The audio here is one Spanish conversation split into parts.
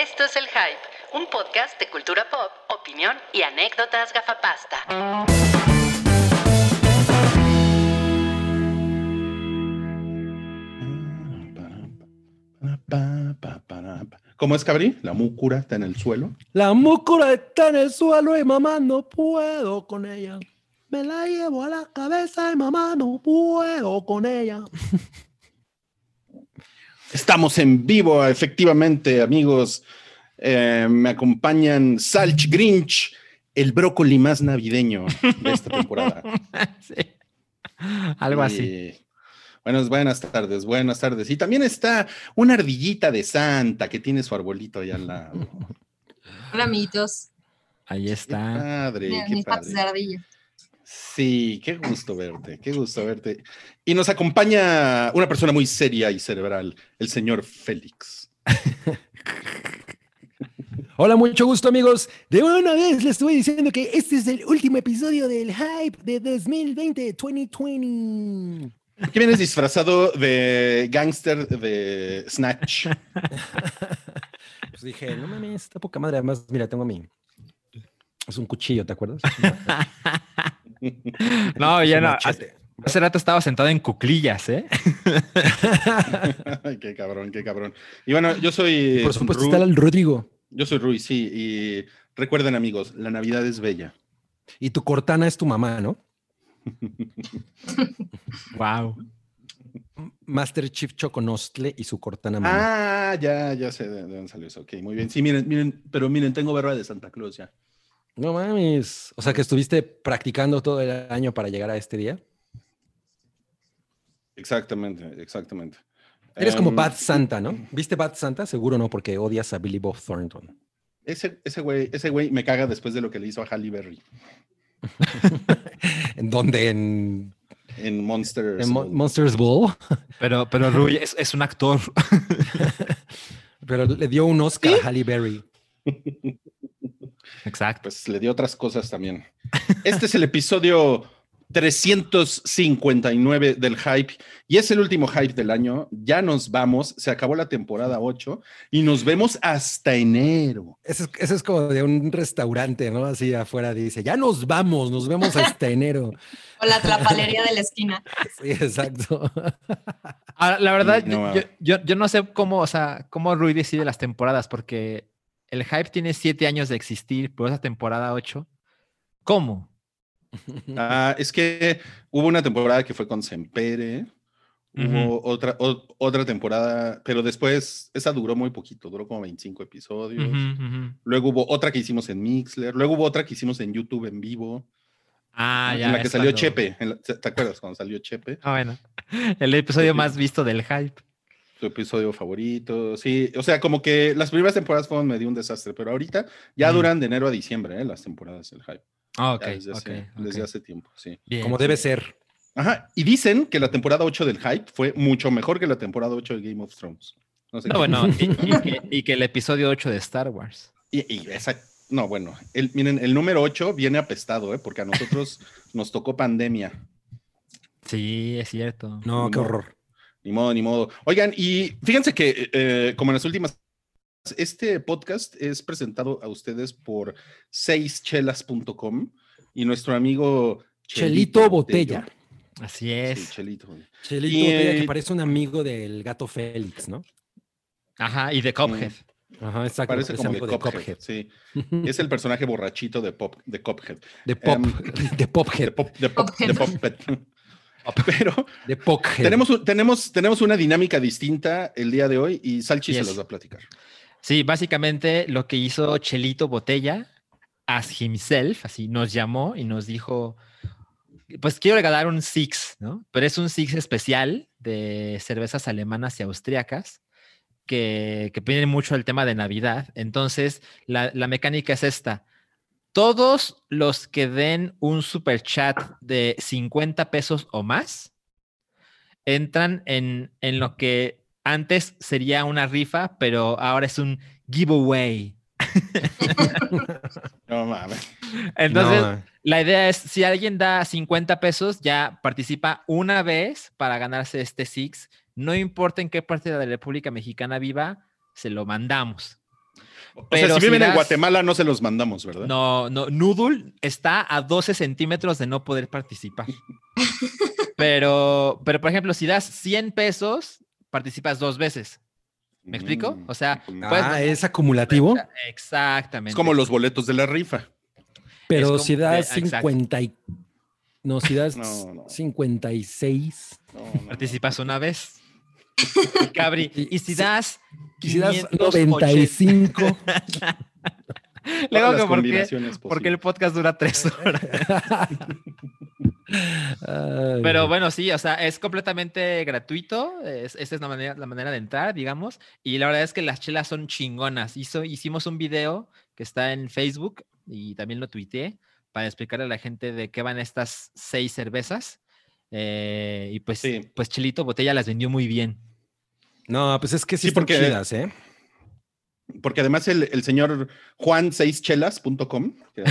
Esto es El Hype, un podcast de cultura pop, opinión y anécdotas gafapasta. ¿Cómo es, Cabri? La múcura está en el suelo. La múcura está en el suelo y mamá no puedo con ella. Me la llevo a la cabeza y mamá no puedo con ella. Estamos en vivo, efectivamente, amigos. Eh, me acompañan Salch Grinch, el brócoli más navideño de esta temporada. Sí. Algo Y, así. Buenas, buenas tardes, buenas tardes. Y también está una ardillita de Santa que tiene su arbolito allá al lado. Hola, amiguitos. Ahí Qué está. padre, Mira, qué mis patas de padre. ardilla. Sí, qué gusto verte, qué gusto verte. Y nos acompaña una persona muy seria y cerebral, el señor Félix. Hola, mucho gusto, amigos. De una vez les estoy diciendo que este es el último episodio del Hype de 2020, 2020. ¿Qué vienes disfrazado de gángster de Snatch? Pues dije, no mames, está poca madre. Además, mira, tengo mi. Es un cuchillo, ¿te acuerdas? No, ya no. Hace, hace rato estaba sentado en cuclillas, ¿eh? Ay, qué cabrón, qué cabrón. Y bueno, yo soy. Por supuesto, Ru- está el Rodrigo. Yo soy Rui, sí. Y recuerden, amigos, la Navidad es bella. Y tu cortana es tu mamá, ¿no? Wow. Master Chief Choconostle y su cortana mamá. Ah, ya, ya sé de de dónde salió eso. Ok, muy bien. Sí, miren, miren, pero miren, tengo barba de Santa Claus ya. No mames. O sea, que estuviste practicando todo el año para llegar a este día. Exactamente, exactamente. Eres como Em, Bad Santa, ¿no? ¿Viste Bad Santa? Seguro no, porque odias a Billy Bob Thornton. Ese, ese güey, ese güey me caga después de lo que le hizo a Halle Berry ¿En dónde? ¿En, en Monster. en Mo- Monsters Ball? Pero, pero Rui es, es un actor. Pero le dio un Oscar a Halle Berry. Exacto. Pues le dio otras cosas también. Este es el episodio 359 del hype y es el último hype del año. Ya nos vamos, se acabó la temporada 8 y nos vemos hasta enero. Ese es, como de un restaurante, ¿no? Así afuera dice, ya nos vamos, nos vemos hasta enero. O la trapalería de la esquina. Sí, exacto. Ahora, la verdad, No, yo, mames. yo, yo no sé cómo, o sea, cómo Rui decide las temporadas, porque el hype tiene siete años de existir, pero esa temporada 8, ¿cómo? Ah, es que hubo una temporada que fue con Sempere, hubo otra, o- otra temporada, pero después esa duró muy poquito, duró como 25 episodios. Luego hubo otra que hicimos en Mixler, luego hubo otra que hicimos en YouTube en vivo, Ah, ya. en la que salió cuando- Chepe. en la- ¿Te acuerdas cuando salió Chepe? Ah, bueno. El episodio más visto del hype. Tu episodio favorito. Sí, o sea, como que las primeras temporadas fueron medio un desastre, pero ahorita ya duran de enero a diciembre, ¿eh? las temporadas del hype. Ah, ok, desde, ok, hace, desde hace tiempo, sí. Bien. Como debe ser. Ajá, y dicen que la temporada 8 del hype fue mucho mejor que la temporada 8 de Game of Thrones. No sé No, qué- bueno, y, y que, y que el episodio 8 de Star Wars. Y, y esa, no, bueno, el, miren, el número 8 viene apestado, ¿eh? porque a nosotros nos tocó pandemia. Sí, es cierto. No, qué horror. Ni modo, ni modo. Oigan, y fíjense que eh, como en las últimas, este podcast es presentado a ustedes por seischelas.com y nuestro amigo Chelito Botella. Así Sí, es. Chelito. Chelito Y, Botella, eh, que parece un amigo del gato Félix, ¿no? Ajá, y de Cuphead. Ajá, exacto. Parece como de amigo Cuphead. Sí, es el personaje borrachito de, Pop, de Cuphead. De Pop, Em, de De Pophead, Pop, de Pop, de Pophead. Pero de tenemos, tenemos, tenemos una dinámica distinta el día de hoy y Salchi se los va a platicar. Sí, básicamente lo que hizo Chelito Botella, as himself, así nos llamó y nos dijo, pues quiero regalar un Six, ¿no? Pero es un Six especial de cervezas alemanas y austriacas que, que tienen mucho el tema de Navidad. Entonces, la, la mecánica es esta. Todos los que den un super chat de 50 pesos o más entran en, en lo que antes sería una rifa, pero ahora es un giveaway. No mames. Entonces, No, la idea es, si alguien da 50 pesos, ya participa una vez para ganarse este Six. No importa en qué parte de la República Mexicana viva, se lo mandamos. O sea, si si viven en Guatemala, no se los mandamos, ¿verdad? No, no, Noodle está a 12 centímetros de no poder participar. Pero, pero por ejemplo, si das 100 pesos, participas dos veces. ¿Me explico? Mm. O sea, puedes Ah, es acumulativo, Exactamente. Es como los boletos de la rifa. pero como si das exacto. 50 y... No, si das No, no. 56... No, no, no. Participas una vez. Cabri. Y- si das. Y si das 580 95... Luego que por qué- porque el podcast dura tres horas. Ay, Pero bueno, sí, o sea, es completamente gratuito. Es, esta es la manera, la manera de entrar, digamos. Y la verdad es que las chelas son chingonas. Hizo, hicimos un video que está en Facebook y también lo tuiteé para explicarle a la gente de qué van estas seis cervezas. Eh, y pues, Sí. pues Chelito Botella las vendió muy bien. No, pues es que sí, Sí, están porque- chidas, ¿eh? Porque además el, el señor juan6chelas.com, que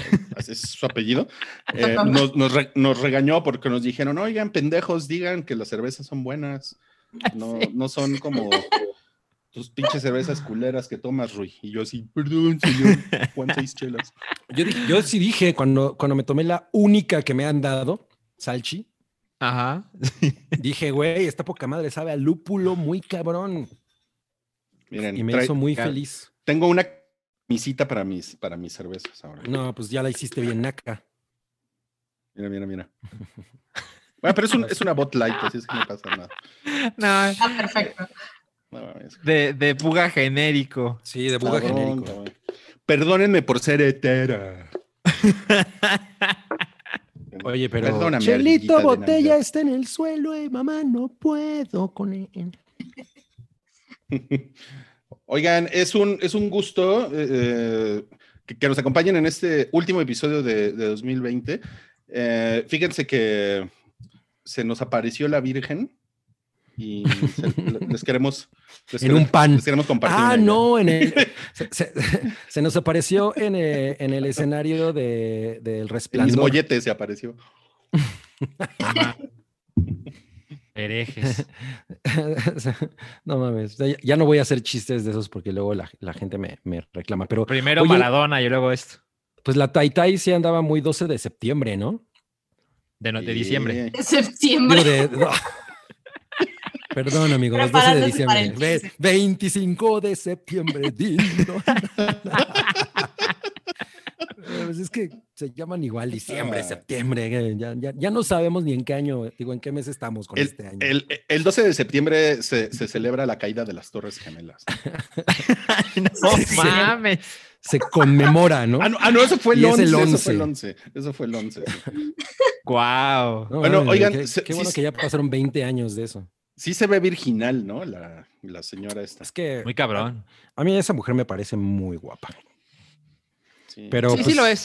es su apellido, eh, nos, nos re- nos regañó porque nos dijeron, oigan, pendejos, digan que las cervezas son buenas. No, no son como tus pinches cervezas culeras que tomas, Rui. Y yo así, perdón, señor Juan Seis Chelas. Yo sí dije cuando, cuando me tomé la única que me han dado, Salchi, Ajá. dije, güey, esta poca madre sabe a lúpulo muy cabrón. Miren, Y me trae- hizo muy feliz. tengo una camisita para mis, para mis cervezas ahora. No, pues ya la hiciste bien naca. Mira, mira, mira. Bueno, pero es, un- es una bot light, así es que no pasa nada. No, Ah, perfecto. No, de, de buga genérico. Sí, de buga Cabrón, genérico. cabrón. Perdónenme por ser hetera. Oye, pero Perdóname, Chelito Botella está en el suelo y mamá no puedo con él. Oigan, es un, es un gusto eh, eh, que, que nos acompañen en este último episodio de, de 2020. Eh, fíjense que se nos apareció la Virgen y se- les queremos... les En queremos- un pan. Les queremos compartir. Ah, no, en el, se, se- se nos apareció en el, en el escenario de, del El resplandor. mollete se apareció. Herejes. no mames, ya, ya no voy a hacer chistes de esos porque luego la, la gente me, me reclama. Pero Primero Oye, Maradona y luego esto. pues la Tai Tai sí andaba muy 12 de septiembre, ¿no? De, no- de diciembre. De septiembre. Digo, de- no. Perdón, amigos, 12 de diciembre. Ve- chiste. 25 de septiembre. Pues es que se llaman igual diciembre, Ah. septiembre. eh, Ya, ya, ya no sabemos ni en qué año, digo, en qué mes estamos con El, este año. el- el 12 de septiembre se, se celebra la caída de las Torres Gemelas. no Sí, mames. Se conmemora, ¿no? Ah, no, ah, no, eso fue el Y es 11. el Eso fue el 11. 11. Eso fue el 11. sí. Wow. No, Bueno, oigan, Qué, se- qué sí bueno que ya pasaron 20 años de eso. Sí se ve virginal, ¿no? La, la señora esta. Es que Muy cabrón. a mí esa mujer me parece muy guapa. Sí. Pero, sí, sí pues, lo es.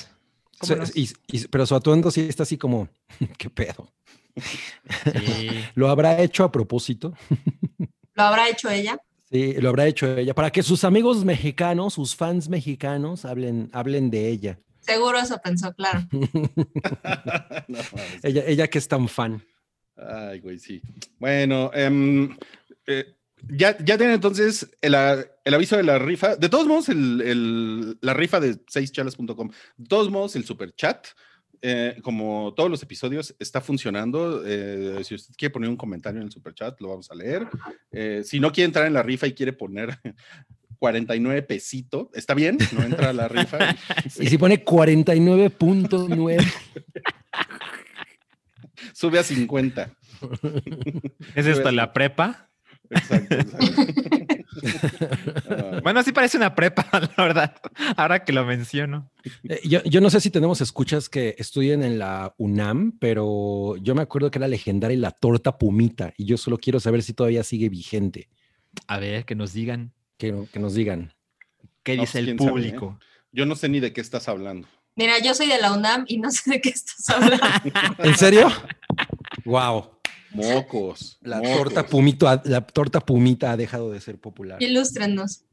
se- ¿Cómo no? y- y- pero su atuendo sí está así como, ¿qué pedo? Sí. ¿Lo habrá hecho a propósito? ¿Lo habrá hecho ella? Sí, lo habrá hecho ella, para que sus amigos mexicanos, sus fans mexicanos, hablen, hablen de ella. Seguro eso pensó, claro. No. Ella, ella que es tan fan. Ay, güey, sí. Bueno, em, eh, ya, ya tienen entonces el, el aviso de la rifa. De todos modos, el, el- la rifa de 6chalas.com. De todos modos, el super chat, eh, como todos los episodios, está funcionando. Eh, si usted quiere poner un comentario en el super chat, lo vamos a leer. Eh, si no quiere entrar en la rifa y quiere poner 49 pesito, está bien, no entra a la rifa. Y si pone 49.9, Sube a 50. ¿Es esto la prepa? Exacto, exacto. Ah, Bueno, sí parece una prepa, la verdad. Ahora que lo menciono. Eh, yo, yo no sé si tenemos escuchas que estudien en la UNAM, pero yo me acuerdo que era legendaria la torta pumita y yo solo quiero saber si todavía sigue vigente. A ver, que nos digan Que, que nos digan. qué dice pues, el sabe, ¿eh? público. Yo no sé ni de qué estás hablando. Mira, yo soy de la UNAM y no sé de qué estás hablando. ¿En serio? wow. Mocos. La mocos. torta, pumito, la torta pumita ha dejado de ser popular. Ilústrenos.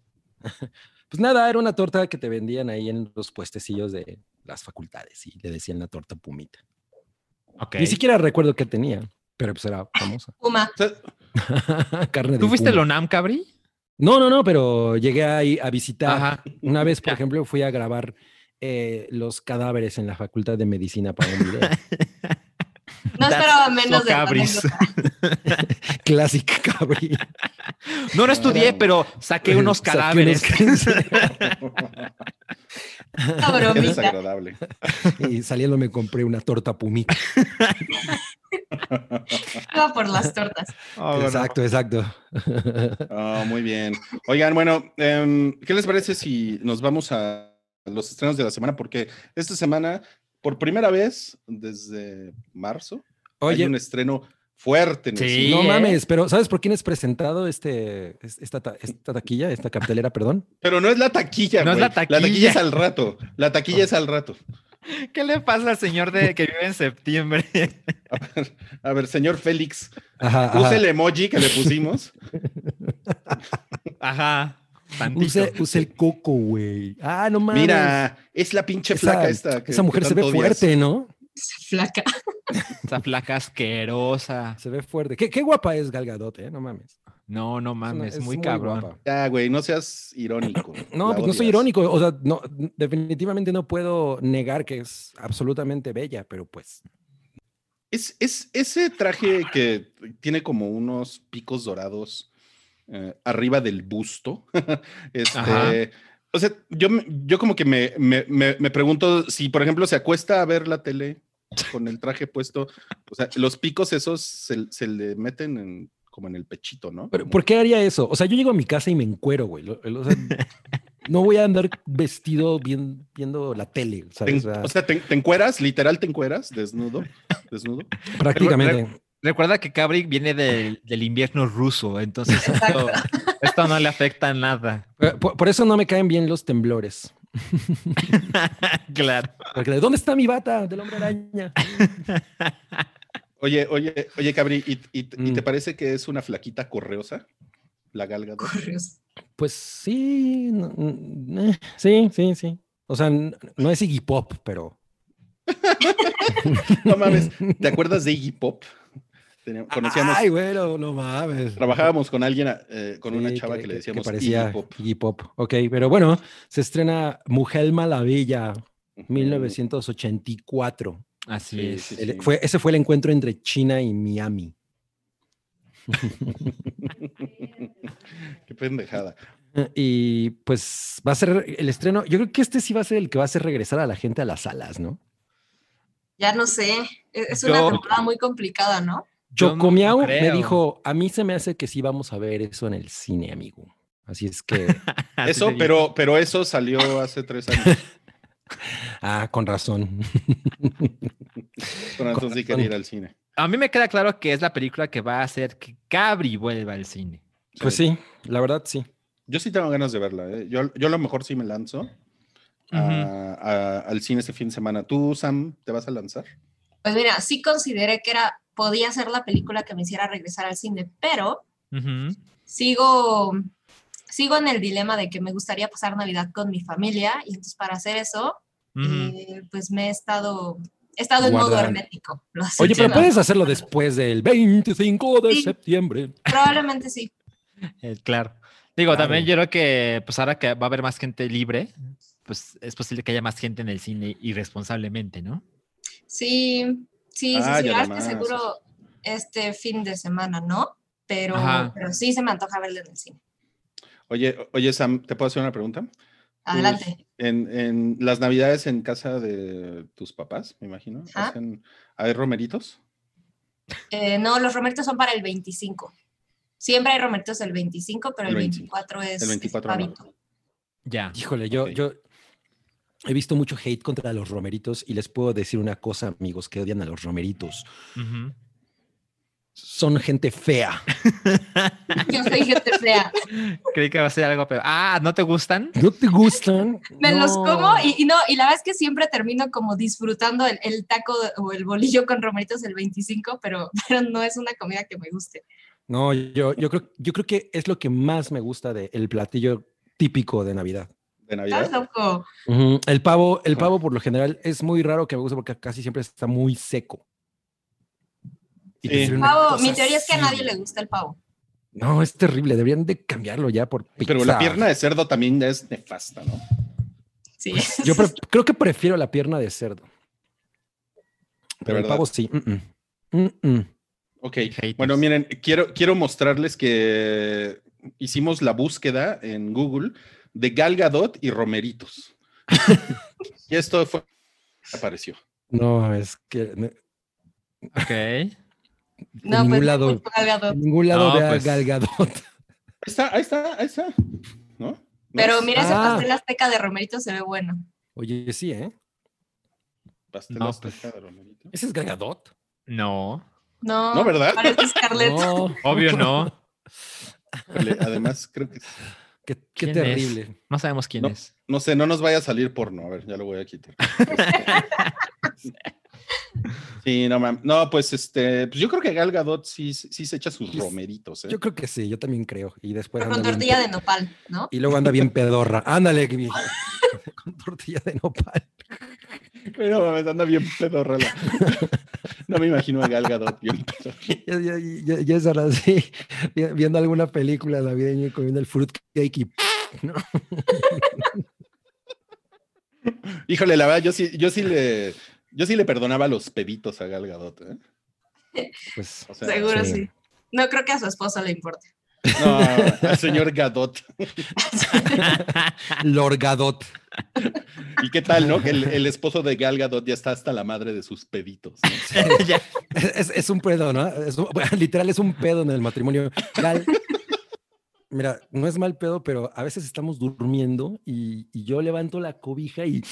Pues nada, era una torta que te vendían ahí en los puestecillos de las facultades y le decían la torta pumita. Ok. Ni siquiera recuerdo qué tenía, pero pues era famosa. Puma. Carne de ¿Tú fuiste el puma. ONAM, Cabri? No, no, no, pero llegué ahí a visitar. Ajá. Una vez, por Ya. ejemplo, fui a grabar eh, los cadáveres en la Facultad de Medicina para un video. No That's esperaba menos so de cabris. Clásica, cabrí. No lo estudié, pero saqué unos Saqué cadáveres. Es desagradable. y saliendo me compré una torta pumita. Iba por las tortas. Oh, bueno. exacto, exacto. Ah, muy bien. Oigan, bueno, em, ¿qué les parece si nos vamos a los estrenos de la semana? Porque esta semana, por primera vez desde marzo, hay un estreno fuerte en el Sí. cine. no ¿eh? mames, pero ¿sabes por quién es presentado este, es- esta, ta- esta taquilla, esta cartelera, perdón? Pero no es la taquilla, No es la taquilla. taquilla es al rato. La taquilla es al rato. ¿Qué le pasa al señor de que vive en septiembre? A ver, señor Félix, Ajá, el emoji que le pusimos. Ajá. Use, use el coco, güey. Ah, no mames. Mira, es la pinche esa, flaca esta. que- esa mujer que se ve odias. fuerte, ¿no? Flaca. Esa flaca asquerosa. Se ve fuerte. Qué, qué guapa es Gal Gadot, ¿eh? No mames. No, no mames, es muy cabrón. guapa. Ya, güey, no seas irónico. No, pues no soy irónico. O sea, no, definitivamente no puedo negar que es absolutamente bella, pero pues. Es, es ese traje que tiene como unos picos dorados eh, arriba del busto. este, Ajá. o sea, yo, yo como que me, me, me- me pregunto si, por ejemplo, se acuesta a ver la tele con el traje puesto, o sea, los picos esos se, se le meten en- como en el pechito, ¿no? Pero, ¿Por qué haría eso? O sea, yo llego a mi casa y me encuero, güey. O sea, no voy a andar vestido bien- viendo la tele, te, ¿sabes? en- O sea, o sea, te, te encueras, literal te encueras, desnudo, desnudo. prácticamente. Recuerda que Cabri viene del, del invierno ruso, entonces esto, esto no le afecta en nada. Eh, Por, por eso no me caen bien los temblores. claro. Porque, ¿de ¿dónde está mi bata del hombre araña? Oye, oye, oye, Cabri, ¿y, y- y te Mm. parece que es una flaquita correosa? La galga. Correos. Pues sí, no- mm, eh, sí, sí, sí. O sea, no es Iggy Pop, pero. No mames, ¿te acuerdas de Iggy Pop? Teníamos- conocíamos, Ay, bueno, no mames. trabajábamos con alguien, eh, con una chava que, le decíamos parecía Iggy Pop. Iggy Pop. Ok, pero bueno, se estrena Mujer Maravilla, Ujú. 1984. Así Sí, es. sí, El- sí. fue, ese fue el encuentro entre China y Miami. Qué pendejada. Y pues va a ser el estreno. Yo creo que este sí va a ser el que va a hacer regresar a la gente a las salas, ¿no? Ya no sé. Es es una Yo- temporada muy complicada, ¿no? No Chocomiao me dijo, a mí se me hace que sí vamos a ver eso en el cine, amigo. Así es que, Así Eso, pero, pero eso salió hace tres años. ah, con razón. Con razón sí quería ir al cine. A mí me queda claro que es la película que va a hacer que Cabri vuelva al cine. Pues sí, la verdad sí. Yo sí tengo ganas de verla. ¿eh? Yo, yo a lo mejor sí me lanzo a- a- al cine este fin de semana. ¿Tú, Sam, te vas a lanzar? Pues mira, sí consideré que era, podía ser la película que me hiciera regresar al cine, pero Ujú. sigo, sigo en el dilema de que me gustaría pasar Navidad con mi familia y entonces para hacer eso, Ujú. eh, pues me he estado, he estado en modo hermético. Lo Oye, pero puedes hacerlo después del 25 de Sí. septiembre. Probablemente sí. Eh, claro. Digo, Claro. también yo creo que pues ahora que va a haber más gente libre, pues es posible que haya más gente en el cine irresponsablemente, ¿no? Sí, sí, sí, Ah, sí, que seguro este fin de semana, ¿no? Pero, Ajá. pero sí se me antoja verlo en el cine. Oye, oye, Sam, ¿te puedo hacer una pregunta? Adelante. Tus- en, en las navidades en casa de tus papás, me imagino, hacen, ¿hay romeritos? Eh, no, los romeritos son para el 25. Siempre hay romeritos el 25, pero El el, 25. 24 es, El es 24 no. pavito. Ya. Híjole, yo, yo he visto mucho hate contra los romeritos y les puedo decir una cosa, amigos, que odian a los romeritos. Son gente fea. Yo soy gente fea. Creí que va a ser algo peor. Ah, ¿no te gustan? ¿No te gustan? Me los como y, y no, y la verdad es que siempre termino como disfrutando el, el taco o el bolillo con romeritos el 25, pero, pero no es una comida que me guste. No, yo, yo, creo, yo creo que es lo que más me gusta del platillo típico de Navidad. ¿De Estás Navidad? loco. Ujú, El pavo, el pavo por lo general es muy raro que me guste porque casi siempre está muy seco. Y Sí. Pavo, mi teoría es que a nadie le gusta el pavo. No, es terrible. Deberían de cambiarlo ya por pizza. Pero la pierna de cerdo también es nefasta, ¿no? Sí. Yo pre- creo que prefiero la pierna de cerdo. Pero el pavo sí. mm, mm. Mm, mm. Ok. Haters. Bueno, miren, quiero, quiero mostrarles que hicimos la búsqueda en Google de Gal Gadot y Romeritos. y esto fue apareció. No, es que Ok. en No, ningún pues lado, en ningún lado No, vea pues. Gal Gadot. Ahí está, ahí está, ahí está. ¿No? ¿No Pero mira, ese Ah. pastel azteca de Romerito se ve bueno. Oye, sí, ¿eh? pastel No, azteca pues. de Romerito? ¿Ese es Gal Gadot? No. No, No, ¿verdad? Parece Scarlett. No, Obvio no. Además, creo que qué, qué ¿Quién es? terrible. No sabemos quién No. es. no sé, no nos vaya a salir porno. A ver, ya lo voy a quitar. Sí, no mames. No, pues este, pues yo creo que Gal Gadot sí, sí se echa sus romeritos, ¿eh? Yo creo que sí, yo también creo. Y después Pero con anda bien tortilla de nopal, ¿no? Y luego anda bien pedorra. Ándale, que bien. con tortilla de nopal. No mames, anda bien pedorra la- No me imagino a Gal Gadot bien. Ya, ya, ya, ya es ahora sí, viendo alguna película navideña y comiendo el fruitcake y ¿no? Híjole, la verdad, yo sí, yo sí le, yo sí le perdonaba los peditos a Gal Gadot, ¿eh? pues O sea, Seguro sí. sí. No creo que a su esposo le importe. No, al señor Gadot. Lorgadot. ¿Y qué tal, no? Que el, el esposo de Gal Gadot ya está hasta la madre de sus peditos. Es, es un pedo, ¿no? Es un- bueno, literal es un pedo en el matrimonio. Gal, mira, no es mal pedo, pero a veces estamos durmiendo y, y yo levanto la cobija y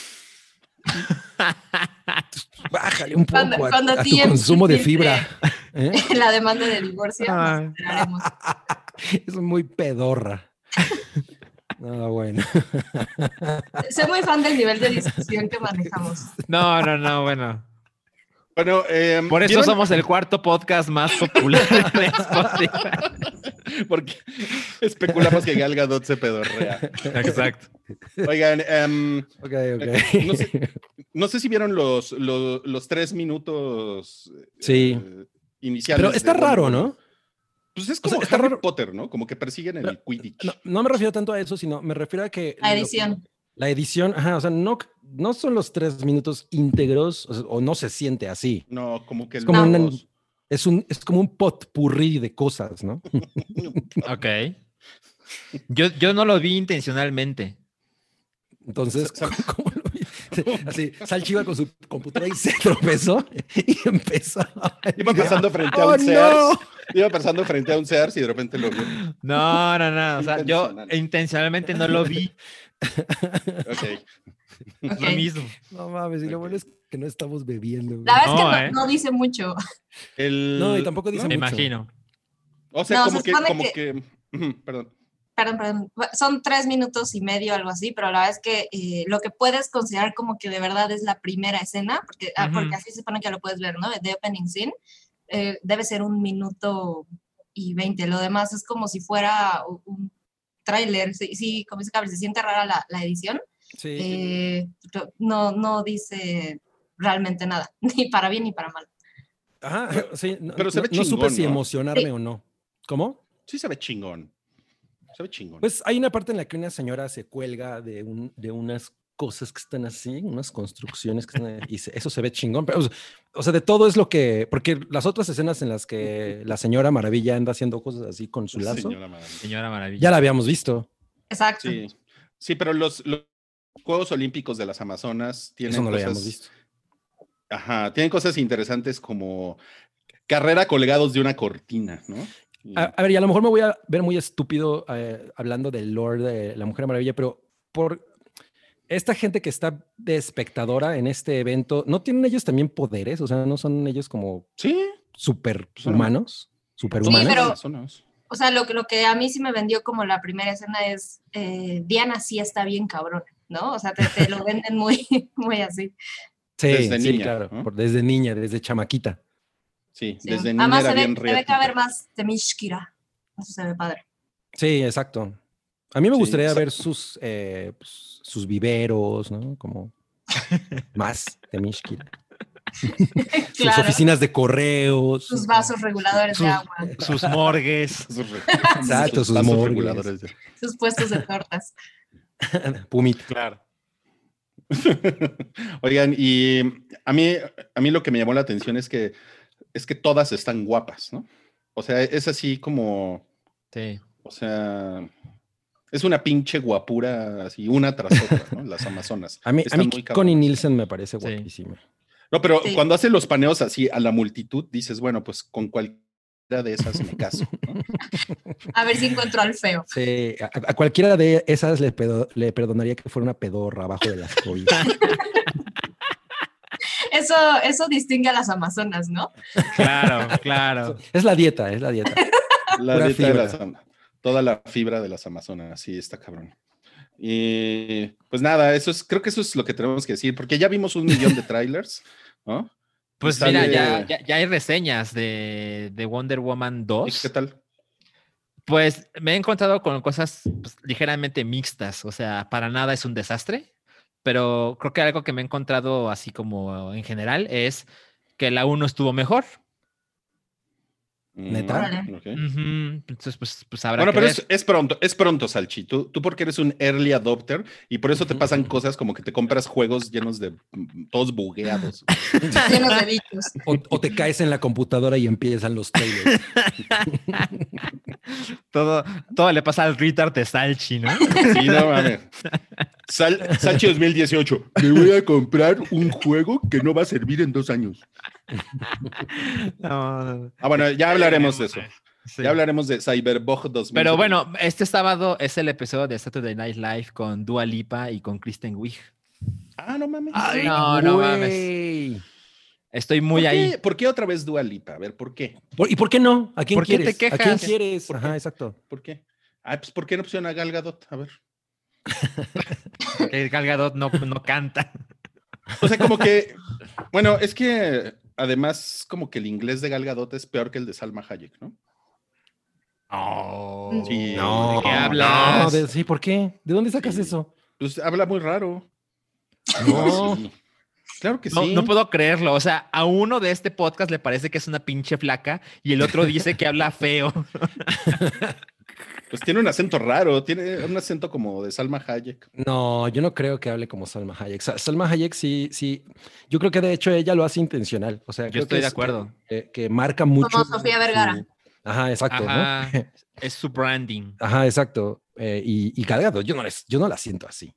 bájale un poco Cuando- a, cuando a tu consumo de fibra. ¿eh? La demanda de divorcio. nos Ah. enteraremos. Es muy pedorra. No, bueno. Soy muy fan del nivel de discusión que manejamos. No, no, no, bueno. Bueno, em, Por eso ¿vieron? somos el cuarto podcast más popular de Spotify. Porque especulamos que Gal Gadot se pedorrea. Exacto. Oigan, em, Ok, ok. No sé. no sé si vieron los, los, los tres minutos Sí. eh, iniciales. Pero está raro, ¿no? Pues es O sea, como Harry raro. Potter, ¿no? Como que persiguen el Quidditch. No, no me refiero tanto a eso, sino me refiero a que... La que- edición. la edición, ajá, o sea, no, no son los tres minutos íntegros, o, sea, o no se siente así. No, como que Es como, una- es un, es como un potpurrí de cosas, ¿no? Ok. Yo, yo no lo vi intencionalmente. Entonces, ¿cómo? Así, Salchi iba con su computadora y se tropezó y empezó. a- Iba pasando frente a ¡Oh, un Sears. no! Iba pasando frente a un Sears y de repente lo vio. No, no, no. O sea, yo Intencional. intencionalmente no lo vi. Ok. Es lo mismo. No mames, y lo bueno es que no estamos bebiendo. güey. La verdad es que ¿eh? no, no dice mucho. El- No, y tampoco dice Me mucho. imagino. O sea, No, como se que, supone como que- Perdón. Perdón, perdón. Son tres minutos y medio, algo así, pero la verdad es que eh, lo que puedes considerar como que de verdad es la primera escena, porque, ah, porque Ujú. así se supone que lo puedes ver, ¿no? De opening scene, eh, debe ser un minuto y veinte. Lo demás es como si fuera un tráiler. Sí, sí, como dice Gabriel, se siente rara la, la edición. Sí. Eh, no, no dice realmente nada, ni para bien ni para mal. Ajá, sí, no, pero se ve no- no supe chingón, si emocionarme Sí. o no. ¿Cómo? Sí se ve chingón. Se ve chingón. Pues hay una parte en la que una señora se cuelga de, un, de unas cosas que están así, unas construcciones que están ahí, y se- eso se ve chingón. Pero, o sea- de todo es lo que, porque las otras escenas en las que la señora Maravilla anda haciendo cosas así con su lazo, Señora maravilla. Señora Maravilla. ya la habíamos visto. Exacto. Sí. Sí, pero los, los Juegos Olímpicos de las Amazonas tienen Eso no lo cosas. habíamos visto. Ajá, tienen cosas interesantes como carrera colgados de una cortina, ¿no? Y- A, a ver, y a lo mejor me voy a ver muy estúpido eh, hablando del lore de la Mujer Maravilla, pero por esta gente que está de espectadora en este evento, ¿no tienen ellos también poderes? O sea, ¿no son ellos como sí, superhumanos? Sí, Superhumanos. pero- Amazonas. O sea, lo, que- lo que a mí sí me vendió como la primera escena es, eh, Diana sí está bien cabrón, ¿no? O sea, te, te lo venden muy, muy así. sí, desde sí, niña, claro, ¿no? por- desde niña, desde chamaquita. Sí, Sí. desde niña Además, era se ve, bien se ve que va a reactiva. haber más de Mishkira. Eso se ve padre. Sí, exacto. A mí me Sí, gustaría ver sus, eh, pues, sus viveros, ¿no? Como más de Mishkira. Sus Claro. oficinas de correos. Sus vasos reguladores de Sus- agua, Sus morgues. Exacto, sus morgues. reguladores. sus puestos de tortas. Pumita. Claro. Oigan, y a mí, a mí lo que me llamó la atención es que, es que todas están guapas, ¿no? O sea, es así como, Sí. o sea, es una pinche guapura así, una tras otra, ¿no? Las amazonas. A mí, a Están mí muy Connie. Nielsen me parece Sí. guapísima. No, pero Sí. cuando hace los paneos así a la multitud, dices, bueno, pues con cualquiera de esas me caso, ¿no? A ver si encuentro al feo. Sí, a, a cualquiera de esas le, pedo- le perdonaría que fuera una pedorra abajo de las cobijas. Eso, eso distingue a las amazonas, ¿no? Claro, claro. es la dieta, es la dieta. La Pura dieta de las toda la fibra de las amazonas, sí, está cabrón. Y pues nada, eso es, creo que eso es lo que tenemos que decir, porque ya vimos un millón de trailers, ¿no? Pues Sale- mira, ya, ya, ya hay reseñas de, de Wonder Woman ¿Y 2. qué tal? Pues me he encontrado con cosas pues, ligeramente mixtas, o sea, para nada es un desastre, pero creo que algo que me he encontrado así como en general es que la 1 estuvo mejor. ¿Neta? Órale. Ok. Ujú, Entonces, pues, pues habrá Bueno, que pero ver. es, es pronto, es pronto, Salchi. Tú, tú porque eres un early adopter y por eso te pasan cosas como que te compras juegos llenos de mm, todos bugueados. Llenos de bichos. O, o te caes en la computadora y empiezan los trailers. todo, todo le pasa al retard de Salchi, ¿no? Sí, no mames. Sal- Salchi 2018. Me voy a comprar un juego que no va a servir en dos años. No, no, no. Ah, bueno, ya hablaremos de eso. Sí. Ya hablaremos de Cyberbug 2000. Pero bueno, este sábado es el episodio de Saturday Night Live con Dua Lipa y con Kristen Wiig. Ah, no mames. no, no mames. Estoy muy ¿Por ahí. qué, ¿Por qué otra vez Dua Lipa? A ver, ¿por qué? ¿Por- ¿Y por qué no? ¿A quién ¿Por qué te quieres? ¿A quién quejas? quieres? ¿Por Ajá, qué? exacto. ¿Por qué? Ah, pues ¿por qué no pusieron a Gal Gadot? A ver. Que Gal Gadot no, no canta. O sea, como que, bueno, es que además como que el inglés de Gal Gadot es peor que el de Salma Hayek, ¿no? Oh, Sí, No, ¿de qué no, hablas? de- sí, ¿por qué? ¿De dónde sacas Sí. eso? Pues habla muy raro. No. Sí. Claro que No, sí. no puedo creerlo. O sea, a uno de este podcast le parece que es una pinche flaca y el otro dice que habla feo. Pues tiene un acento raro, tiene un acento como de Salma Hayek. No, yo no creo que hable como Salma Hayek. Sa- Salma Hayek sí, sí. Yo creo que de hecho ella lo hace intencional. O sea, Yo creo estoy que de es- acuerdo. Que, que marca mucho. Como Sofía Vergara. su- Ajá, exacto. ¿no? Ajá. Es su branding. Ajá, exacto. Eh, y, y Gal Gadot, yo no, les, yo no la siento así.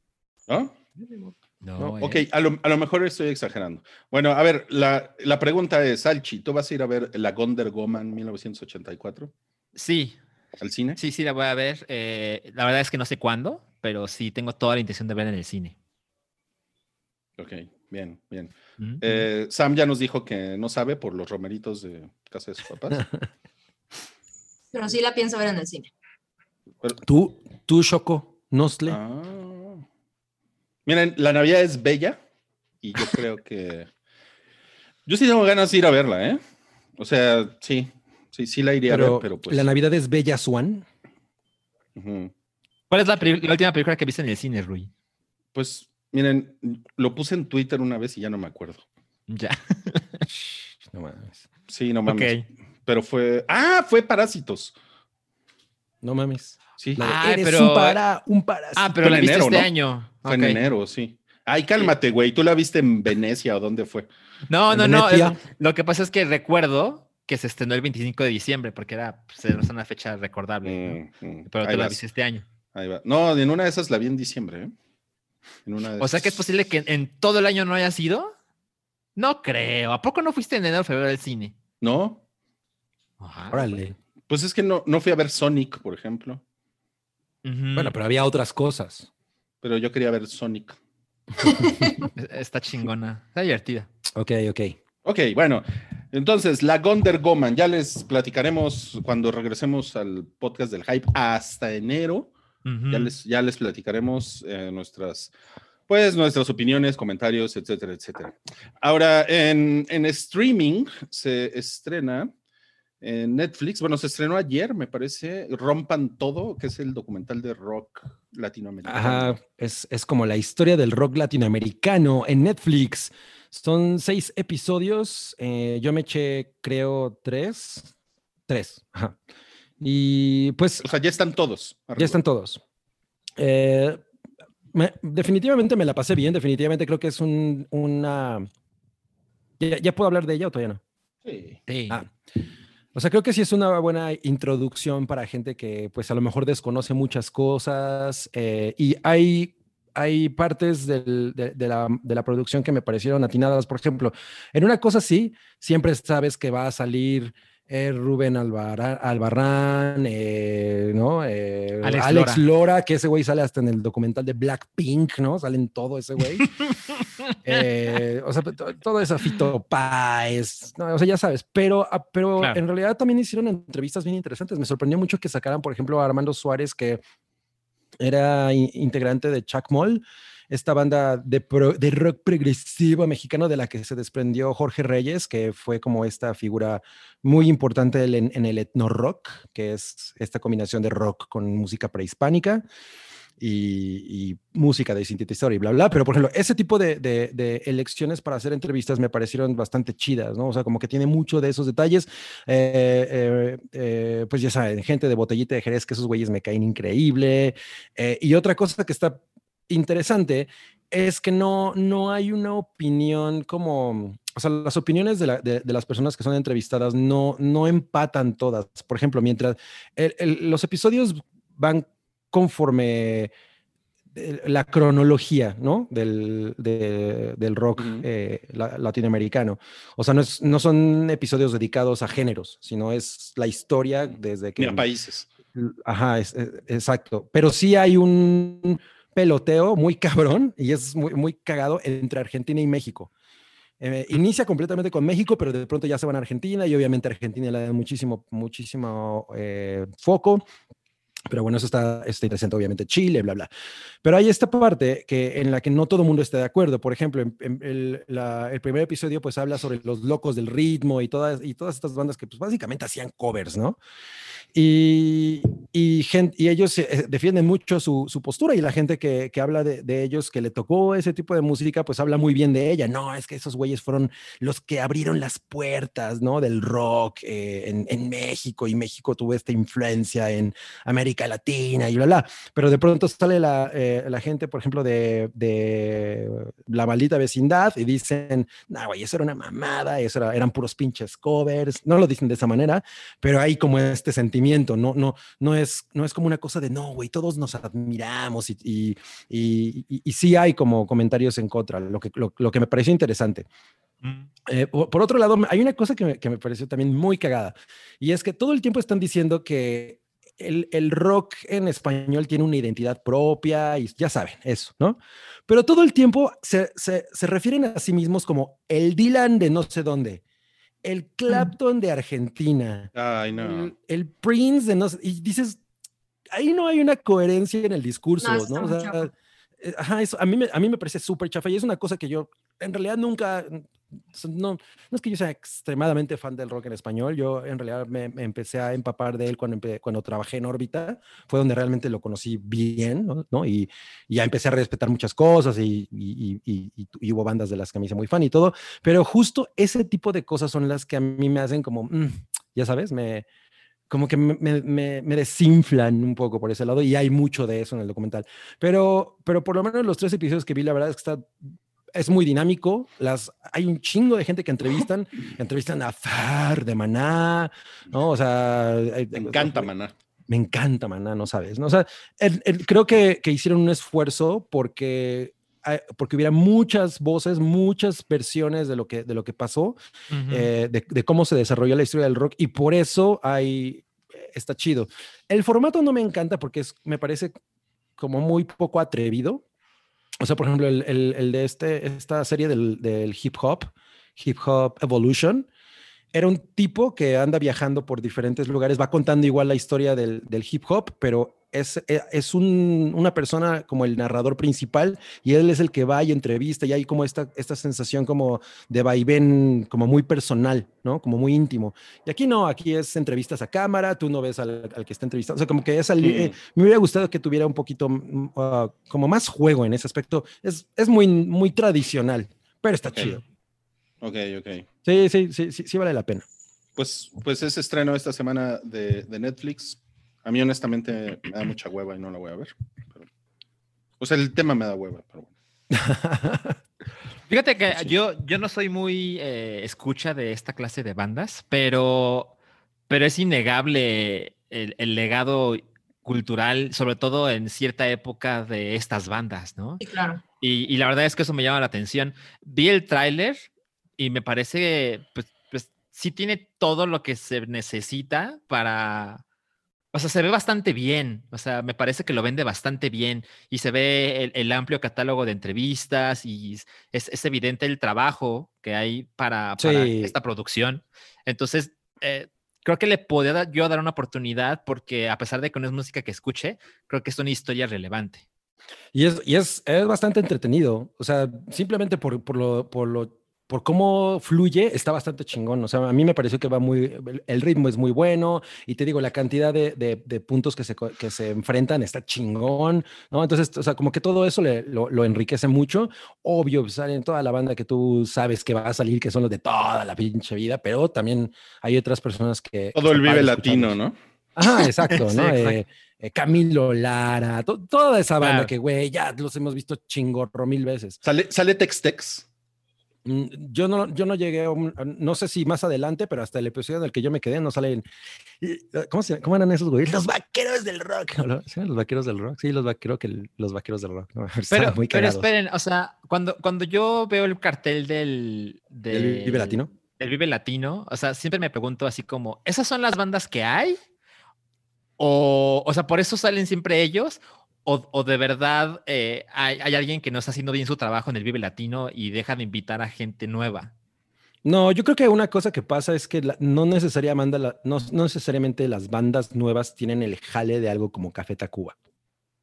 ¿No? No, No, eh. Ok, a lo, a lo mejor estoy exagerando. Bueno, a ver, la, la pregunta es, Salchi, ¿tú vas a ir a ver la Wonder Woman 1984 Sí, al cine? sí, sí, la voy a ver. Eh, la verdad es que no sé cuándo, pero sí tengo toda la intención de verla en el cine. Ok, bien, bien. Mm, Eh, Sam ya nos dijo que no sabe por los romeritos de casa de sus papás. Pero sí la pienso ver en el cine. Tú, tú, Choco, Nosle. Ah. Miren, la Navidad es bella y yo creo que... Yo sí tengo ganas de ir a verla, ¿eh? O sea, sí, sí, sí la iría a pero, ver, pero pues... la Navidad es Bella Swan. ¿Cuál es la, última película que viste en el cine, Rui? Pues, miren, lo puse en Twitter una vez y ya no me acuerdo. Ya. No mames. Sí, no mames. Pero fue... Ah, fue Parásitos. No mames. Sí, La de, Ay, eres pero- un para, un parásito. Ah, pero Fue la en viste enero, este ¿no? año. fue en enero, sí. Ay, cálmate, güey. ¿Tú la viste en Venecia o dónde fue? No, no, no. Venecia. lo que pasa es que recuerdo que se estrenó el 25 de diciembre porque era pues, una fecha recordable. ¿no? Mm, Pero ahí tú la viste este año. ahí va. No, en una de esas la vi en diciembre, ¿eh? En una de O sea que es posible que en todo el año no haya sido. No creo. ¿A poco no fuiste en enero o febrero al cine? No, Ajá. Órale. pues es que no, no fui a ver Sonic, por ejemplo. Bueno, pero había otras cosas. pero yo quería ver Sonic. Es- Está chingona. Está divertida. Ok, ok. Ok, bueno, entonces la Gonder Goman, ya les platicaremos cuando regresemos al podcast del hype hasta enero. Ya les, ya les platicaremos eh, nuestras, pues, nuestras opiniones, comentarios, etcétera, etcétera. Ahora, en, en streaming se estrena en Netflix. Bueno, se estrenó ayer, me parece. Rompan Todo, que es el documental de rock latinoamericano. Ajá, es, es como la historia del rock latinoamericano en Netflix. Son seis episodios. eh, yo me eché, creo, tres. Tres. Ajá. Y pues O sea, ya están todos. ya arriba. están todos. Eh, me- definitivamente me la pasé bien. Definitivamente creo que es un, una. ¿Ya, ya puedo hablar de ella o todavía no? Sí. Sí. Ah, o sea, creo que sí es una buena introducción para gente que pues a lo mejor desconoce muchas cosas eh, y hay, hay partes del- de, de la, de la producción que me parecieron atinadas. Por ejemplo, en una cosa sí, siempre sabes que va a salir eh, Rubén Albará- Albarrán, eh, ¿no? Eh, Alex Alex, Lora. Lora. que ese güey sale hasta en el documental de Blackpink, ¿no? Sale en todo ese güey. O sea, to- todo eso, Fito Páez, no, o sea, ya sabes, pero, ah, pero Claro. en realidad también hicieron entrevistas bien interesantes. Me sorprendió mucho que sacaran, por ejemplo, a Armando Suárez, que era integrante de Chuck Moll, esta banda de, rock progresivo mexicano de la que se desprendió Jorge Reyes, que fue como esta figura muy importante en, el etno rock, que es esta combinación de rock con música prehispánica y, música de sintetizador y bla, bla. Pero, por ejemplo, ese tipo de, elecciones para hacer entrevistas me parecieron bastante chidas, ¿no? O sea, como que tiene mucho de esos detalles. Eh, eh, eh, pues ya saben, gente de botellita de Jerez, que esos güeyes me caen increíble. Y otra cosa que está interesante es que no, no hay una opinión como, o sea, las opiniones de, la- de- de las personas que son entrevistadas no, no empatan todas. Por ejemplo, mientras el- el- los episodios van conforme eh, la cronología, ¿no? Del, de- del rock Ujú. eh, la- latinoamericano. O sea, no, es- no son episodios dedicados a géneros, sino es la historia desde que... Ni a países. Ajá, es- es- exacto. Pero sí hay un peloteo muy cabrón y es muy, muy cagado entre Argentina y México. Eh, inicia completamente con México, pero de pronto ya se van a Argentina y obviamente Argentina le da muchísimo, muchísimo eh, foco. Pero bueno, eso está, está interesante, obviamente Chile, bla, bla. Pero hay esta parte que, en la que no todo el mundo está de acuerdo. Por ejemplo, en- en el, la- el primer episodio pues habla sobre los locos del ritmo y todas, y todas estas bandas que pues básicamente hacían covers, ¿no? Y, y, gen- y ellos eh, defienden mucho su, su postura y la gente que, que habla de, de ellos, que le tocó ese tipo de música, pues habla muy bien de ella. No, es que esos güeyes fueron los que abrieron las puertas, ¿no? Del rock eh, en, en México y México tuvo esta influencia en América Latina y bla, bla. Pero de pronto sale la, eh, la gente, por ejemplo, de, de la maldita vecindad y dicen, no, güey, eso era una mamada, eso era- eran puros pinches covers. No lo dicen de esa manera, pero hay como este sentimiento, no, no, no, es, no es como una cosa de, no, güey, todos nos admiramos y, y, y, y- sí hay como comentarios en contra, lo que, lo, lo que me pareció interesante. Mm. Eh, por, por otro lado, hay una cosa que me, que me pareció también muy cagada, y es que todo el tiempo están diciendo que el, el rock en español tiene una identidad propia, y ya saben, eso, ¿no? Pero todo el tiempo se, se, se refieren a sí mismos como el Dylan de no sé dónde, el Clapton de Argentina, Ay, no. el, el Prince de no sé, y dices, ahí no hay una coherencia en el discurso, No, O sea, eh, ajá, eso a mí me, a mí me parece súper chafa y es una cosa que yo en realidad nunca, no, no es que yo sea extremadamente fan del rock en español, yo en realidad me, me empecé a empapar de él cuando, empe- cuando trabajé en órbita, fue donde realmente lo conocí bien, ¿no? ¿no? Y, y ya empecé a respetar muchas cosas y, y- y- hubo bandas de las que me hice muy fan y todo, pero justo ese tipo de cosas son las que a mí me hacen como, mm, ya sabes, me, como que me- me- me desinflan un poco por ese lado y hay mucho de eso en el documental. Pero, pero por lo menos los tres episodios que vi, la verdad es que está, es muy dinámico. Las, hay un chingo de gente que entrevistan, entrevistan a Far de Maná, ¿no? O sea, Me encanta, maná. me encanta Maná, no sabes, ¿no? O sea, el- el- creo que, que hicieron un esfuerzo porque, porque hubiera muchas voces, muchas versiones de lo que, de lo que pasó eh, de, de cómo se desarrolló la historia del rock y por eso hay, está chido. El formato no me encanta porque es, me parece como muy poco atrevido. O sea, por ejemplo, el, el- de este, esta serie del, del hip hop, Hip Hop Evolution, era un tipo que anda viajando por diferentes lugares, va contando igual la historia del, del hip hop, pero es, eh, es un- una persona como el narrador principal y él es el que va y entrevista y hay como esta, esta sensación como de vaivén, como muy personal, ¿no? Como muy íntimo. Y aquí no, aquí es entrevistas a cámara, tú no ves al, al que está entrevistando. O sea, como que es al- eh, me hubiera gustado que tuviera un poquito ah, como más juego en ese aspecto. Es, es muy, muy tradicional, pero está Ok. chido. Ok, ok. Sí, sí, sí, sí, sí vale la pena. Pues, pues es estreno esta semana de, de Netflix. A mí honestamente me da mucha hueva y no la voy a ver. pero- o sea, el tema me da hueva, pero bueno. Fíjate que yo, yo no soy muy eh, escucha de esta clase de bandas, pero, pero es innegable el, el legado cultural, sobre todo en cierta época de estas bandas, ¿no? Sí, claro. Y, y la verdad es que eso me llama la atención. Vi el tráiler y me parece, pues, pues sí tiene todo lo que se necesita para... O sea, se ve bastante bien. O sea, me parece que lo vende bastante bien y se ve el, el amplio catálogo de entrevistas y es, es evidente el trabajo que hay para, para Sí. esta producción. Entonces, eh, creo que le podría dar- yo dar una oportunidad porque a pesar de que no es música que escuche, creo que es una historia relevante. Y es, y es, es bastante entretenido. O sea, simplemente por, por, lo, por, lo, por cómo fluye, está bastante chingón. O sea, a mí me pareció que va muy. el- ritmo es muy bueno. Y te digo, la cantidad de, de, de puntos que se, que se enfrentan está chingón. ¿no? Entonces, o sea, como que todo eso le- lo, lo enriquece mucho. Obvio, pues, salen toda la banda que tú sabes que va a salir, que son los de toda la pinche vida, pero también hay otras personas que. Todo el vive latino. ¿no? Ajá, exacto, Sí, ¿no? exacto. Eh, eh, Camilo Lara, to- toda esa banda Claro. que, güey, ya los hemos visto chingorro mil veces. Sale, sale Tex Tex. Mm, Yo no, yo no llegué a un, no sé si más adelante, pero hasta el episodio en el que yo me quedé no salen. ¿Cómo, se, cómo eran esos güeyes? Los vaqueros del rock. Los vaqueros del rock. Sí, los vaqueros, que el- los vaqueros del rock. Pero, muy pero esperen, o sea, cuando, cuando yo veo el cartel del, ¿Del Vive del- Latino? del Vive Latino, o sea, siempre me pregunto así como, ¿esas son las bandas que hay? O, o sea, ¿por eso salen siempre ellos? ¿O, o de verdad eh, hay, hay alguien que no está haciendo bien su trabajo en el Vive Latino y deja de invitar a gente nueva? No, yo creo que una cosa que pasa es que la- no, necesariamente la- no, no necesariamente las bandas nuevas tienen el jale de algo como Café Tacuba.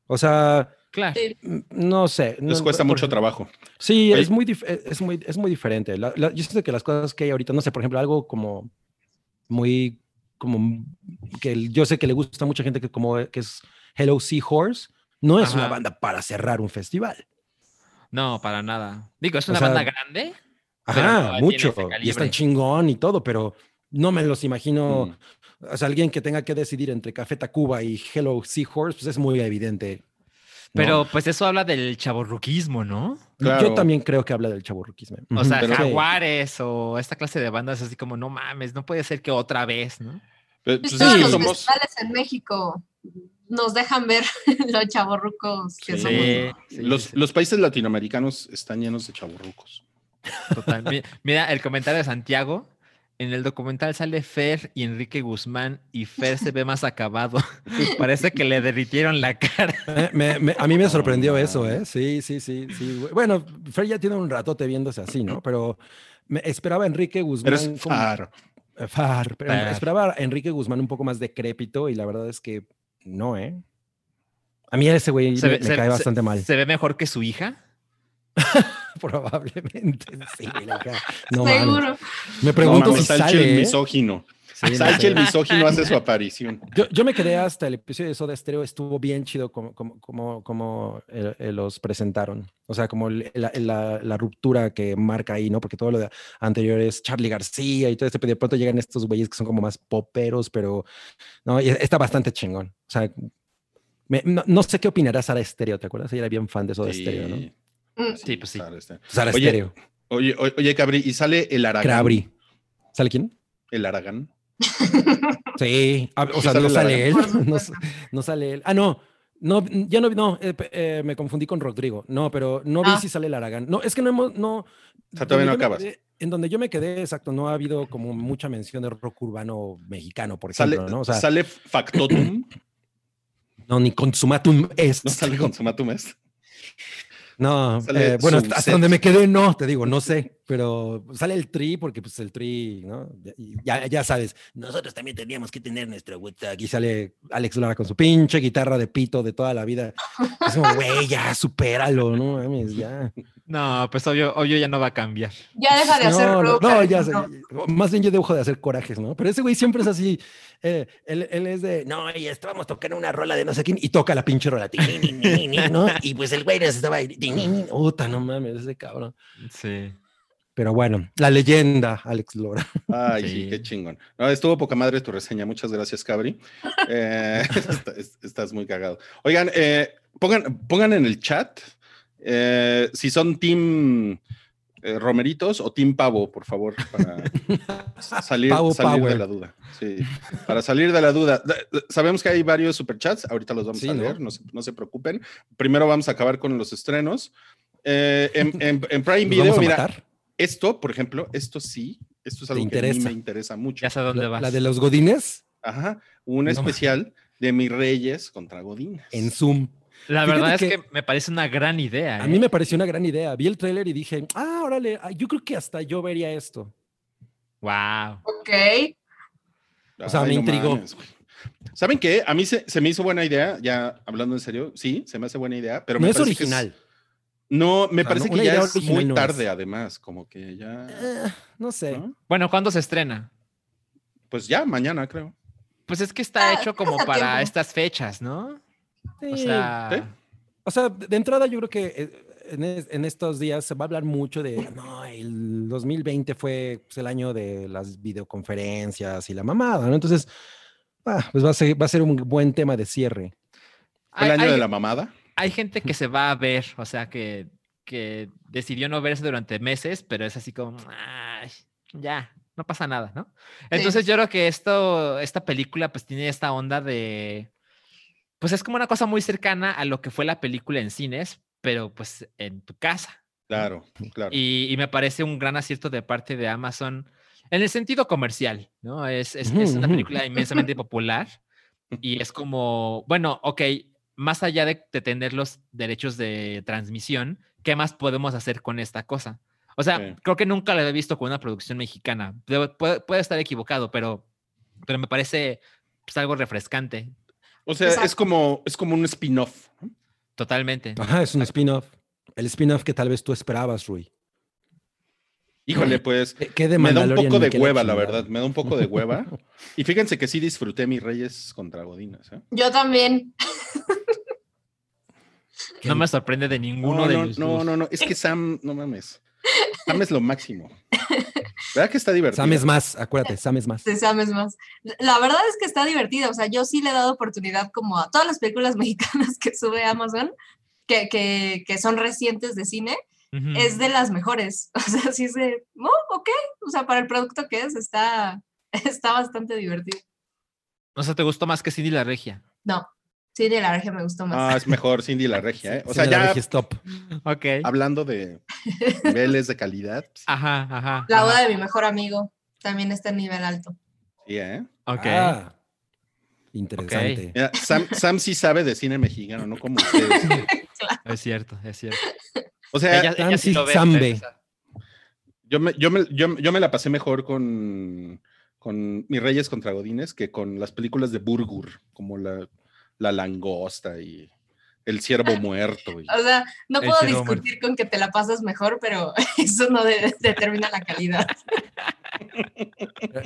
O sea, Claro. Mm, no sé. Les no- cuesta por mucho trabajo. Sí, Oye. es muy, dif- eh, es muy, es muy diferente. La- la- yo siento que las cosas que hay ahorita, no sé, por ejemplo, algo como muy, como que yo sé que le gusta a mucha gente que como que es Hello Seahorse, no es una banda para cerrar un festival. No, para nada. Digo, es O una sea, banda grande. Ajá, no mucho. Y están chingón y todo, pero no me los imagino. Mm. O sea, alguien que tenga que decidir entre Café Tacuba y Hello Seahorse, pues es muy evidente. ¿no? Pero pues eso habla del chaborruquismo, ¿no? Claro. yo también creo que habla del chaburruquismo. O sea, pero- Jaguares o esta clase de bandas así como, no mames, no puede ser que otra vez, ¿no? Pero, Pues pues, todos es que los somos, festivales en México nos dejan ver los chavorrucos que Sí. somos. Sí, los, sí, los países latinoamericanos están llenos de chaburrucos. total. Mi- Mira, el comentario de Santiago. En el documental sale Fer y Enrique Guzmán y Fer se ve más acabado. Parece que le derritieron la cara. Eh, me- me- a mí me sorprendió eso, ¿eh? Sí, sí, sí. Bueno, Fer ya tiene un ratote viéndose así, ¿no? Pero me esperaba a Enrique Guzmán. Pero es far. Far, pero Far. esperaba a Enrique Guzmán un poco más decrépito y la verdad es que no, ¿eh? A mí ese güey me, ve- me cae bastante mal. se ve mejor que su hija. Probablemente, sí. la hija. No mames. Seguro. Me No pregunto mames, si sale, el ¿eh? misógino. Sí, no sé. el misógino hace su aparición. Yo, yo me quedé hasta el episodio de Soda Stereo, estuvo bien chido como, como, como, como eh, eh, los presentaron. O sea, como el- la, la- la ruptura que marca ahí, ¿no? Porque todo lo de anterior es Charlie García y todo este, pero de pronto llegan estos güeyes que son como más poperos, pero no, y está bastante chingón. O sea, me- no, no sé qué opinará Sara Stereo, ¿te acuerdas? Ella era bien fan de Soda Stereo, ¿no? Sí, Mm. Sí, pues sí. Sara Oye, Stereo. Oye, oye, oye, Cabri, ¿y sale el Aragán? Crabri. ¿Sale quién? El Aragán. Sí, o sea, sale no sale él, no, no sale él. Ah, no, no, ya no, no, eh, eh, me confundí con Rodrigo. No, pero no vi Ah. si sale el Aragán. No, es que no hemos, no. O sea, todavía no me acabas. en donde yo me quedé, exacto, no ha habido como mucha mención de rock urbano mexicano, por Sale, ejemplo, ¿no? O sea, sale Factotum. no, ni Consumatum es. No sale Consumatum este. No, sale eh, bueno, hasta, donde me quedé, no, te digo, no sé. Pero sale el tri porque pues el tri, ¿no? Ya- Ya, sabes, nosotros también tendríamos que tener nuestro Woodstock. Y sale Alex Lara con su pinche guitarra de pito de toda la vida. Es como, güey, ya, supéralo, ¿no? Mames, ya. No, pues obvio, obvio ya no va a cambiar. Ya deja de hacer no, no, rock, no, ya sé, Alejandro. Más bien yo dejo de hacer corajes, ¿no? Pero ese güey siempre es así. eh, él, él es de, no, y estábamos tocando una rola de no sé quién y toca la pinche rola, tin, ni, ni, ni, ni, ¿no? Y pues el güey nos estaba ahí, tin, ni, ni. Puta, no mames, ese cabrón. Sí. Pero bueno, la leyenda, Alex Lora. Ay, sí. Sí. qué chingón. No, estuvo poca madre tu reseña. Muchas gracias, Cabri. Eh, está- es- estás muy cagado. Oigan, eh, pongan, pongan en el chat eh, si son team eh, Romeritos o team Pavo, por favor, para salir, Pavo salir de la duda. Sí, para salir de la duda. Da- da- Sabemos que hay varios superchats. Ahorita los vamos Sí, a ¿no? leer, no, se, no se preocupen. Primero vamos a acabar con los estrenos. Eh, en, en- en Prime ¿Nos Video, vamos a mira, matar? Esto, por ejemplo, esto sí, esto es ¿Te algo que a mí me interesa mucho. Ya sé dónde La, vas. la de los godines Ajá, un No especial de mis reyes contra Godines. en Zoom. La Fíjate verdad es que- que me parece una gran idea. A ¿eh? mí me pareció una gran idea. Vi el tráiler y dije, ah, órale, yo creo que hasta yo vería esto. Wow. Ok. o sea, me intrigó. ¿Saben qué? A mí se, se me hizo buena idea, ya hablando en serio, sí, se me hace buena idea, pero no me es parece que original. No, me O sea, parece no, que ya es original muy no es. tarde, además, como que ya. Eh, no sé. ¿no? Bueno, ¿cuándo se estrena? Pues ya, mañana, creo. Pues es que está Ah, hecho como para tiempo. estas fechas, ¿no? O Sí. sea, ¿sí? O sea, de entrada yo creo que eh, en, es- en estos días se va a hablar mucho de, no, el 2020 fue pues, el año de las videoconferencias y la mamada, ¿no? Entonces, ah, pues va a, ser, va a ser un buen tema de cierre. El hay, año de la mamada. Hay gente que se va a ver, o sea, que, que decidió no verse durante meses, pero es así como, "Ay, ya, no pasa nada, ¿no? Entonces yo creo que esto, esta película pues tiene esta onda de, pues es como una cosa muy cercana a lo que fue la película en cines, pero pues en tu casa. Claro, claro. Y, y me parece un gran acierto de parte de Amazon en el sentido comercial, ¿no? Es, es, es una película inmensamente popular y es como, bueno, ok, más allá de, de tener los derechos de transmisión, ¿qué más podemos hacer con esta cosa? O sea, Sí. creo que nunca la he visto con una producción mexicana. Debo- puede, puede estar equivocado, pero, pero me parece pues, algo refrescante, O sea, es como, es como un spin-off. ¿no? totalmente. Ajá, es un spin-off. El spin-off que tal vez tú esperabas, Rui. Híjole, pues ¿Qué- qué de me da un poco de hueva, la verdad. Me da un poco de hueva. Y fíjense que sí disfruté mis reyes contra Godines. ¿eh? Yo también. No me sorprende de ninguno No, de no, los no, no, no, es que Sam, no mames. Sam es lo máximo. ¿Verdad que está divertido? Sam es más, acuérdate, Sam es más. Te sabes más. La verdad es que está divertida. O sea, yo sí le he dado oportunidad como a todas las películas mexicanas que sube Amazon, que, que, que son recientes de cine, es de las mejores. O sea, sí es de, oh, ok. O sea, para el producto que es, está, está bastante divertido. O sea, ¿te gustó más que Cindy la Regia? No, sí, de la regia me gustó más. Ah, es mejor Cindy la regia, ¿eh? O Sí, sea, la ya Regia Stop. Ok. hablando de niveles de calidad, sí, Ajá, ajá. la ajá. boda de mi mejor amigo también está en nivel alto. ¿eh? Ok. Ah, interesante. Mira, Sam, Sam sí sabe de cine mexicano, no como ustedes. Es cierto, es cierto. O sea, Ella, ella sí lo ve. Yo, me, yo, me, yo, yo me la pasé mejor con, con Mis Reyes contra Godines que con las películas de Burgur, como La, la Langosta y El Ciervo Muerto. y- O sea, no puedo discutir con que te la pasas mejor, pero eso no de- determina la calidad.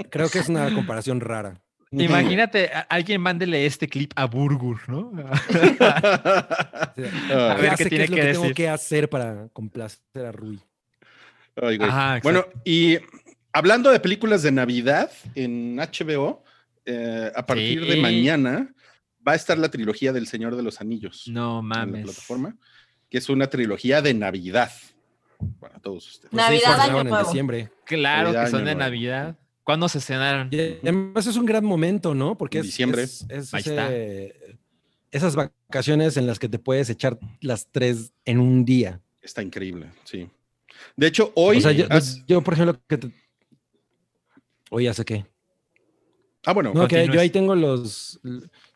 Creo que es una comparación rara. Imagínate, a- alguien mándele este clip a Burgur, ¿no? Ah, ver ya qué es lo que que tengo que hacer para complacer a Rui. Ay, güey. Ajá, exacto. bueno, y hablando de películas de Navidad en HBO, eh, a partir de mañana va a estar la trilogía del Señor de los Anillos No en la mames. plataforma, que es una trilogía de Navidad para todos ustedes. Pues sí, Navidad, Año en Nuevo. diciembre. Claro Navidad, que son de Nuevo. Navidad. ¿Cuándo se cenaron? Y además es un gran momento, ¿no? Porque En es, diciembre. es- es Ahí ese- esas vacaciones en las que te puedes echar las tres en un día. Está increíble, sí. De hecho, hoy... o sea, yo, has- yo, por ejemplo, que te... Ya sé qué. Ah, bueno, No, que yo ahí tengo los...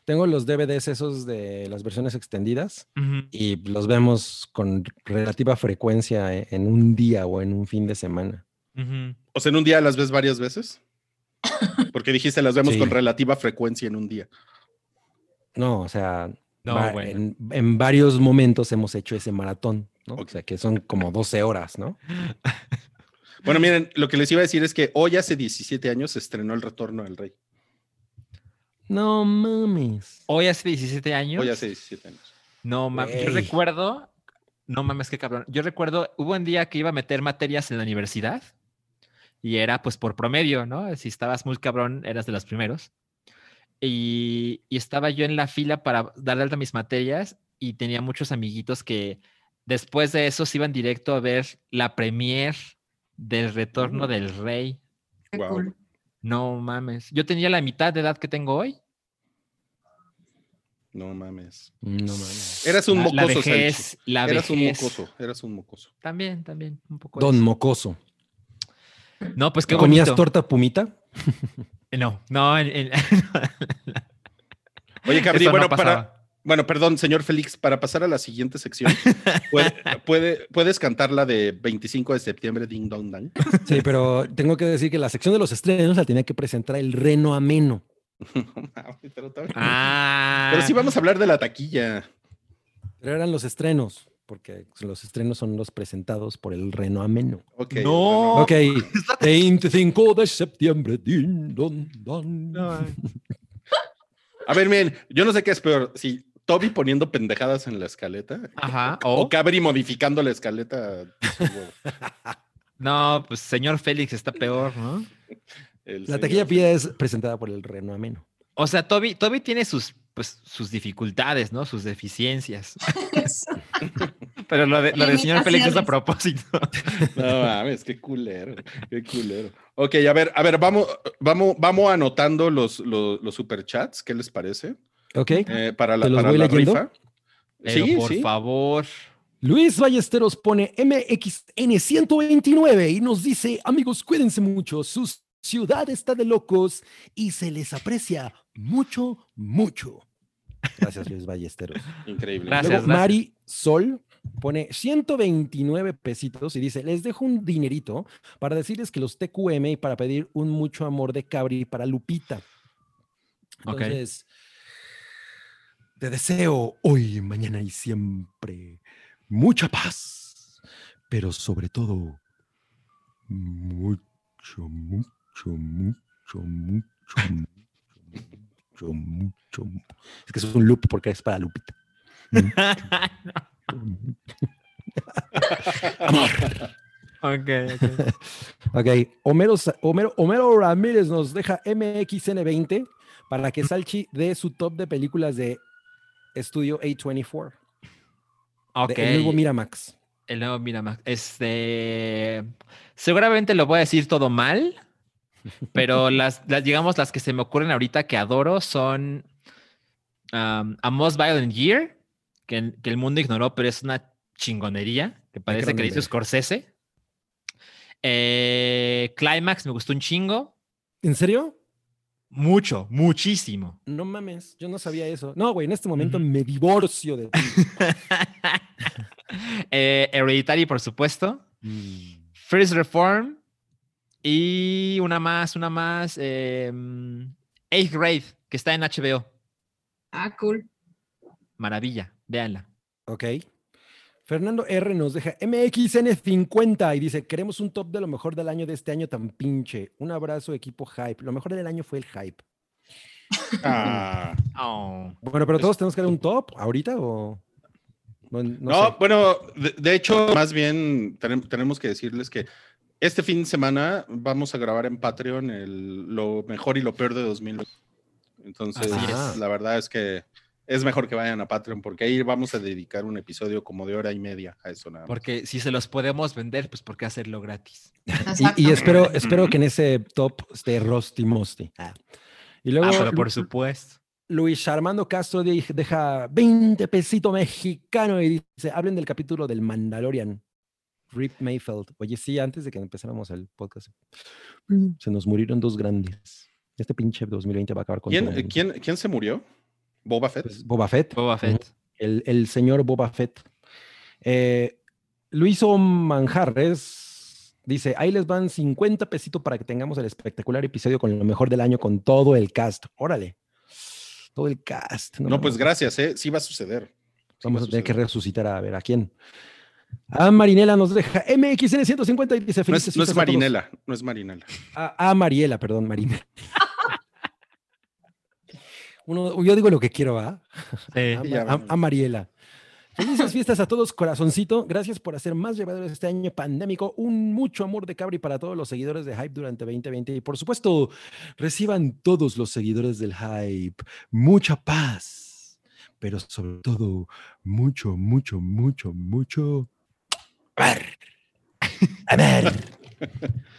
Tengo los DVDs esos de las versiones extendidas y los vemos con relativa frecuencia e- en un día o en un fin de semana. O sea, en un día las ves varias veces. Porque dijiste las vemos Sí. con relativa frecuencia en un día. No, o sea, No, va- bueno. en, en varios momentos hemos hecho ese maratón, ¿no? O sea, que son como 12 horas, ¿no? Bueno, miren, lo que les iba a decir es que hoy hace 17 años se estrenó El Retorno del Rey. No mames. Hoy hace 17 años. Hoy hace 17 años. No mames. Yo recuerdo. No mames, qué cabrón. Yo recuerdo, hubo un día que iba a meter materias en la universidad y era pues por promedio, ¿no? Si estabas muy cabrón, eras de los primeros. Y, y estaba yo en la fila para dar de alta mis materias y tenía muchos amiguitos que después de eso se iban directo a ver la premier del retorno Mm. del rey. Cool. No mames. Yo tenía la mitad de edad que tengo hoy. No mames. No mames. Eras un La- la mocoso, Sanchi. vejez, la Eras un vejez. mocoso, eras un mocoso. También, también, un poco. Don eso. Mocoso. No, pues qué ¿Comías bonito. torta pumita? No, no, en- en- Oye, Cabri, no bueno, para. Bueno, perdón, señor Félix, para pasar a la siguiente sección, puede, puede- puedes cantar la de 25 de septiembre, Ding Dong Dang. Sí, pero tengo que decir que la sección de los estrenos la tenía que presentar el Reno Ameno. Pero, Ah, pero sí vamos a hablar de la taquilla. Pero eran los estrenos, porque los estrenos son los presentados por el Reno Ameno. Ok, No. Ok, 25 de septiembre. din, don, don. no, A ver, miren, yo no sé qué es peor, si Toby poniendo pendejadas en la escaleta Ajá. o O, Cabri modificando la escaleta. no, pues señor Félix está peor, ¿no? El La taquilla pía es presentada por el Reno Ameno. O sea, Toby, Toby tiene sus, pues, sus dificultades, ¿no? Sus deficiencias. Pero lo de, lo del señor Félix es a propósito. No mames, qué culero, qué culero. Ok, a ver, a ver, vamos, vamos, vamos anotando los, los, los superchats, ¿qué les parece? Ok. Eh, para la, ¿Te los para voy la leyendo? rifa. Pero sí, por sí. favor. Luis Ballesteros pone MXN129 y nos dice, amigos, cuídense mucho, su ciudad está de locos y se les aprecia mucho, mucho. Gracias, Luis Ballesteros. Increíble. Gracias. Luego Mari Sol pone 129 pesitos y dice, les dejo un dinerito para decirles que los TQM y para pedir un mucho amor de Cabri para Lupita. Ok. Entonces, te deseo hoy, mañana y siempre mucha paz, pero sobre todo mucho, mucho, mucho, mucho, mucho, mucho. Es que es un loop porque es para Lupita. Amor. ok, ok. Ok, Homero, Homero, Homero Ramírez nos deja MXN20 para que Salchi dé su top de películas de Estudio A24. Ok. de el nuevo Miramax. El nuevo Miramax. Este. Seguramente lo voy a decir todo mal, pero las, las, digamos, las que se me ocurren ahorita que adoro son um, A Most Violent Year, que, que el mundo ignoró, pero es una chingonería, que parece que hizo. Scorsese. Eh, Climax me gustó un chingo. ¿En serio? Mucho, muchísimo. No mames, yo no sabía eso. No, güey, en este momento me divorcio de ti. eh, Hereditary, por supuesto. First Reform. Y una más, una más. eh, Eighth Grade, que está en HBO. Ah, cool. Maravilla, véanla. Ok. Fernando R nos deja MXN50 y dice, queremos un top de lo mejor del año de este año tan pinche. Un abrazo, equipo hype. Lo mejor del año fue el hype. Ah. Oh. Bueno, pero todos tenemos que dar un top ahorita o... No, no No, sé. bueno, de, de hecho, más bien tenem- tenemos que decirles que este fin de semana vamos a grabar en Patreon el, lo mejor y lo peor de 2000. Entonces, la verdad es que es mejor que vayan a Patreon porque ahí vamos a dedicar un episodio como de hora y media a eso nada más. Porque si se los podemos vender, pues ¿por qué hacerlo gratis? Y, espero, espero que en ese top esté Rusty Mosty. Ah. Y luego Ah, pero por supuesto. Luis Armando Castro deja 20 pesito mexicano y dice, hablen del capítulo del Mandalorian. Rip Mayfeld. Oye, sí, antes de que empezáramos el podcast. Se nos murieron dos grandes. Este pinche 2020 va a acabar con todo ¿Quién, el mundo. quién, quién se murió? Boba Fett. Pues, Boba Fett. Boba Fett. El, el señor Boba Fett. Eh, Luiso Manjarres dice: Ahí les van 50 pesitos para que tengamos el espectacular episodio con lo mejor del año con todo el cast. Órale. Todo el cast. no, pues gracias, ¿eh? Sí va a suceder. Sí Vamos va a tener que resucitar a ver a quién. A Marinela nos deja MXN150 y dice No es, no es fiestas a todos". Marinela, no es Marinela. A, a Mariela, perdón, Marinela. Uno, yo digo lo que quiero, ¿ah? Sí. A, Mariela. Felices fiestas a todos, corazoncito. Gracias por hacer más llevadero este año pandémico. Un mucho amor de Cabri para todos los seguidores de Hype durante 2020. Y por supuesto, reciban todos los seguidores del Hype mucha paz. Pero sobre todo, mucho, mucho, mucho, mucho. Amor. Amor.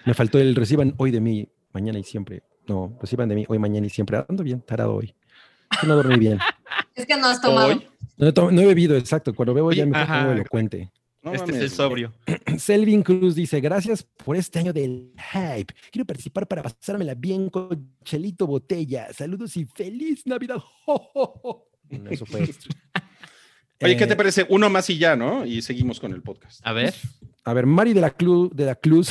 Me faltó el reciban hoy de mí, mañana y siempre. No, reciban de mí hoy, mañana y siempre. Ando bien, tarado hoy. Que No dormí bien. Es que no has tomado. Hoy. No no he bebido, exacto. Cuando bebo ya me pongo elocuente. No este es el mames, sobrio. Selvin Cruz dice, gracias por este año del hype. Quiero participar para pasármela bien con Chelito Botella. Saludos y feliz Navidad. Jo, jo, jo. Bueno, Eso fue. Oye, ¿qué Eh, te parece? Uno más y ya, ¿no? Y seguimos con el podcast. A ver, A ver, Mari de la Cruz, de la Cruz,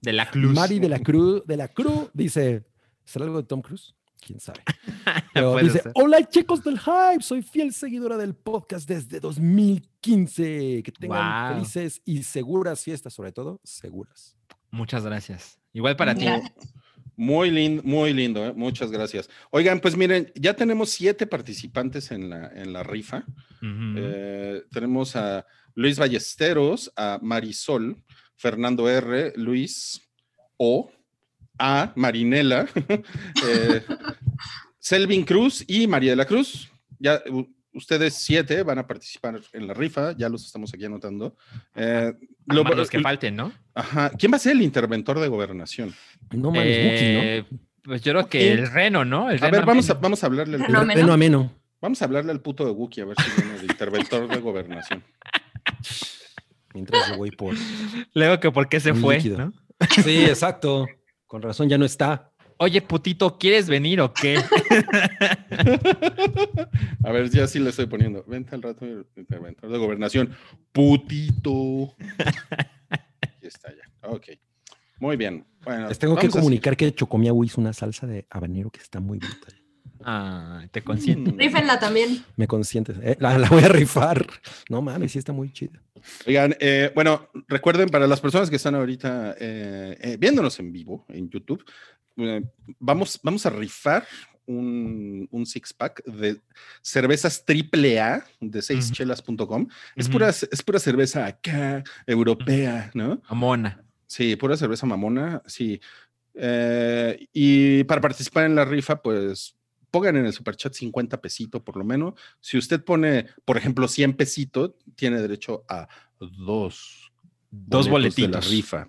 de la Cruz. Mari de la Cruz, de la Cruz, dice, ¿será algo de Tom Cruise? ¿Quién sabe? Pero dice, ser. hola chicos del hype, soy fiel seguidora del podcast desde 2015. Que tengan Wow. felices y seguras fiestas, sobre todo, seguras. Muchas gracias. Igual para ti. Muy lindo, muy lindo, ¿eh? muchas gracias. Oigan, pues miren, ya tenemos siete participantes en la, en la rifa. Eh, tenemos a Luis Ballesteros, a Marisol, Fernando R, Luis O, a Marinela, eh, Selvin Cruz y María de la Cruz. Ya ustedes siete van a participar en la rifa, ya los estamos aquí anotando. Eh, lo- los que falten, ¿no? Ajá. ¿Quién va a ser el interventor de gobernación? No mames, Wookie, Eh, Pues yo creo que Wookie. el reno, ¿no? El A ver, vamos a, vamos a hablarle al, ¿no? Reno ameno. vamos a hablarle al puto de Wookiee a ver si viene de interventor de gobernación. Mientras yo voy por... Luego que por qué se fue, líquido. ¿no? Sí, exacto. Con razón ya no está. Oye, putito, ¿quieres venir o qué? A ver, ya sí le estoy poniendo. Vente al rato, interventor de gobernación. Putito. Aquí está ya. Ok. Muy bien. Bueno, Les tengo que vamos a comunicar que Chocomiahu hizo una salsa de habanero que está muy brutal. Ah, te. Mm. Rífenla también. Me consientes. Eh, la, la voy a rifar. No mames, sí está muy chida. Oigan, eh, bueno, recuerden para las personas que están ahorita eh, eh, viéndonos en vivo en YouTube, eh, vamos, vamos a rifar un, un six pack de cervezas triple A de seischelas.com. Es, Ujú. pura, es pura cerveza acá, europea, ¿no? Amona. Sí, pura cerveza mamona, sí. Eh, y para participar en la rifa, pues pongan en el superchat 50 pesitos por lo menos. Si usted pone, por ejemplo, 100 pesitos, tiene derecho a dos, Dos de la boletitos. rifa.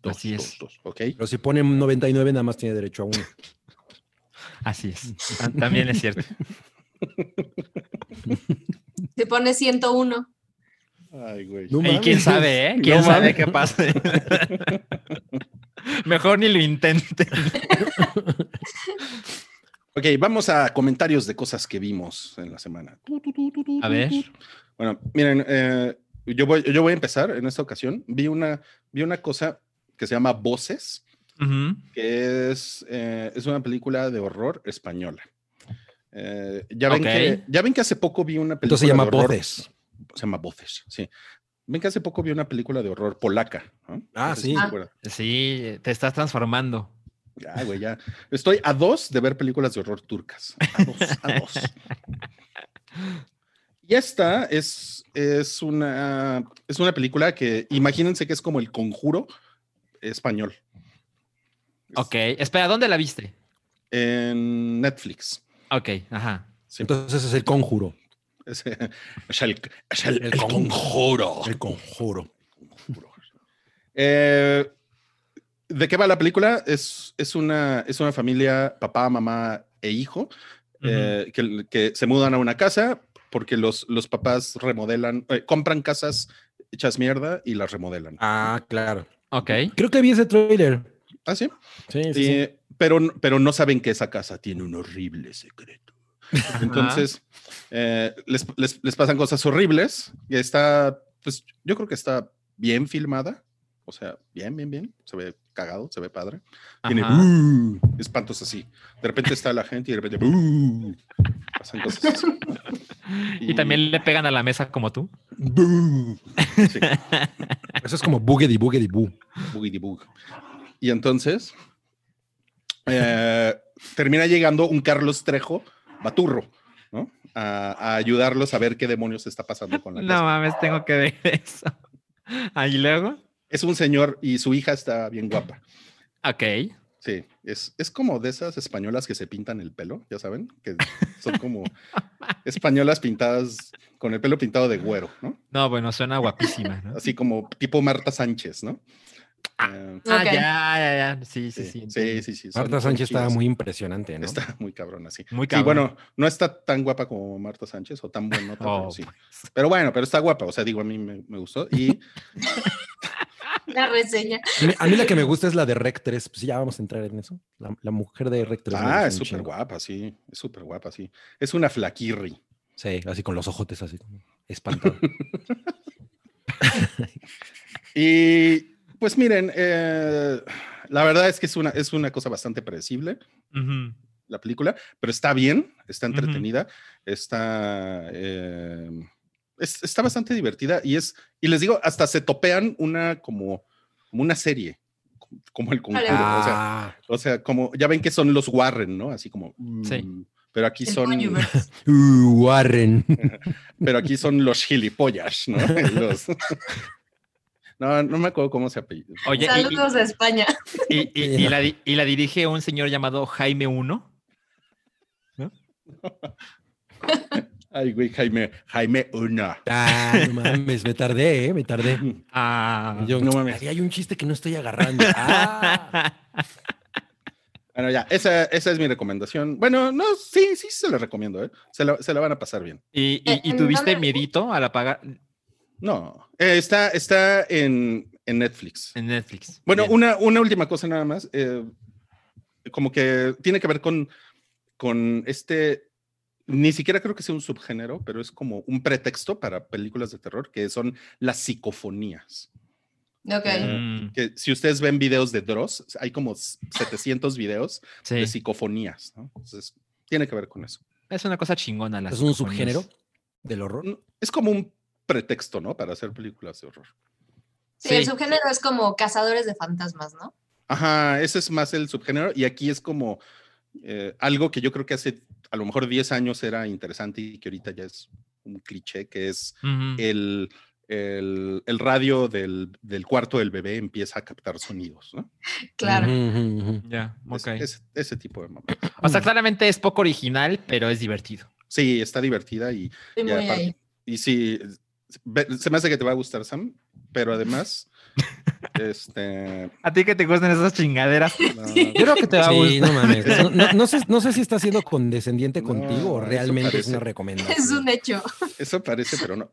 Dos, Así dos, es. dos, ¿ok? Pero si ponen 99, nada más tiene derecho a uno. Así es. Tam- También es cierto. Se pone 101. Ay, güey. No Y quién sabe, ¿eh? No ¿Quién sabe mames. qué pasa? Mejor ni lo intente. Ok, vamos a comentarios de cosas que vimos en la semana. A ver. Bueno, miren, eh, yo, voy, yo voy a empezar en esta ocasión. Vi una, vi una cosa que se llama Voces. Ujú. que es, eh, es una película de horror española. Eh, ya, ven Ok. que, ya ven que hace poco vi una película Entonces se llama de horror. Voces. Se llama Voces, sí. Ven que hace poco vi una película de horror polaca. ¿no? Ah, No sé si sí. se Ah. Sí, te estás transformando. Ya, güey, ya. Estoy a dos de ver películas de horror turcas. A dos, a dos. Y esta es, es, una, es una película que imagínense que es como el conjuro español. Ok. Espera, ¿dónde la viste? En Netflix. Ok, ajá. Sí. Entonces es el conjuro. Es, es el, es el- El el con- conjuro. El conjuro. Eh, ¿De qué va la película? Es, es, una, es una familia, papá, mamá e hijo, eh, que, que se mudan a una casa porque los, los papás remodelan, eh, compran casas hechas mierda y las remodelan. Ah, claro. Ok. Creo que vi ese trailer. ¿Ah, sí? Sí, sí, sí. Pero, pero no saben que esa casa tiene un horrible secreto. Entonces, eh, les, les- les pasan cosas horribles. Y está, pues yo creo que está bien filmada. O sea, bien, bien, bien. Se ve cagado, se ve padre. Tiene espantos así. De repente está la gente y de repente pasan cosas así. Y también le pegan a la mesa como tú. Eso es como Boogedy Boogedy Boo. boogity boog. Y entonces eh, termina llegando un Carlos Trejo Baturro, ¿no? A, a ayudarlos a ver qué demonios está pasando con la No casa. mames, tengo que ver eso. Ahí luego. Es un señor y su hija está bien guapa. Ok. Sí, es, es como de esas españolas que se pintan el pelo, ya saben, que son como españolas pintadas con el pelo pintado de güero, ¿no? No, bueno, suena guapísima, ¿no? Así como tipo Marta Sánchez, ¿no? Eh, Ah, ya, ya, ya. Sí, sí, sí, sí. sí, sí, sí, Marta son Sánchez estaba chidas. muy impresionante, ¿no? Está muy cabrón así. Muy Sí, cabrón. bueno, no está tan guapa como Marta Sánchez o tan buena, Oh, pero sí. Pero bueno, pero está guapa, o sea, digo, a mí me, me gustó. Y La reseña. A mí, a mí la que me gusta es la de Rec 3. Pues ya vamos a entrar en eso. La, la mujer de Rec 3. me ah, es súper guapa, sí, es súper guapa, sí. Es una flaquirri. Sí, así con los ojotes así como espantado. Y pues miren, eh, la verdad es que es una, es una cosa bastante predecible. La película, pero está bien, está entretenida, está, eh, es- está bastante divertida y es, y les digo, hasta se topean una como, como una serie, como el conjuro, o, sea, ah, o sea, como, ya ven que son los Warren, ¿no? Así como, Sí. mm, pero aquí El son, uh, Warren. pero aquí son los gilipollas, ¿no? Los- no, no me acuerdo cómo se apellida. Oye, y- Saludos a España. Y, y- y la, di- y la dirige un señor llamado Jaime I. Ay, güey, Jaime, Jaime Una. Ah, no mames, me tardé, ¿eh? Me tardé. Ah. Yo, no mames. "Ahí hay un chiste que no estoy agarrando. Ah. Bueno, ya, esa, esa es mi recomendación. Bueno, no, sí, sí se la recomiendo, ¿eh? Se la, se la van a pasar bien. ¿Y, y- Eh, y ¿en tuviste miedito al apagar No, eh, está, está en, en Netflix. en Netflix? Bueno, una, una última cosa nada más. eh, como que tiene que ver con, con este, ni siquiera creo que sea un subgénero, pero es como un pretexto para películas de terror, que son las psicofonías. Ok. Mm, Que si ustedes ven videos de Dross, hay como 700 videos sí. de psicofonías, ¿no? Entonces, tiene que ver con eso. Es una cosa chingona. las Es un subgénero del horror. No, Es como un pretexto, ¿no? Para hacer películas de horror. Sí, el subgénero es como cazadores de fantasmas, ¿no? Ajá, ese es más el subgénero y aquí es como eh, algo que yo creo que hace a lo mejor 10 años era interesante y que ahorita ya es un cliché, que es Ujú. el, el, el radio del, del cuarto del bebé empieza a captar sonidos, ¿no? Claro. Ujú, ujú, ujú. Ya, Es- ok. ese, ese tipo de mamá. O sea, claramente es poco original, pero es divertido. Sí, está divertida y, Estoy y muy aparte- ahí. y sí, se me hace que te va a gustar, Sam, pero además, este... A ti que te gustan esas chingaderas. no, creo que te va a Sí, gustar. no mames. No, no- no sé, no sé si está siendo condescendiente No, contigo o realmente es parece. una recomendación. Es un hecho. Eso parece, pero no.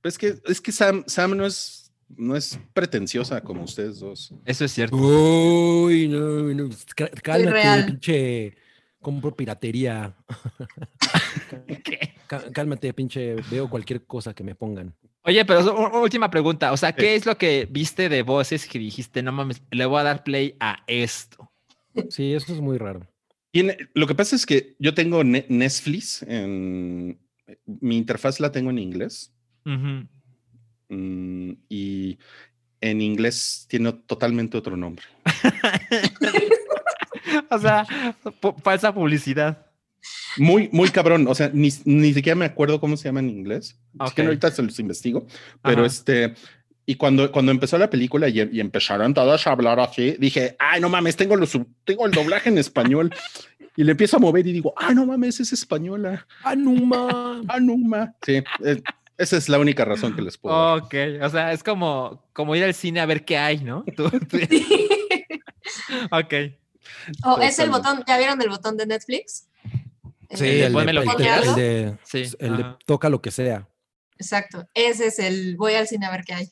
Pero es que, es que Sam, Sam no es, no es pretenciosa como ustedes dos. Eso es cierto. Uy, no, no. cá- Cálmate, pinche. Compro piratería. ¿Qué? Cá- Cálmate, pinche. Veo cualquier cosa que me pongan. Oye, pero última pregunta. O sea, ¿qué es lo que viste de voces que dijiste, no mames, le voy a dar play a esto? Sí, eso es muy raro. Lo que pasa es que yo tengo Ne- Netflix en mi interfaz la tengo en inglés mm, y en inglés tiene totalmente otro nombre. o sea, falsa publicidad. Muy, muy cabrón. O sea, ni, ni siquiera me acuerdo cómo se llama en inglés. Es que ahorita se los investigo. Pero Ajá. este, y cuando, cuando empezó la película y, y empezaron todos a hablar así, dije, ay, no mames, tengo, los, tengo el doblaje en español. Y le empiezo a mover y digo, ay, no mames, es española. ¡Anuma! Anuma. Sí, eh, esa es la única razón que les puedo dar. Ok, o sea, es como, como ir al cine a ver qué hay, ¿no? Tú- tú- ok. Oh, es el botón, ¿ya vieron el botón de Netflix? Sí, el de, ponme lo el que de- quieras. el de- Sí, el de ajá. toca lo que sea. Exacto, ese es el voy al cine a ver qué hay.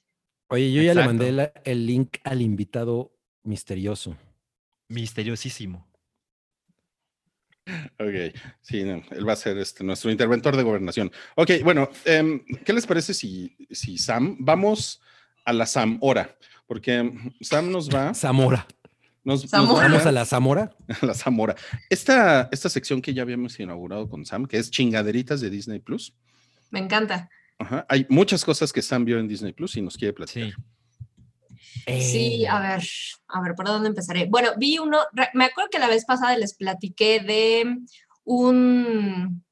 Oye, yo ya le mandé la- el link al invitado misterioso. Misteriosísimo. Ok, sí, no, él va a ser este, nuestro interventor de gobernación. Ok, bueno, em, ¿qué les parece si, si Sam, vamos a la Sam hora? Porque Sam nos va... Zamora. Nos, nos Vamos a la Zamora. a la Zamora. Esta, esta sección que ya habíamos inaugurado con Sam, que es chingaderitas de Disney Plus. Me encanta. Ajá, Hay muchas cosas que Sam vio en Disney Plus y nos quiere platicar. Sí. Sí, Eh, a ver, a ver, ¿por dónde empezaré? Bueno, vi uno, me acuerdo que la vez pasada les platiqué de un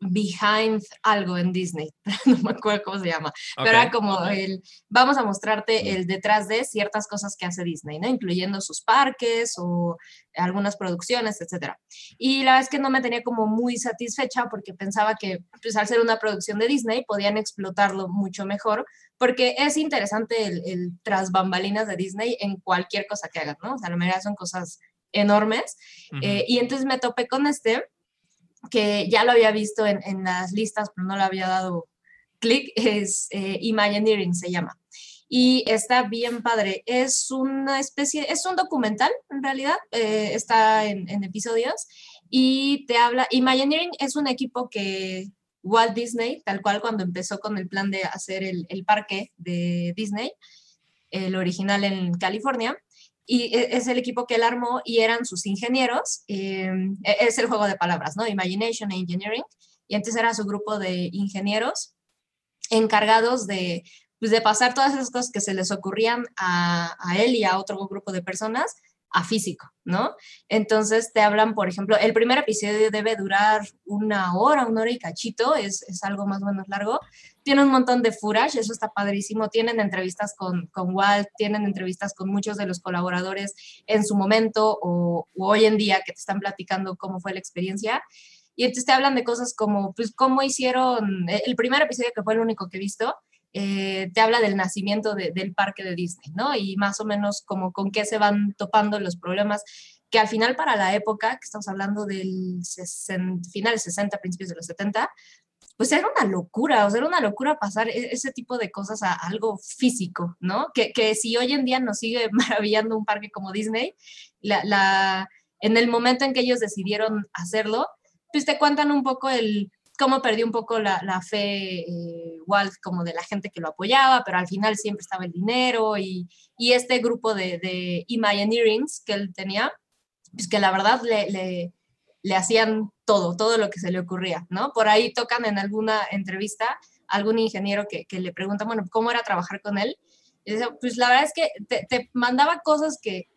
behind algo en Disney, no me acuerdo cómo se llama, pero era como el, vamos a mostrarte el detrás de ciertas cosas que hace Disney, ¿no? Incluyendo sus parques o algunas producciones, etcétera. Y la verdad es que no me tenía como muy satisfecha porque pensaba que, pues al ser una producción de Disney, podían explotarlo mucho mejor, porque es interesante el, el tras bambalinas de Disney en cualquier cosa que hagan, ¿no? O sea, la mayoría son cosas enormes. Eh, y entonces me topé con este, que ya lo había visto en, en las listas, pero no le había dado clic, es eh, Imagineering se llama. Y está bien padre. Es una especie, es un documental en realidad, eh, está en, en episodios y te habla, Imagineering es un equipo que Walt Disney, tal cual cuando empezó con el plan de hacer el, el parque de Disney, el original en California, y e- es el equipo que él armó y eran sus ingenieros. eh, e- es el juego de palabras, ¿no? Imagination e Engineering. Y entonces era su grupo de ingenieros encargados de, pues, de pasar todas esas cosas que se les ocurrían a, a él y a otro grupo de personas a físico, ¿no? Entonces te hablan, por ejemplo, el primer episodio debe durar una hora, una hora y cachito, es, es algo más o menos largo. Tiene un montón de footage, eso está padrísimo. Tienen entrevistas con, con Walt, tienen entrevistas con muchos de los colaboradores en su momento o, o hoy en día que te están platicando cómo fue la experiencia. Y entonces te hablan de cosas como, pues, cómo hicieron, eh, el primer episodio que fue el único que he visto, eh, te habla del nacimiento de- del parque de Disney, ¿no? Y más o menos como con qué se van topando los problemas, que al final para la época, que estamos hablando del 60, finales 60, principios de los 70, pues era una locura, o sea, era una locura pasar e- ese tipo de cosas a algo físico, ¿no? Que, que si hoy en día nos sigue maravillando un parque como Disney, la, la, en el momento en que ellos decidieron hacerlo, pues te cuentan un poco el cómo perdió un poco la, la fe eh, Walt como de la gente que lo apoyaba, pero al final siempre estaba el dinero y, y este grupo de, de Imagineerings que él tenía, pues que la verdad le, le, le hacían todo, todo lo que se le ocurría, ¿no? Por ahí tocan en alguna entrevista a algún ingeniero que, que le pregunta, bueno, ¿cómo era trabajar con él? Y dice, pues la verdad es que te, te mandaba cosas que,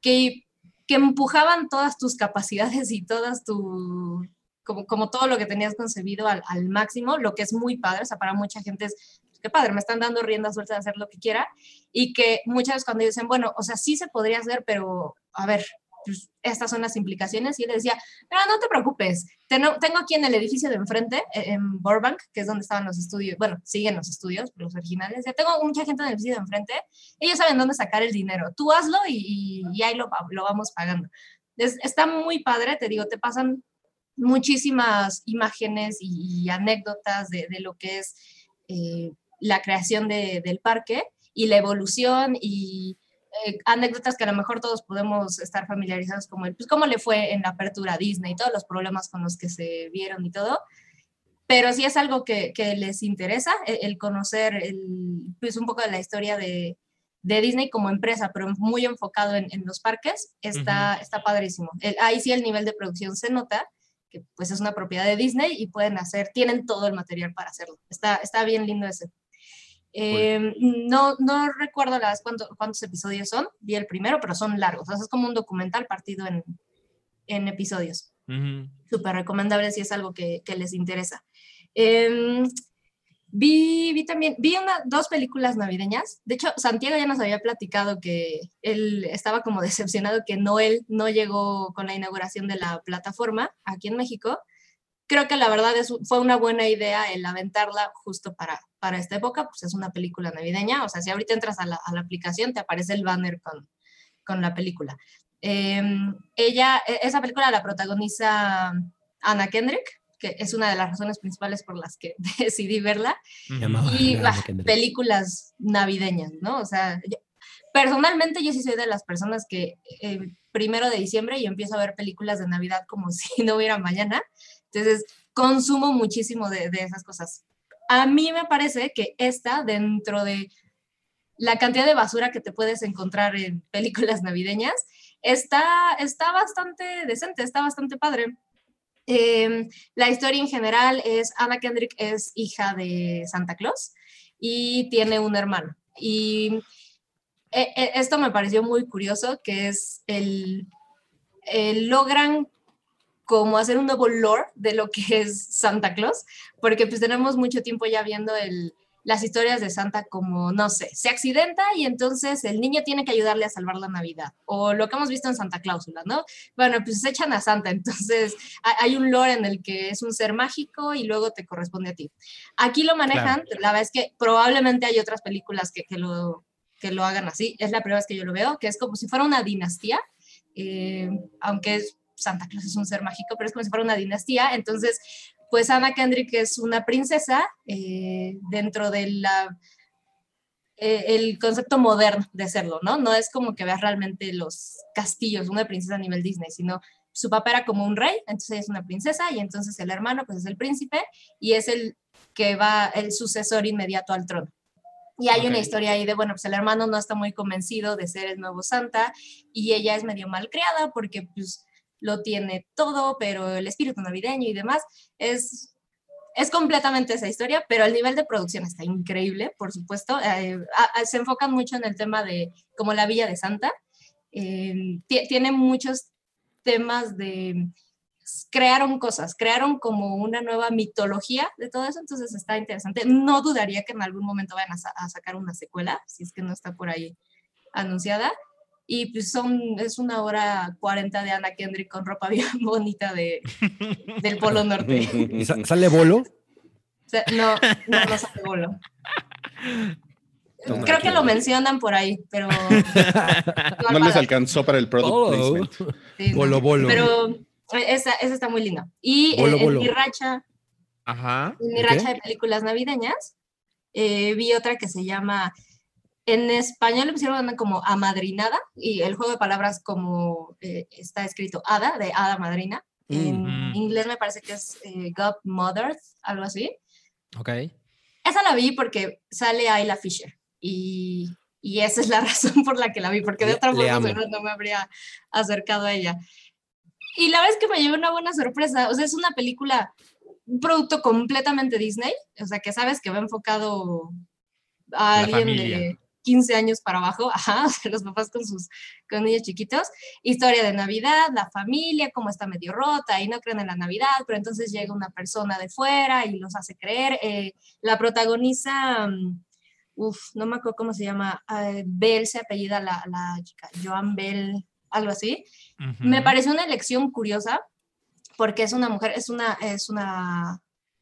que, que empujaban todas tus capacidades y todas tu, como, como todo lo que tenías concebido al, al máximo, lo que es muy padre, o sea, para mucha gente es, qué padre, me están dando rienda suelta de hacer lo que quiera, y que muchas veces cuando dicen, bueno, o sea, sí se podría hacer, pero a ver, pues, estas son las implicaciones, y él decía, no, no te preocupes, Tengo, tengo aquí en el edificio de enfrente, eh, en Burbank, que es donde estaban los estudios, bueno, siguen los estudios, los originales, ya tengo mucha gente en el edificio de enfrente, ellos saben dónde sacar el dinero, tú hazlo y, y ahí lo, lo vamos pagando. Es, está muy padre, te digo, te pasan muchísimas imágenes y, y anécdotas de, de, lo que es eh, la creación de, del parque y la evolución y eh, anécdotas que a lo mejor todos podemos estar familiarizados como el, pues cómo le fue en la apertura a Disney, todos los problemas con los que se vieron y todo. Pero si es algo que, que les interesa, el, el conocer el, pues un poco de la historia de, de Disney como empresa, pero muy enfocado en, en los parques, está, uh -huh. está padrísimo. El, ahí sí el nivel de producción se nota, que pues es una propiedad de Disney y pueden hacer, tienen todo el material para hacerlo. Está, está bien lindo ese. Eh, no, no recuerdo las cuánto, cuántos episodios son, vi el primero, pero son largos. O sea, es como un documental partido en, en episodios. Uh -huh. Súper recomendable si es algo que, que les interesa. Eh, vi, vi también, vi una, dos películas navideñas. De hecho, Santiago ya nos había platicado que él estaba como decepcionado que Noel no llegó con la inauguración de la plataforma aquí en México. Creo que la verdad es, fue una buena idea el aventarla justo para, para esta época, pues es una película navideña. O sea, si ahorita entras a la, a la aplicación, te aparece el banner con, con la película. Eh, ella, esa película la protagoniza Anna Kendrick, que es una de las razones principales por las que decidí verla. Llamaba y bah, películas navideñas, ¿no? O sea, yo, personalmente yo sí soy de las personas que eh, primero de diciembre yo empiezo a ver películas de Navidad como si no hubiera mañana. Entonces, consumo muchísimo de, de esas cosas. A mí me parece que esta, dentro de la cantidad de basura que te puedes encontrar en películas navideñas, está, está bastante decente, está bastante padre. Eh, la historia en general es, Anna Kendrick es hija de Santa Claus y tiene un hermano. Y eh, eh, esto me pareció muy curioso, que es el, el logran como hacer un nuevo lore de lo que es Santa Claus, porque pues tenemos mucho tiempo ya viendo el, las historias de Santa como, no sé, se accidenta y entonces el niño tiene que ayudarle a salvar la Navidad, o lo que hemos visto en Santa Cláusula, ¿no? Bueno, pues se echan a Santa, entonces hay un lore en el que es un ser mágico y luego te corresponde a ti. Aquí lo manejan, la verdad es que probablemente hay otras películas que, que, lo, que lo hagan así, es la primera vez que yo lo veo, que es como si fuera una dinastía, eh, aunque es Santa Claus es un ser mágico, pero es como si fuera una dinastía. Entonces, pues Anna Kendrick es una princesa eh, dentro de la eh, el concepto moderno de serlo, ¿no? No es como que veas realmente los castillos, una princesa a nivel Disney, sino su papá era como un rey, entonces ella es una princesa y entonces el hermano pues es el príncipe y es el que va el sucesor inmediato al trono. Y hay una historia ahí de, bueno, pues el hermano no está muy convencido de ser el nuevo Santa y ella es medio malcriada porque pues lo tiene todo, pero el espíritu navideño y demás es, es completamente esa historia, pero el nivel de producción está increíble, por supuesto. Eh, se enfocan mucho en el tema de como la Villa de Santa. Eh, tiene muchos temas de crearon cosas, crearon como una nueva mitología de todo eso, entonces está interesante. No dudaría que en algún momento vayan a, a sacar una secuela, si es que no está por ahí anunciada y pues son, es una hora 40 de Ana Kendrick con ropa bien bonita de, del Polo Norte. ¿Y ¿Sale bolo? No, no, no sale bolo. Creo que lo mencionan por ahí, pero... No, les alcanzó para el product oh. placement. bolo, bolo. Pero esa, esa, está muy linda. Y bolo, en, bolo. mi racha, Ajá. en mi racha de películas navideñas, eh, vi otra que se llama en español le pusieron como amadrinada y el juego de palabras como eh, está escrito hada, de hada madrina. En Mm. inglés me parece que es eh, Godmother, algo así. Ok. Esa la vi porque sale Ayla Fisher y, y esa es la razón por la que la vi, porque de otra forma no me habría acercado a ella. Y la verdad es que me llevé una buena sorpresa. O sea, es una película, un producto completamente Disney, o sea, que sabes que va enfocado a La alguien familia. de 15 años para abajo, ajá, o sea, los papás con sus con niños chiquitos, historia de Navidad, la familia, cómo está medio rota y no creen en la Navidad, pero entonces llega una persona de fuera y los hace creer. Eh, la protagoniza, mm, uf, no me acuerdo cómo se llama, eh, Bell se apellida la, la chica, Joan Bell, algo así. Me pareció una elección curiosa porque es una mujer, es una, es una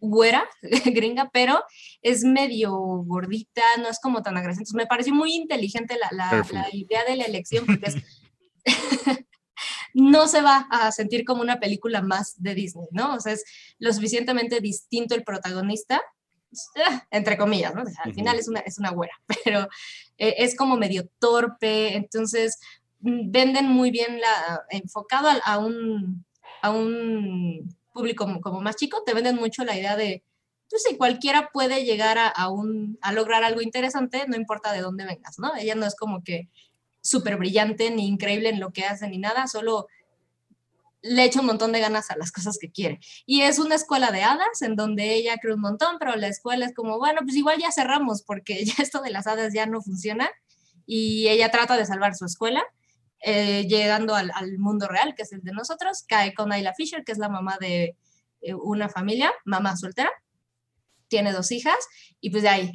güera gringa, pero es medio gordita, no es como tan agresiva. Entonces me pareció muy inteligente la, la- idea de la elección porque es- no se va a sentir como una película más de Disney, ¿no? O sea, es lo suficientemente distinto el protagonista, eh, entre comillas, ¿no? O sea, al final es una, es una güera, pero eh, es como medio torpe, entonces mm, venden muy bien la, enfocado al- a, un, a un público como, más chico, te venden mucho la idea de, pues sí, cualquiera puede llegar a, a un, a lograr algo interesante, no importa de dónde vengas, ¿no? Ella no es como que súper brillante ni increíble en lo que hace ni nada, solo le echa un montón de ganas a las cosas que quiere. Y es una escuela de hadas en donde ella cree un montón, pero la escuela es como, bueno, pues igual ya cerramos porque ya esto de las hadas ya no funciona y ella trata de salvar su escuela. Eh, llegando al, mundo real, que es el de nosotros, cae con Ayla Fisher, que es la mamá de eh, una familia, mamá soltera, tiene dos hijas, y pues de ahí,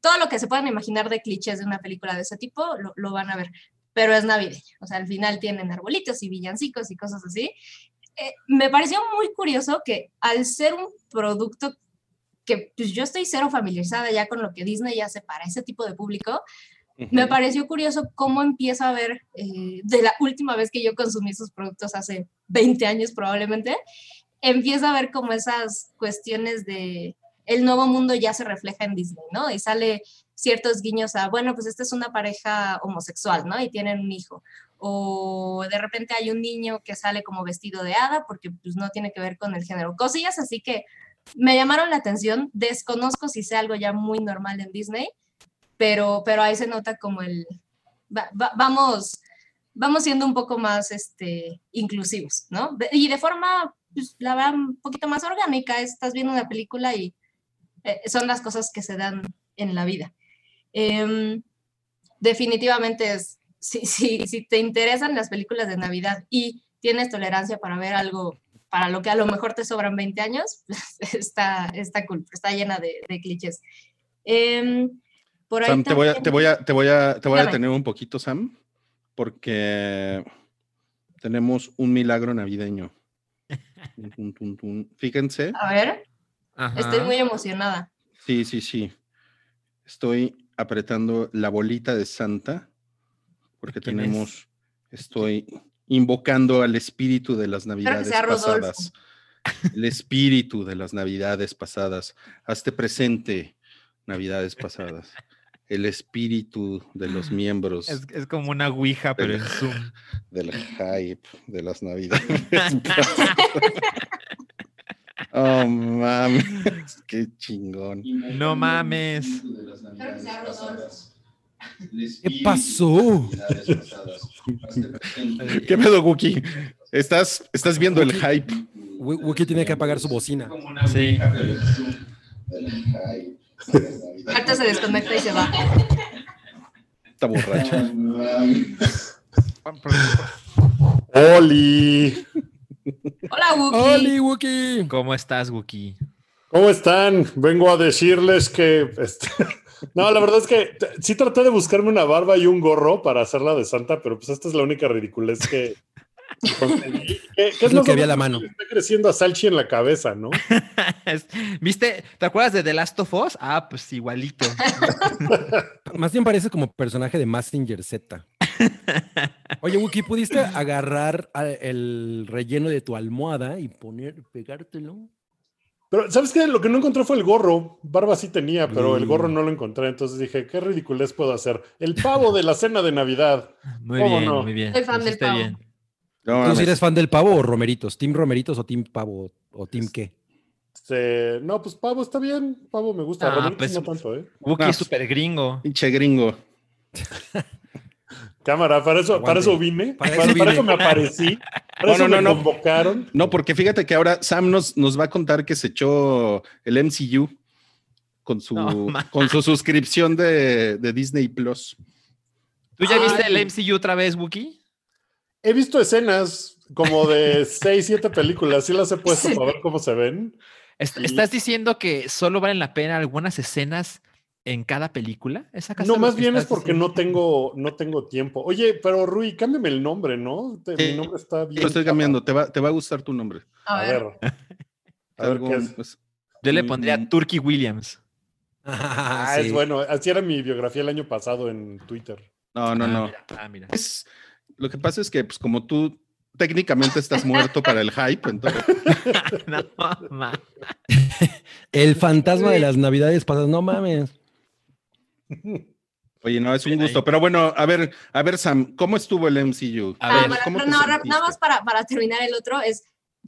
todo lo que se puedan imaginar de clichés de una película de ese tipo, lo, lo van a ver, pero es navideño, o sea, al final tienen arbolitos y villancicos y cosas así. Eh, me pareció muy curioso que al ser un producto que pues yo estoy cero familiarizada ya con lo que Disney hace para ese tipo de público, me pareció curioso cómo empieza a ver, eh, de la última vez que yo consumí sus productos hace 20 años probablemente, empieza a ver como esas cuestiones de el nuevo mundo ya se refleja en Disney, ¿no? Y sale ciertos guiños a, bueno, pues esta es una pareja homosexual, ¿no? Y tienen un hijo. O de repente hay un niño que sale como vestido de hada porque pues no tiene que ver con el género. Cosillas así que me llamaron la atención. Desconozco si sea algo ya muy normal en Disney, pero, pero ahí se nota como el, va- va- vamos, vamos siendo un poco más este, inclusivos, ¿no? Y de forma, pues, la verdad, un poquito más orgánica. Estás viendo una película y eh, son las cosas que se dan en la vida. Em, definitivamente es, si, si, si te interesan las películas de Navidad y tienes tolerancia para ver algo para lo que a lo mejor te sobran 20 años, está, está cool, está llena de, de clichés. Em, por ahí Sam, te voy a, te voy a, te voy a, te voy a detener un poquito, Sam, porque tenemos un milagro navideño. Tun, tun, tun, tun. Fíjense, A ver, Ajá. estoy muy emocionada. sí, sí, sí. Estoy apretando la bolita de Santa, porque tenemos, estoy invocando al espíritu de las que navidades pasadas. El espíritu de las navidades pasadas. Hazte presente, navidades pasadas. El espíritu de los miembros Es, es como una ouija, pero en Zoom. del hype de las navidades. oh, mames, qué chingón. No mames. ¿Qué pasó? ¿Qué pedo, Wookie? ¿Estás, estás viendo el hype. Wookie tiene que apagar su bocina. Sí. Ahorita se desconecta y se va. Está borracho. ¡Oli! Hola, Wookie. ¡Oli, Wookie! ¿Cómo estás, Wookie? ¿Cómo están? Vengo a decirles que... este, No, la verdad es que sí traté de buscarme una barba y un gorro para hacerla de Santa, pero pues esta es la única ridiculez que. ¿Qué, qué Es lo que había a la mano. Está creciendo a Salchi en la cabeza, ¿no? ¿Viste? ¿Te acuerdas de The Last of Us? Ah, pues igualito. Más bien parece como personaje de Massinger Z. Oye, Wookie, ¿pudiste agarrar el relleno de tu almohada y poner, pegártelo? Pero, ¿sabes qué? Lo que no encontré fue el gorro. Barba sí tenía, pero el gorro Mm. no lo encontré. Entonces dije, ¿qué ridiculez puedo hacer? El pavo de la cena de Navidad. Muy ¿Cómo bien, no? muy bien. Soy fan del pavo. bien. No, ¿Tú si eres fan del pavo o romeritos? ¿Team romeritos o team pavo? ¿O team qué? Este, no, pues pavo está bien. Pavo me gusta. Ah, Romeritos pues- no tanto, ¿eh? Wookie No, es súper gringo. Pinche gringo. Cámara, para eso, para eso vine. Para Para, eso para vine. eso me aparecí. Para No, eso no, me no, no. convocaron. No, porque fíjate que ahora Sam nos, nos va a contar que se echó el MCU con su, No, con su suscripción de, de Disney Plus. ¿Tú ya Ay. viste el MCU otra vez, Wookie? He visto escenas como de seis, siete películas. Sí las he puesto Sí. para ver cómo se ven. ¿Estás diciendo que solo valen la pena algunas escenas en cada película? ¿Es acaso No, más bien es porque diciendo? no tengo, no tengo tiempo. Oye, pero Rui, cámbiame el nombre, ¿no? Te- Sí. Mi nombre está bien. Lo estoy cambiando, te va, te va a gustar tu nombre. A A ver. ver. A ver qué es. pues, Yo le pondría Mm. Turkey Williams. Ah, sí. es bueno. Así era mi biografía el año pasado en Twitter. no, no, Ah, no. mira, ah, mira. Es- lo que pasa es que, pues, como tú técnicamente estás muerto para el hype, entonces. no, ma. El fantasma de las navidades pasadas. No mames. Oye, no, es un gusto. Pero bueno, a ver, a ver, Sam, ¿cómo estuvo el MCU? A Ah, ver, bueno, ¿cómo pero te no, nada más para, para terminar el otro es.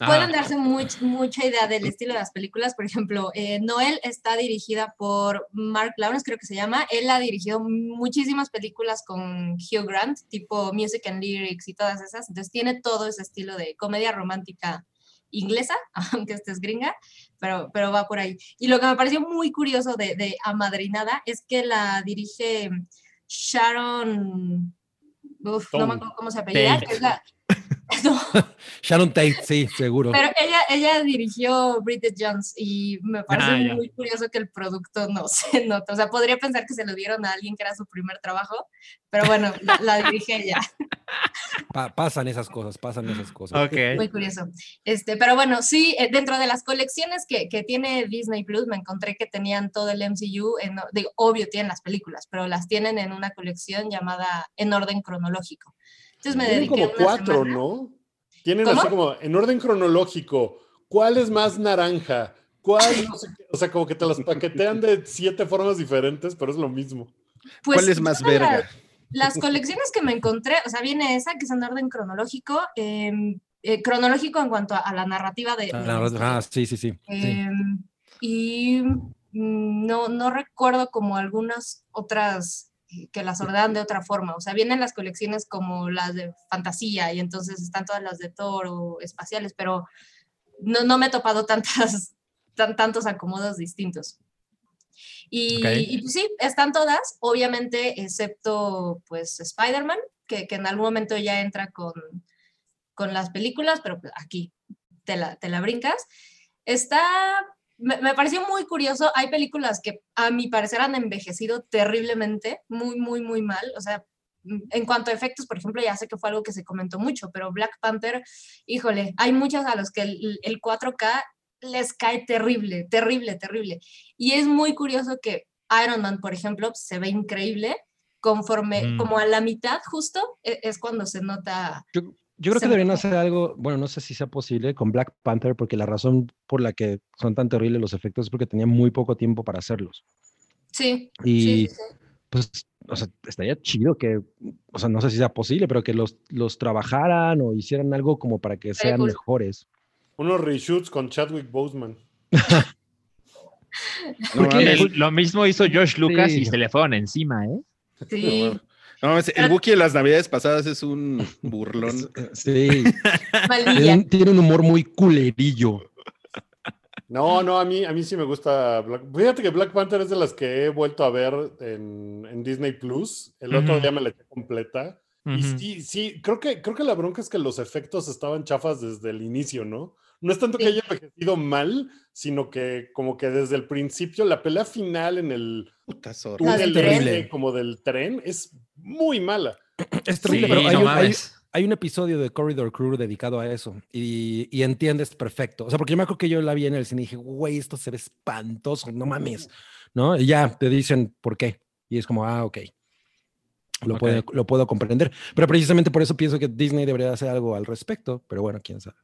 Pueden darse much- mucha idea del estilo de las películas. Por ejemplo, eh, Noel está dirigida por Mark Lawrence, creo que se llama. Él ha dirigido muchísimas películas con Hugh Grant, tipo Music and Lyrics y todas esas. Entonces tiene todo ese estilo de comedia romántica inglesa, aunque esta es gringa, pero, pero va por ahí. Y lo que me pareció muy curioso de, de Amadrinada es que la dirige Sharon... Uf, no me acuerdo cómo se apellida, que es la... No, Sharon Tate, sí, seguro. pero ella, ella dirigió Bridget Jones y me parece Ah, muy curioso que el producto no se nota. O sea, podría pensar que se lo dieron a alguien que era su primer trabajo, pero bueno, la, la dirige ella. Pa- pasan esas cosas, pasan esas cosas. Ok. Muy curioso. Este, pero bueno, sí, eh, dentro de las colecciones que, que tiene Disney Plus, me encontré que tenían todo el MCU, en, digo, obvio tienen las películas, pero las tienen en una colección llamada en orden cronológico. Entonces me Tienen dediqué como una cuatro, semana- ¿no? Tienen ¿Cómo? así como en orden cronológico. ¿Cuál es más naranja? ¿Cuál? No sé qué. O sea, como que te las paquetean de siete formas diferentes, pero es lo mismo. Pues, ¿Cuál es más la- verga? Las colecciones que me encontré, o sea, viene esa que es en orden cronológico, em, eh, cronológico en cuanto a, a la narrativa de... de la Ah, ah, sí, sí, sí. sí. Em, y mm, no, no recuerdo como algunas otras que las ordenan de otra forma. O sea, vienen las colecciones como las de fantasía y entonces están todas las de Thor o espaciales, pero no, no me he topado tantas, tan, tantos acomodos distintos. Y, Ok. y, pues sí, están todas, obviamente, excepto pues Spider-Man, que, que en algún momento ya entra con, con las películas, pero pues, aquí te la, te la brincas. Está, me, me pareció muy curioso, hay películas que a mi parecer han envejecido terriblemente, muy, muy, muy mal, o sea, mm, en cuanto a efectos, por ejemplo, ya sé que fue algo que se comentó mucho, pero Black Panther, híjole, hay muchas a los que el, el 4K les cae terrible, terrible, terrible. Y es muy curioso que Iron Man, por ejemplo, se ve increíble, conforme, Mm. como a la mitad justo, e- es cuando se nota Yo, yo creo que deberían hacer algo, bueno, no sé si sea posible con Black Panther, porque la razón por la que son tan terribles los efectos es porque tenía muy poco tiempo para hacerlos. Sí, Y sí, sí, sí. pues, o sea, estaría chido que, o sea, no sé si sea posible, pero que los, los trabajaran o hicieran algo como para que sean cool. mejores. Unos reshoots con Chadwick Boseman. No El- lo mismo hizo George Lucas Sí. y se le fueron encima, ¿eh? Sí, no mames, el Wookiee de las navidades pasadas es un burlón. Sí, tiene, un- tiene un humor muy culerillo. No, no, a mí, a mí sí me gusta Black Fíjate que Black Panther es de las que he vuelto a ver en, en Disney Plus. El otro día me la eché completa. Y sí, sí, creo que, creo que la bronca es que los efectos estaban chafas desde el inicio, ¿no? No es tanto que Sí. haya envejecido mal, sino que como que desde el principio, la pelea final en el Puta túnel tren. como del tren es muy mala. Es terrible, Sí, pero hay, no un, hay- hay un episodio de Corridor Crew dedicado a eso y, y entiendes perfecto. O sea, porque yo me acuerdo que yo la vi en el cine y dije, güey, esto se ve espantoso, no mames, ¿no? Y ya te dicen por qué. Y es como, ah, ok. Lo, Ok. puedo, lo puedo comprender. Pero precisamente por eso pienso que Disney debería hacer algo al respecto, pero bueno, quién sabe.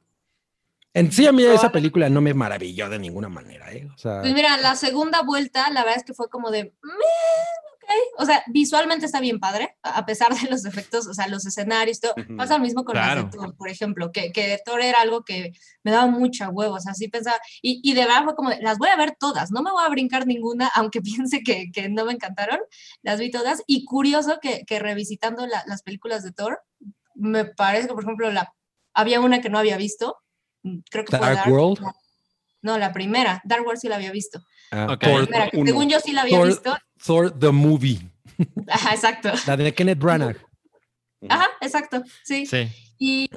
En sí, a mí esa película no me maravilló de ninguna manera, ¿eh? O sea, Pues mira, la segunda vuelta, la verdad es que fue como de, "Meh, ok". O sea, visualmente está bien padre, a pesar de los efectos, o sea, los escenarios, todo. Pasa lo mismo con las Claro. de Thor, por ejemplo, que, que Thor era algo que me daba mucha huevo, o sea, sí pensaba, y, y de verdad fue como, de, las voy a ver todas, no me voy a brincar ninguna, aunque piense que, que no me encantaron, las vi todas, y curioso que, que revisitando la- las películas de Thor, me parece que, por ejemplo, la, había una que no había visto, creo que fue Dark World. la- no, la primera, Dark World sí la había visto. ah, Ok. Thor, Mira, que según yo sí la había Thor- visto. Thor the Movie, Ajá, exacto. la de Kenneth Branagh. Ajá, exacto. Sí. Sí. Y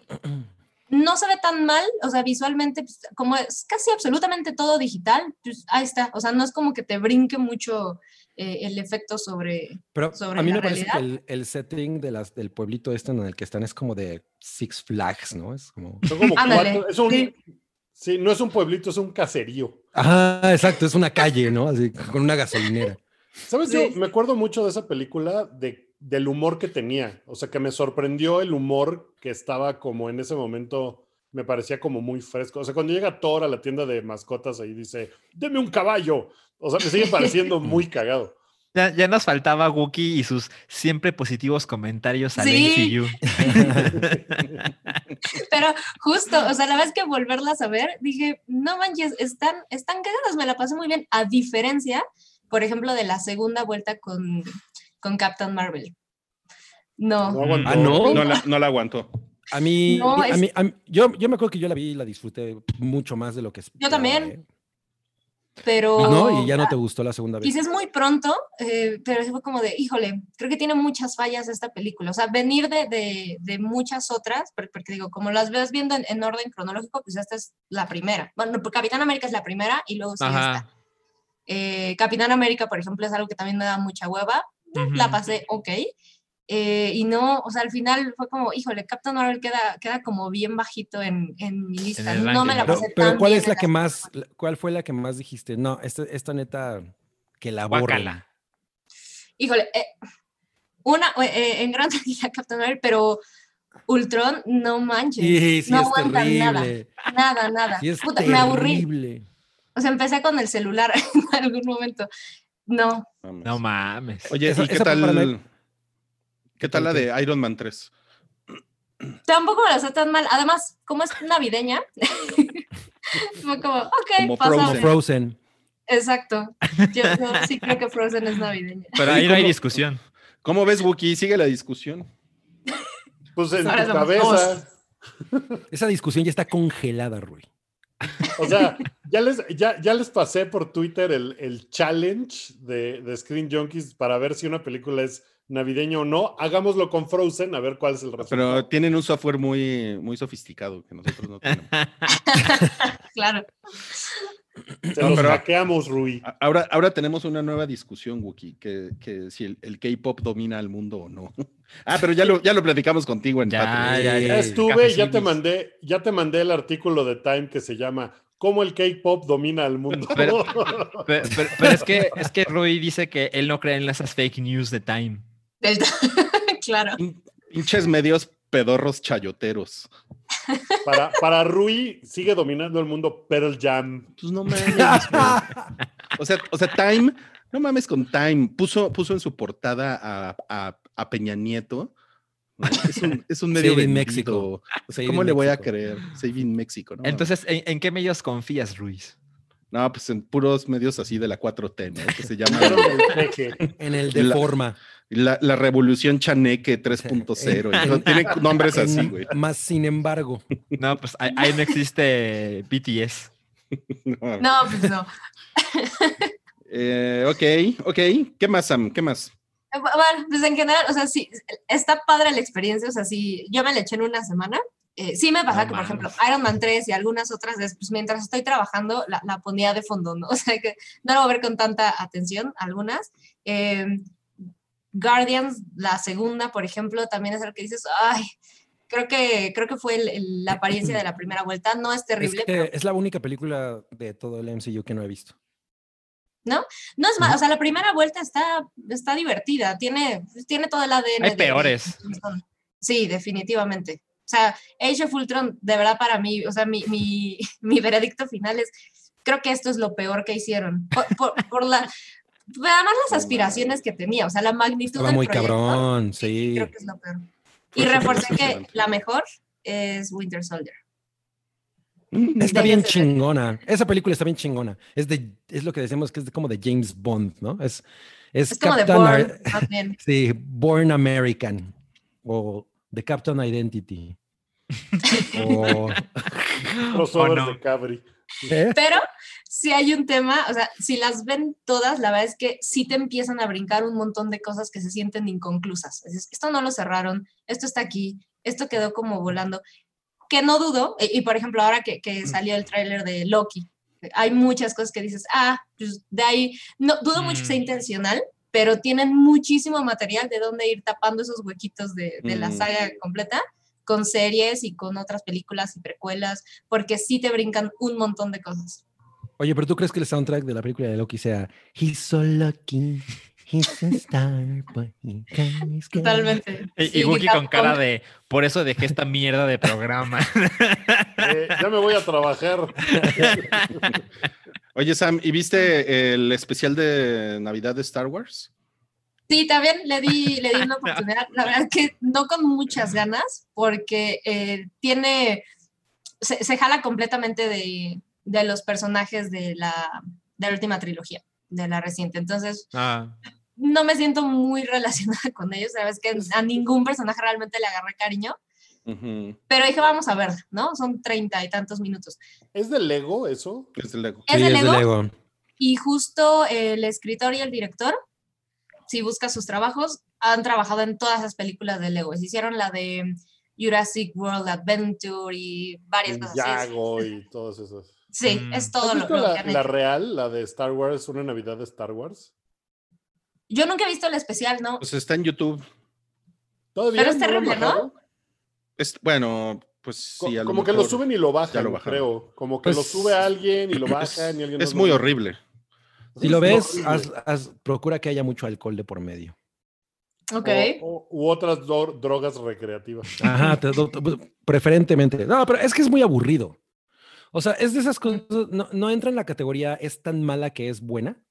no se ve tan mal, o sea, visualmente, pues, como es casi absolutamente todo digital, pues ahí está. O sea, no es como que te brinque mucho eh, el efecto sobre. Pero sobre a mí la me parece que realidad. el, el setting de las, del pueblito este en el que están es como de Six Flags, ¿no? Es como... Son como Ándale, cuatro. Es un, sí. sí, no es un pueblito, es un caserío. Ajá, exacto, es una calle, ¿no? Así, con una gasolinera. ¿Sabes? Sí. Yo me acuerdo mucho de esa película, de, del humor que tenía. O sea, que me sorprendió el humor que estaba como en ese momento, me parecía como muy fresco. O sea, cuando llega Thor a la tienda de mascotas ahí dice, deme un caballo. O sea, me sigue pareciendo muy cagado. Ya, ya nos faltaba Wookie y sus siempre positivos comentarios al Sí. MCU. Pero justo, o sea, la vez que volverlas a ver, dije, no manches, están, están cagadas, me la pasé muy bien. A diferencia, por ejemplo, de la segunda vuelta con, con Captain Marvel. No. No aguantó. Ah, ¿no? No la, no la aguantó. A mí, No, a es- mí, a mí- yo, yo me acuerdo que yo la vi y la disfruté mucho más de lo que esperaba, también. ¿eh? Pero. ¿No? Y ya no te gustó la segunda vez. Quizás muy pronto, eh, pero fue como de, híjole, creo que tiene muchas fallas esta película. O sea, venir de, de, de muchas otras, por- porque, digo, como las ves viendo en, en orden cronológico, pues esta es la primera. Bueno, porque Capitán América es la primera y luego sí esta. Eh, Capitán América, por ejemplo, es algo que también me da mucha hueva. La Ujú. pasé ok. Eh, y no, o sea, al final fue como, híjole, Captain Marvel queda, queda como bien bajito en, en mi lista. no me la. Pero, pasé pero tan ¿cuál bien es la que más, la- cuál fue la que más dijiste? No, esta, esta neta, que la. Guácala. Híjole, eh, una, eh, en gran medida Captain Marvel, pero Ultron, no manches. Sí, sí, no terrible. nada. Nada, nada. Sí, es Puta, me aburrí. O sea, empecé con el celular en algún momento. No. No mames. Oye, ¿y qué tal? ¿Qué tal la de Iron Man 3? tampoco me la sé tan mal. Además, como es navideña, fue como, ok, Como Frozen. Exacto. Yo, yo sí creo que Frozen es navideña. Pero ahí no hay discusión. ¿Cómo ves, Wookie? Sigue la discusión. Pues en Ahora tu. Esa discusión ya está congelada, Rui. O sea, ya les, ya, ya les pasé por Twitter el, el challenge de, de Screen Junkies para ver si una película es navideña o no. Hagámoslo con Frozen, a ver cuál es el resultado. Pero tienen un software muy, muy sofisticado que nosotros no tenemos. Claro. Se No, los pero- hackeamos, Rui. Ahora, ahora tenemos una nueva discusión, Wookie, que, que si el, el K-pop domina al mundo o no. Ah, pero ya lo, ya lo platicamos contigo en Ya, Patreon. ya, Ya ya. estuve, ya te mandé, ya te mandé el artículo de Time que se llama ¿Cómo el K-pop domina al mundo? Pero- Pero, pero- pero es que es que Rui dice que él no cree en esas fake news de Time. Del- claro. Pin- Pinches medios pedorros chayoteros. para, para Rui sigue dominando el mundo Pearl Jam. Pues no mames. o, sea, o sea, Time, no mames con Time. Puso, puso en su portada a, a- a Peña Nieto. Es un, es un medio. Mexico. O sea, ¿Cómo le voy a creer? Saving México, ¿no? Entonces, ¿en, en qué medios confías, Ruiz? No, pues en puros medios así de la 4T, ¿no? Que se llama. En el de La- forma. la, la Revolución Chaneque 3.0. En- y Tienen nombres así, güey. Más sin embargo. No, pues ahí, ahí no existe BTS. No. No, pues no. Eh, ok, ok. ¿Qué más, Sam? ¿Qué más? Eh, bu- Bueno, pues en general, o sea, sí, está padre la experiencia, o sea, sí, yo me la eché en una semana. Eh, sí me pasa No que, por ejemplo. Iron Man 3 y algunas otras, es, pues mientras estoy trabajando, la, la ponía de fondo, ¿no? O sea, que no la voy a ver con tanta atención, algunas. Eh, Guardians, la segunda, por ejemplo, también es el que dices, ay, creo que, creo que fue el- el- la apariencia de la primera vuelta, no es Es, terrible, que pero es la única película de todo el MCU que no he visto. no es más, o sea, la primera vuelta está, está divertida, tiene, tiene todo el ADN. Hay de- peores. Sí, definitivamente. O sea, Age of Ultron, de verdad para mí, o sea, mi, mi, mi veredicto final es, creo que esto es lo peor que hicieron. Por, por- por la, además las aspiraciones que tenía, o sea, la magnitud Estaba del muy proyecto, cabrón, sí. Creo que es lo peor. Y súper reforcé que la mejor es Winter Soldier. Está Déjense bien chingona. Esa película está bien chingona. Es de, es lo que decimos que es de- como de James Bond, ¿no? Es, es, Es como de Captain Bourne Ar- también. sí, Born American. O The Captain Identity. o, Crossover Oh, no. de Cabri. ¿eh? Pero si hay un tema, o sea, si las ven todas, la verdad es que sí te empiezan a brincar un montón de cosas que se sienten inconclusas. Es decir, esto no lo cerraron, esto está aquí, esto quedó como volando. Que no dudo, y, y por ejemplo, ahora que, que salió el tráiler de Loki, hay muchas cosas que dices, ah, pues de ahí, no, dudo mucho que sea Mm. intencional, pero tienen muchísimo material de dónde ir tapando esos huequitos de, de la Mm. saga completa con series y con otras películas y precuelas, porque sí te brincan un montón de cosas. Oye, pero ¿tú crees que el soundtrack de la película de Loki sea He's so lucky, he's a star, but he can't escape"? Totalmente. Y, Sí, y Wookie con cara de, por eso dejé esta mierda de programa. Eh, ya me voy a trabajar. Oye, Sam, ¿y viste el especial de Navidad de Star Wars? Sí, también le di, le di una oportunidad. La verdad que no con muchas ganas, porque eh, tiene, se, se jala completamente de, de los personajes de la, de la última trilogía, de la reciente. Entonces, Ah, no me siento muy relacionada con ellos. Sabes que a ningún personaje realmente le agarré cariño, Ujú, pero dije, vamos a ver, ¿no? Son treinta y tantos minutos. ¿Es de Lego eso? Es de Lego. Es Sí, de es Lego. de Lego. Y justo el escritor y el director, si buscas sus trabajos, han trabajado en todas las películas de Lego. Hicieron la de Jurassic World Adventure y varias cosas así. Yago y todos esos. Sí, Mm. es ¿Has todo lo, visto lo la, que han la hecho. real, la de Star Wars, una Navidad de Star Wars? Yo nunca he visto el especial, ¿no? Pues está en YouTube. ¿Todavía Pero es lo terrible, ¿no? Es, bueno, pues Co- sí, a lo como que lo suben y lo bajan, lo creo. Como que lo Pues, sube alguien y lo es- bajan y alguien Es muy lo- horrible. Si lo Es ves, haz- haz- procura que haya mucho alcohol de por medio. Ok. O- o- u otras dro- drogas recreativas. Ajá, te te- preferentemente. No, pero es que es muy aburrido. O sea, es de esas cosas, no, no entra en la categoría es tan mala que es buena.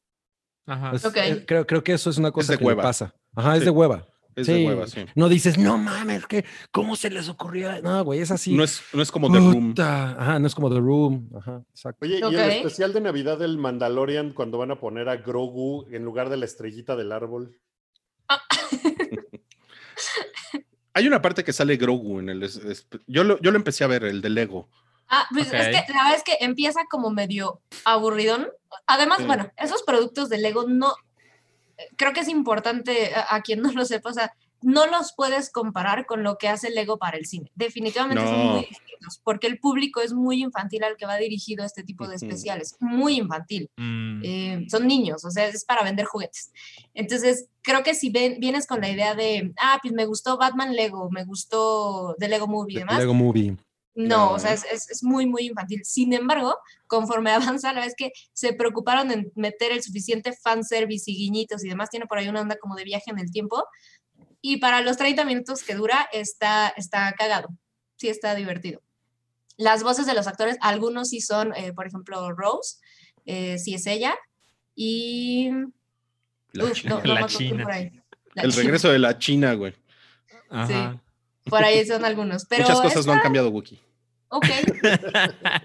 Ajá. Es- Ok. eh, creo, creo que eso es una cosa de que le hueva. pasa. Ajá, es de hueva. Es Sí. de hueva, sí. No dices, no mames, que ¿cómo se les ocurrió? No, güey, es así. No es, no es como The Room. Ajá, no es como The Room. Ajá, exacto. Oye, y el especial de Navidad del Mandalorian cuando van a poner a Grogu en lugar de la estrellita del árbol. Hay una parte que sale Grogu en el. es- es- yo, lo, yo lo empecé a ver, el de Lego. Ah, pues es que la verdad es que empieza como medio aburridón. Además, Sí. bueno, esos productos de Lego no, creo que es importante a, a quien no lo sepa, o sea, no los puedes comparar con lo que hace Lego para el cine. Definitivamente son No. muy distintos, porque el público es muy infantil al que va dirigido este tipo de especiales, muy infantil. Mm, Eh, son niños, o sea, es para vender juguetes. Entonces, creo que si ven- vienes con la idea de, ah, pues me gustó Batman Lego, me gustó The Lego Movie y demás, Lego Movie. No, o sea, es, es- es muy, muy infantil. Sin embargo, conforme avanza, la es que se preocuparon en meter el suficiente fanservice y guiñitos y demás. Tiene por ahí una onda como de viaje en el tiempo. Y para los 30 minutos que dura, está, está cagado. Sí, está divertido. Las voces de los actores, algunos sí son, eh, por ejemplo, Rose, eh, sí es ella. Y. La uf, China. no, La China. por ahí. La El China. regreso de la China, güey. ajá. Por ahí son algunos. Pero Muchas cosas no han cambiado, Wookie. Ok.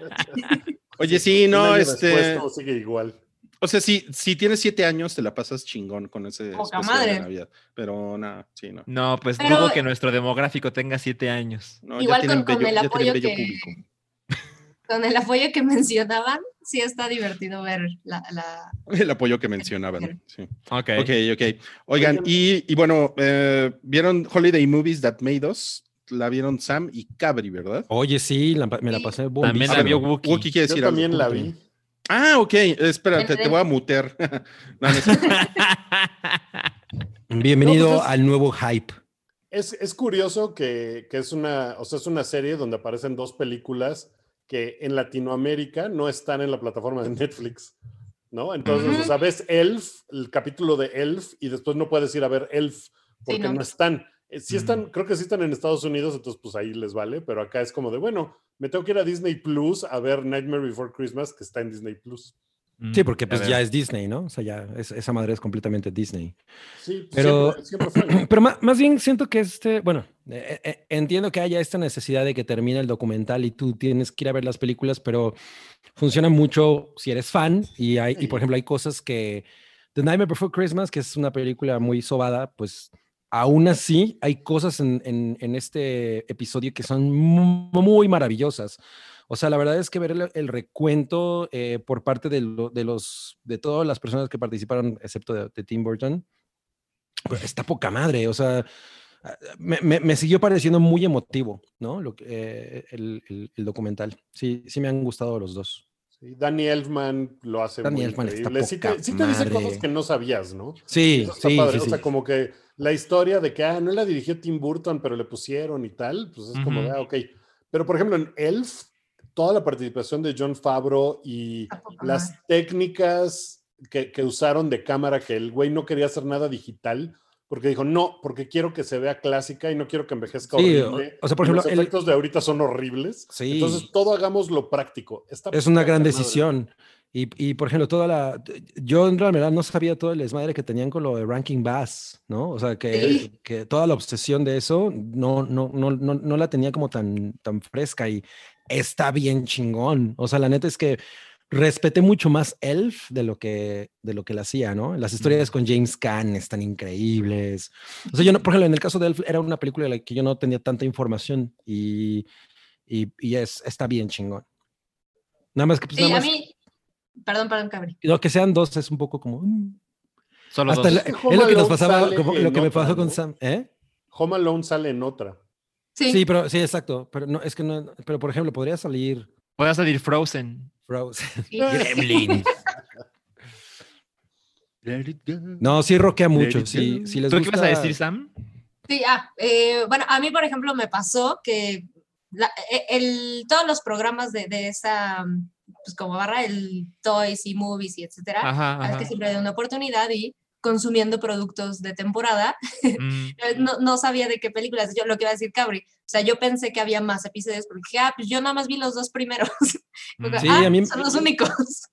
Oye, sí, no, este. todo sigue igual. O sea, si, si tienes siete años, te la pasas chingón con ese Poca madre. de Navidad. Pero nada, sí, no. No, pues Pero- dudo que nuestro demográfico tenga siete años. No, Igual con- el apoyo bello que- público. con el apoyo que mencionaban, sí está divertido ver la, la- El apoyo que mencionaban. Sí. Ok. Ok, ok. Oigan, y, y bueno, eh, ¿vieron Holiday Movies That Made Us? La vieron Sam y Cabri, ¿verdad? Oye, sí, la- me la pasé También la bombísima. vio Wookie. Wookie quiere Yo decir algo. también la vi. Ah, ok. Espérate, te voy a mutear. No, no. Bienvenido No, pues es- al nuevo hype. Es, es curioso que, que es una, o sea, es una serie donde aparecen dos películas que en Latinoamérica no están en la plataforma de Netflix, ¿no? Entonces, Ujú. o sea, ves Elf, el capítulo de Elf, y después no puedes ir a ver Elf porque no. no. están. Eh, Sí están, creo que sí están en Estados Unidos, entonces pues ahí les vale, pero acá es como de, bueno, me tengo que ir a Disney Plus a ver Nightmare Before Christmas, que está en Disney Plus. Sí, Mm, porque pues ya es Disney, ¿no? O sea, ya es- esa madre es completamente Disney. Sí, Pero- siempre, siempre fue. Pero ma- más, bien siento que este, bueno, entiendo que haya esta necesidad de que termine el documental y tú tienes que ir a ver las películas, pero funciona mucho si eres fan y hay, y por ejemplo, hay cosas que The Nightmare Before Christmas, que es una película muy sobada, pues aún así hay cosas en, en- en este episodio que son mu- muy maravillosas. O sea, la verdad es que ver el, el recuento eh, por parte de, lo- de los de todas las personas que participaron, excepto de, de Tim Burton, pues, está poca madre. O sea, me, me- me siguió pareciendo muy emotivo, ¿no? Lo que, eh, el, el- el documental. Sí, sí me han gustado los dos. Sí, Danny Elfman lo hace Danny muy Elfman está increíble. Sí poca te, sí te dice madre. cosas que no sabías, ¿no? Sí, Eso está sí, padre. sí, O sea, sí. como que la historia de que, ah, no la dirigió Tim Burton, pero le pusieron y tal, pues es como ah, ok. Pero, por ejemplo, en Elf, toda la participación de John Favreau y Está las técnicas que, que usaron de cámara, que el güey no quería hacer nada digital, porque dijo, no, porque quiero que se vea clásica y no quiero que envejezca Sí, o- horrible. o sea, por ejemplo, los el- efectos de ahorita son horribles. Sí. Entonces, todo hagamos lo práctico. Está Es una gran decisión. Y, y, por ejemplo, toda la. Yo en realidad no sabía todo el desmadre que tenían con lo de Ranking Bass, ¿no? O sea, que, Sí. que toda la obsesión de eso no, no, no, no, no la tenía como tan, tan fresca y está bien chingón. O sea, la neta es que respeté mucho más Elf de lo que, de lo que la hacía, ¿no? Las historias con James Caan están increíbles. O sea, yo, no, por ejemplo, en el caso de Elf era una película de la que yo no tenía tanta información y, y, y es, está bien chingón. Nada más que pues Sí, nada a más. mí, perdón, perdón, Cabri. No, que sean dos es un poco como. mm. Solo Hasta dos. la- Es lo que nos pasaba, como- lo que me otra, pasó con ¿no? Sam. ¿Eh? Home Alone sale en otra. Sí, Sí, pero sí, exacto. Pero no, es que no. Pero por ejemplo, podría salir Puede salir Frozen. Frozen. go. No, sí roquea mucho. Sí, sí les ¿Tú qué ibas a decir, Sam? Sí, ah, eh, bueno, a mí, por ejemplo, me pasó que la- e- el, todos los programas de, de esa, pues como barra, el Toys y Movies y etcétera, Ajá, ajá. que siempre doy una oportunidad y consumiendo productos de temporada. Mm, No, no sabía de qué películas. Yo lo que iba a decir Cabri. O sea, yo pensé que había más episodios porque dije, ah, pues yo nada más vi los dos primeros. Sí, "Ah, a mí- son los únicos.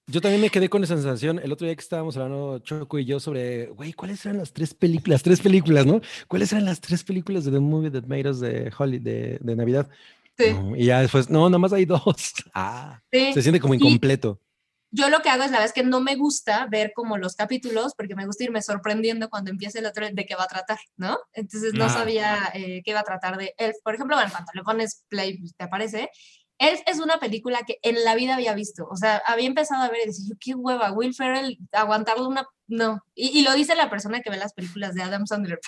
Yo también me quedé con esa sensación el otro día que estábamos hablando Choco y yo sobre, güey, ¿cuáles eran las tres películas? Las tres películas, ¿no? ¿Cuáles eran las tres películas de The Movie That Made Us de Holly de, de Navidad? Sí, No, y ya después, no, nada más hay dos. Ah, sí. se siente como Y- incompleto. Yo lo que hago es la vez que no me gusta ver como los capítulos, porque me gusta irme sorprendiendo cuando empiece el otro de qué va a tratar, ¿no? Entonces no Ah. sabía eh, qué iba a tratar de Elf. Por ejemplo, bueno, cuando le pones play, pues, te aparece. Elf es una película que en la vida había visto. O sea, había empezado a ver y decía, yo, qué hueva, Will Ferrell, aguantarlo una... No. Y, y lo dice la persona que ve las películas de Adam Sandler.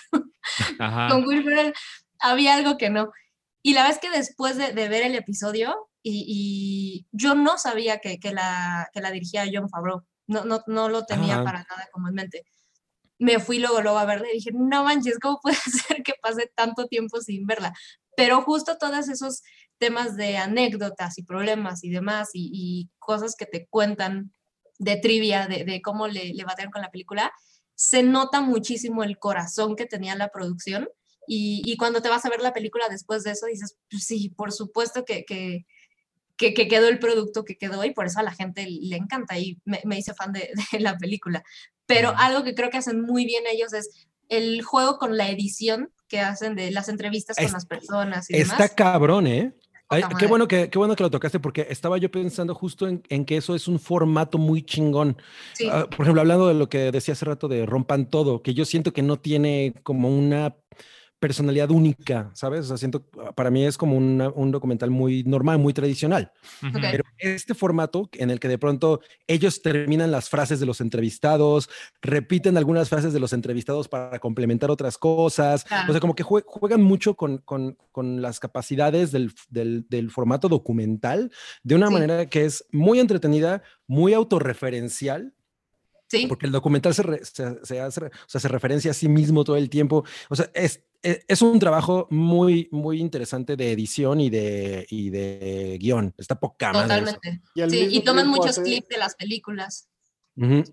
Con Will Ferrell había algo que no. Y la vez que después de, de ver el episodio, y, y yo no sabía que, que la, que la dirigía John Favreau, no, no, no lo tenía Ah. para nada como en mente. Me fui luego, luego a verla y dije, no manches, ¿cómo puede ser que pase tanto tiempo sin verla? Pero justo todos esos temas de anécdotas y problemas y demás, y, y cosas que te cuentan de trivia, de, de cómo le, le batearon con la película, se nota muchísimo el corazón que tenía la producción y, y cuando te vas a ver la película después de eso, dices, pues sí, por supuesto que, que, que, que quedó el producto que quedó y por eso a la gente le encanta y me, me hice fan de, de la película. Pero algo que creo que hacen muy bien ellos es el juego con la edición que hacen de las entrevistas con Es- las personas y Está demás. cabrón, ¿eh? Ay, qué bueno que, qué bueno que lo tocaste porque estaba yo pensando justo en, en que eso es un formato muy chingón. Sí, Ah, por ejemplo, hablando de lo que decía hace rato de rompan todo, que yo siento que no tiene como una personalidad única, ¿sabes? O sea, siento, ah, para mí es como una- un documental muy normal, muy tradicional. Pero este formato en el que de pronto ellos terminan las frases de los entrevistados, repiten algunas frases de los entrevistados para complementar otras cosas, o sea, como que jue- juegan mucho con, con- con las capacidades del, del- del formato documental de una Sí. manera que es muy entretenida, muy autorreferencial, sí, porque el documental se, re- se, se hace- o sea, se referencia a sí mismo todo el tiempo. O sea, es, es, es un trabajo muy, muy interesante de edición y de, y de guion. Está poca totalmente. Y, Sí, y toman muchos hace- clips de las películas. Ujú,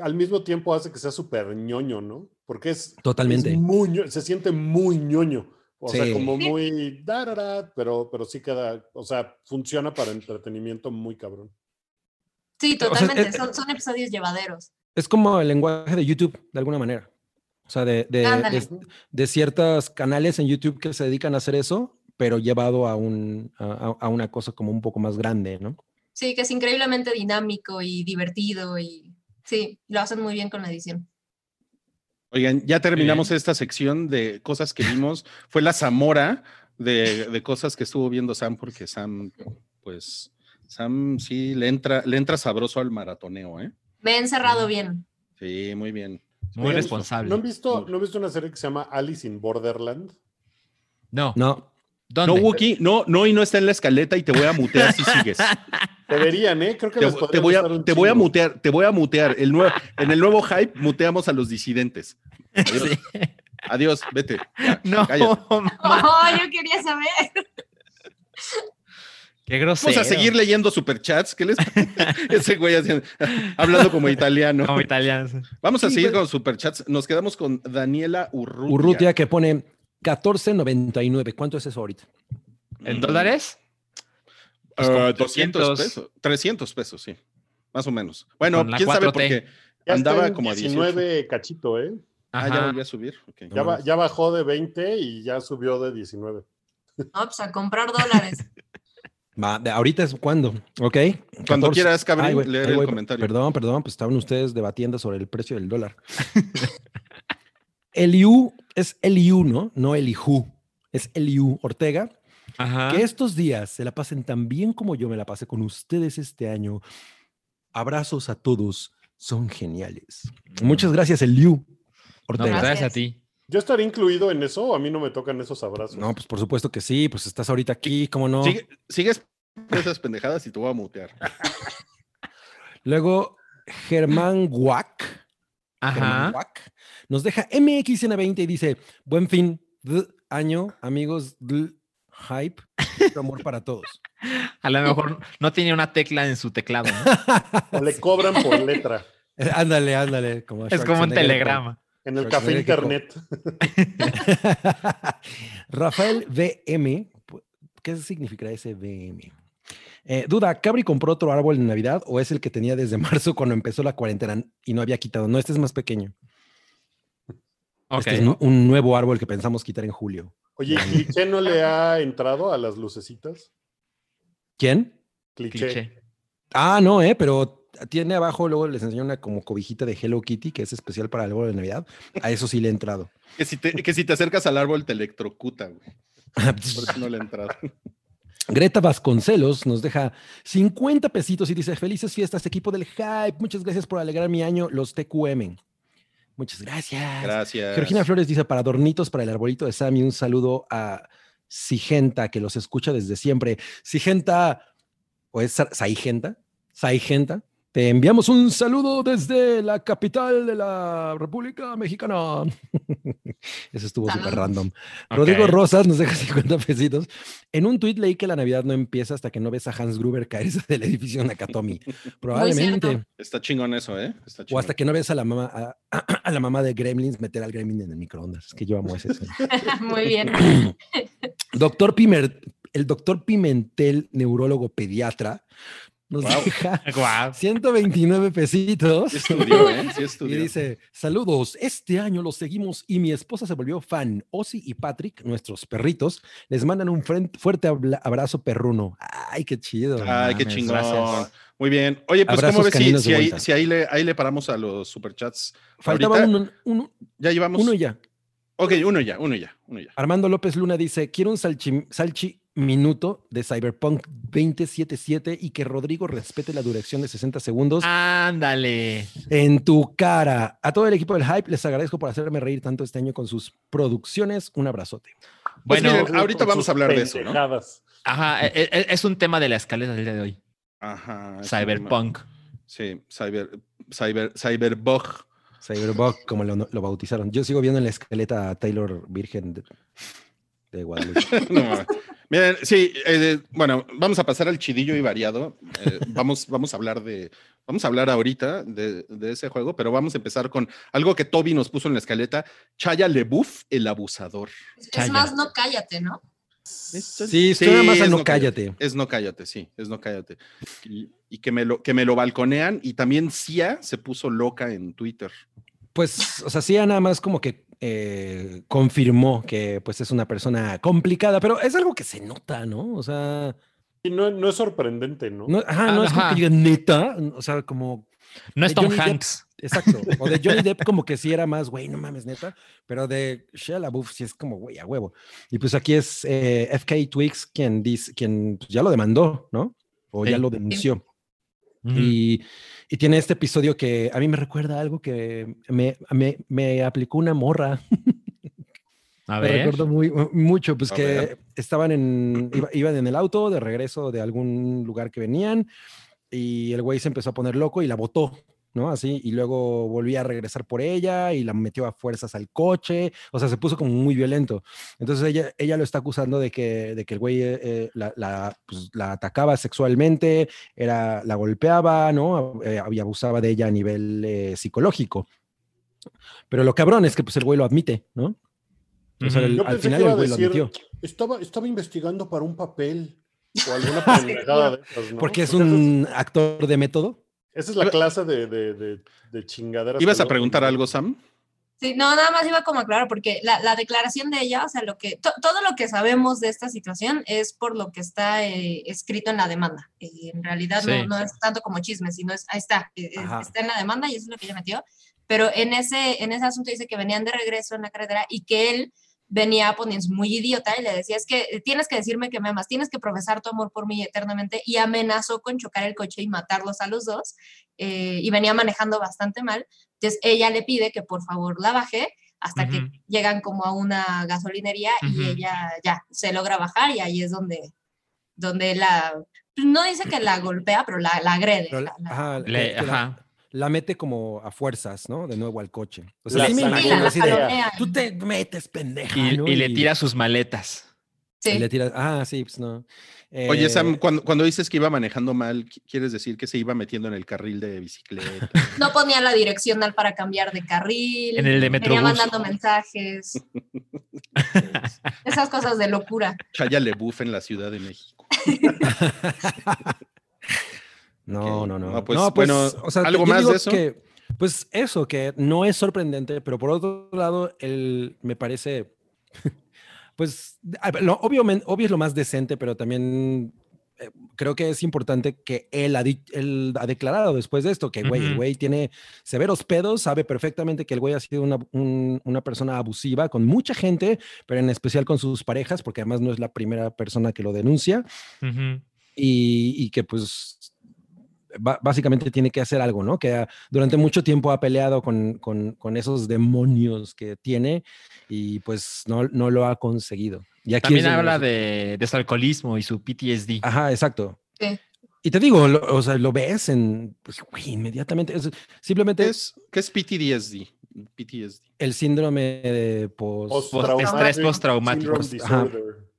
Al mismo tiempo hace que sea súper ñoño, ¿no? Porque es, Totalmente. es muy se siente muy ñoño. O sea, como muy darara, pero, pero sí queda, o sea, funciona para entretenimiento muy cabrón. Sí, sea, totalmente. eh, son, son episodios llevaderos. Es como el lenguaje de YouTube, de alguna manera. O sea, de, de, Ándale. de, de ciertos canales en YouTube que se dedican a hacer eso, pero llevado a, un, a, a- a una cosa como un poco más grande, ¿no? Sí, que es increíblemente dinámico y divertido y sí, lo hacen muy bien con la edición. Oigan, ya terminamos esta sección de cosas que vimos. Fue la Zamora de, de cosas que estuvo viendo Sam, porque Sam, pues, Sam sí le entra, le entra sabroso al maratoneo, ¿eh? Me he encerrado bien. Sí, muy bien. Muy Oigan, responsable. ¿No han, visto, ¿No han visto una serie que se llama Alice in Borderland? No. No, ¿Dónde? No, Wookie, no, no, y no está en la escaleta y te voy a mutear si sigues. Deberían, ¿eh? Creo que Te, les te voy a, te voy a mutear, te voy a mutear. El nuevo, en el nuevo hype muteamos a los disidentes. Adiós, Sí. adiós, vete. Ya, No, Oh, yo quería saber. Qué grosero. Vamos a seguir leyendo superchats. ¿Qué les Ese güey haciendo- hablando como italiano. Como italianos. Vamos a Sí, seguir pues. con superchats. Nos quedamos con Daniela Urrutia. Urrutia que pone 14.99. ¿Cuánto es eso ahorita? ¿En dólares? Ah, Pues como 200 300. pesos. 300 pesos, sí. Más o menos. Bueno, quién sabe 4T. porque Ya está andaba en como a 18. 19 cachito, ¿eh? Ah, ya volvió a subir. Ya bajó de 20 y ya subió de 19. No, pues a comprar dólares. Va, de ahorita es cuándo, ¿ok? Cuando 14. quieras, Ay, güey, leer ay, el comentario. Perdón, perdón, pues estaban ustedes debatiendo sobre el precio del dólar. Eliu es Eliu, ¿no? No Elihu. Es Eliu Ortega. Ajá. Que estos días se la pasen tan bien como yo me la pasé con ustedes este año. Abrazos a todos, son geniales. Muchas gracias, Eliu No, Ortega. No, gracias a ti. ¿Yo estaré incluido en eso o a mí no me tocan esos abrazos? pues por supuesto que sí, pues estás ahorita aquí, ¿cómo no? Sigue- sigues esas pendejadas y te voy a mutear. Luego, Germán Guac. Germán Ajá. Guac, nos deja MXN20 y dice, buen fin, año, amigos, hype, amor para todos. A lo mejor no tiene una tecla en su teclado. ¿no? O le cobran por letra. Ándale, ándale. Como Es como un telegrama. En el café internet. Rafael VM, pu- ¿qué significará ese VM? Eh, duda, ¿Cabri compró otro árbol en Navidad o es el que tenía desde marzo cuando empezó la cuarentena y no había quitado? No, este es más pequeño. Este es un nuevo árbol que pensamos quitar en julio. Oye, ¿Cliché no le ha entrado a las lucecitas? ¿Quién? Cliché. Cliché. Ah, no, eh, pero tiene abajo, luego les enseño una como cobijita de Hello Kitty que es especial para el árbol de Navidad. A eso sí le he entrado. Que si te, que si te acercas al árbol te electrocuta, güey. Por eso no le he entrado. Greta Vasconcelos nos deja 50 pesitos y dice, felices fiestas, equipo del Hype. Muchas gracias por alegrar mi año, los TQM. Muchas gracias. Gracias. Georgina Flores dice, para adornitos para el arbolito de Sammy, un saludo a Sigenta, que los escucha desde siempre. Sigenta, o es Sa- Saigenta, Saigenta, te enviamos un saludo desde la capital de la República Mexicana. Eso estuvo súper random. Ok. Rodrigo Rosas nos deja 50 pesitos. En un tuit leí que la Navidad no empieza hasta que no ves a Hans Gruber caerse del edificio Nakatomi. Probablemente. Está chingón eso, ¿eh? Está O chingón. hasta que no ves a la mamá, a, a la mamá de Gremlins meter al Gremlin en el microondas. Es que yo amo ese. Muy bien. doctor Pimer, el doctor Pimentel, neurólogo pediatra, nos Wow. deja Guau. 129 pesitos. Sí estudió, ¿eh? Sí Y estudió. dice, saludos, este año los seguimos y mi esposa se volvió fan. Ozzy y Patrick, nuestros perritos, les mandan un fuerte abrazo perruno. Ay, qué chido. Ay, qué chingón. gracias. Muy bien. Oye, pues, Abrazos ¿cómo ves si, si, ahí, vuelta. si ahí le, ahí le paramos a los superchats? Faltaba uno, Ya llevamos. uno ya. Ok, uno ya, uno ya, uno ya. Armando López Luna dice, quiero un salchi, salchi minuto de Cyberpunk 2077 y que Rodrigo respete la duración de 60 segundos Ándale. en tu cara. A todo el equipo del Hype les agradezco por hacerme reír tanto este año con sus producciones. Un abrazote. Pues Bueno, miren, ahorita vamos a hablar de eso, ¿no? ajá, e- e- es un tema de la escalera del día de hoy. Ajá. Cyberpunk. Sí, cyber, cyber, cyberbug. Cyberbug, como lo, lo bautizaron. Yo sigo viendo en la esqueleta a Taylor Virgen de, de Guadalupe. No. Miren, sí, eh, bueno, vamos a pasar al chidillo y variado. Eh, vamos, vamos a hablar de, vamos a hablar ahorita de, de ese juego, pero vamos a empezar con algo que Toby nos puso en la escaleta. Chaya LeBouf, el abusador. Es Chaya. más, no cállate, ¿no? Sí, suena más a es no cállate. Es no cállate, sí, es no cállate. Y, y que, me lo, que me lo balconean. Y también Cia se puso loca en Twitter. Pues, o sea, sí, nada más como que eh, confirmó que pues es una persona complicada, pero es algo que se nota, ¿no? O sea, Y no, no es sorprendente, ¿no? no, ajá, no es como que digan neta, o sea, como, No es Tom Johnny Depp. Hanks. exacto, o de Johnny Depp como que sí era más, güey, no mames, neta, pero de Shia LaBeouf sí es como, güey, a huevo. Y pues aquí es eh, FK Twix quien dice, quien ya lo demandó, ¿no? O ya lo denunció. Y, y tiene este episodio que a mí me recuerda algo que me, me, me aplicó una morra. A Me ver. recuerdo muy, mu- mucho, pues A que ver. estaban en, iba- iban en el auto de regreso de algún lugar que venían y el güey se empezó a poner loco y la botó, ¿no? Así, y luego volvía a regresar por ella y la metió a fuerzas al coche, o sea, se puso como muy violento. Entonces ella, ella lo está acusando de que, de que el güey eh, eh, la, la, pues, la atacaba sexualmente, era, la golpeaba, ¿no? Eh, y abusaba de ella a nivel eh, psicológico. Pero lo cabrón es que pues el güey lo admite, ¿no? O sea, Ujú. el- Yo al final que iba el güey lo admitió. Estaba, estaba investigando para un papel o alguna pendejada de esas, ¿no? Porque es un actor de método. Esa es la clase de, de, de, de chingaderas. ¿Ibas a preguntar algo, Sam? Sí, no, nada más iba como a aclarar, porque la, la declaración de ella, o sea, lo que, to- todo lo que sabemos de esta situación es por lo que está eh, escrito en la demanda. Eh, en realidad Sí. no, no es tanto como chisme, sino es, ahí está, eh, está en la demanda y eso es lo que ella metió. Pero en ese, en ese asunto dice que venían de regreso en la carretera y que él venía poniéndose muy idiota y le decía, es que tienes que decirme que me amas, tienes que profesar tu amor por mí eternamente y amenazó con chocar el coche y matarlos a los dos eh, y venía manejando bastante mal. Entonces ella le pide que por favor la baje hasta que llegan como a una gasolinería y ella ya se logra bajar y ahí es donde, donde la, no dice que la golpea, pero la, la agrede. pero la- la- ajá, Le- ajá. La mete como a fuerzas, ¿no? De nuevo al coche. O sea, La sí me imagino la así de, jalonea. tú te metes pendeja, Y, ¿no? y le tira sus maletas. Sí. Y le tiras, ah, sí, pues no. Oye, Eh, Sam, cuando, cuando dices que iba manejando mal, ¿qui- ¿quieres decir que se iba metiendo en el carril de bicicleta? No ponía la direccional para cambiar de carril. En el de Venía Metrobús. mandando mensajes. Esas cosas de locura. Chaya Lebuff en la Ciudad de México. No, Ok, no, no. no, pues, bueno, o sea, ¿algo más de eso? que, pues eso, que no es sorprendente, pero por otro lado, el, me parece, pues, lo, obviamente, obvio es lo más decente, pero también eh, creo que es importante que él ha, él ha declarado después de esto que, güey, el Ujú. güey tiene severos pedos, sabe perfectamente que el güey ha sido una, un- una persona abusiva con mucha gente, pero en especial con sus parejas, porque además no es la primera persona que lo denuncia Ujú. y, y que pues básicamente tiene que hacer algo, ¿no? Que ha- durante mucho tiempo ha peleado con, con- con esos demonios que tiene y pues no, no lo ha conseguido. Y aquí También habla de, de su alcoholismo y su PTSD. Ajá, exacto. Sí. Y te digo, lo- o sea, lo ves en, pues, güey, inmediatamente, es simplemente ¿Qué es qué es PTSD? PTSD. el síndrome de pos... Post- estrés postraumático.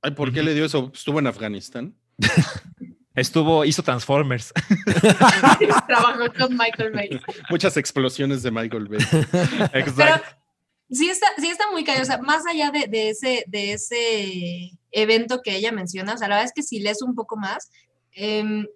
Ay, ¿por qué le dio eso? ¿Estuvo en Afganistán? Estuvo, hizo Transformers. Trabajó con Michael Bay. Muchas explosiones de Michael Bay. Exacto. Sí está, sí está muy cañón. O sea, más allá de, de ese, de ese evento que ella menciona, o sea, la verdad es que si lees un poco más, em,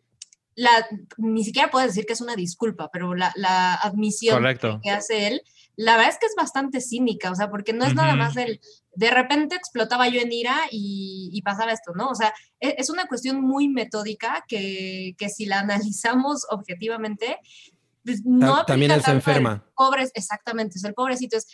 la, ni siquiera puedes decir que es una disculpa, pero la, la admisión Correcto. que hace él, la verdad es que es bastante cínica, o sea, porque no es nada más del, de repente explotaba yo en ira y, y pasaba esto, ¿no? O sea, e- es, una cuestión muy metódica que, que si la analizamos objetivamente, pues no Ta- también aplica él se enferma. Pobre, exactamente, es el pobrecito es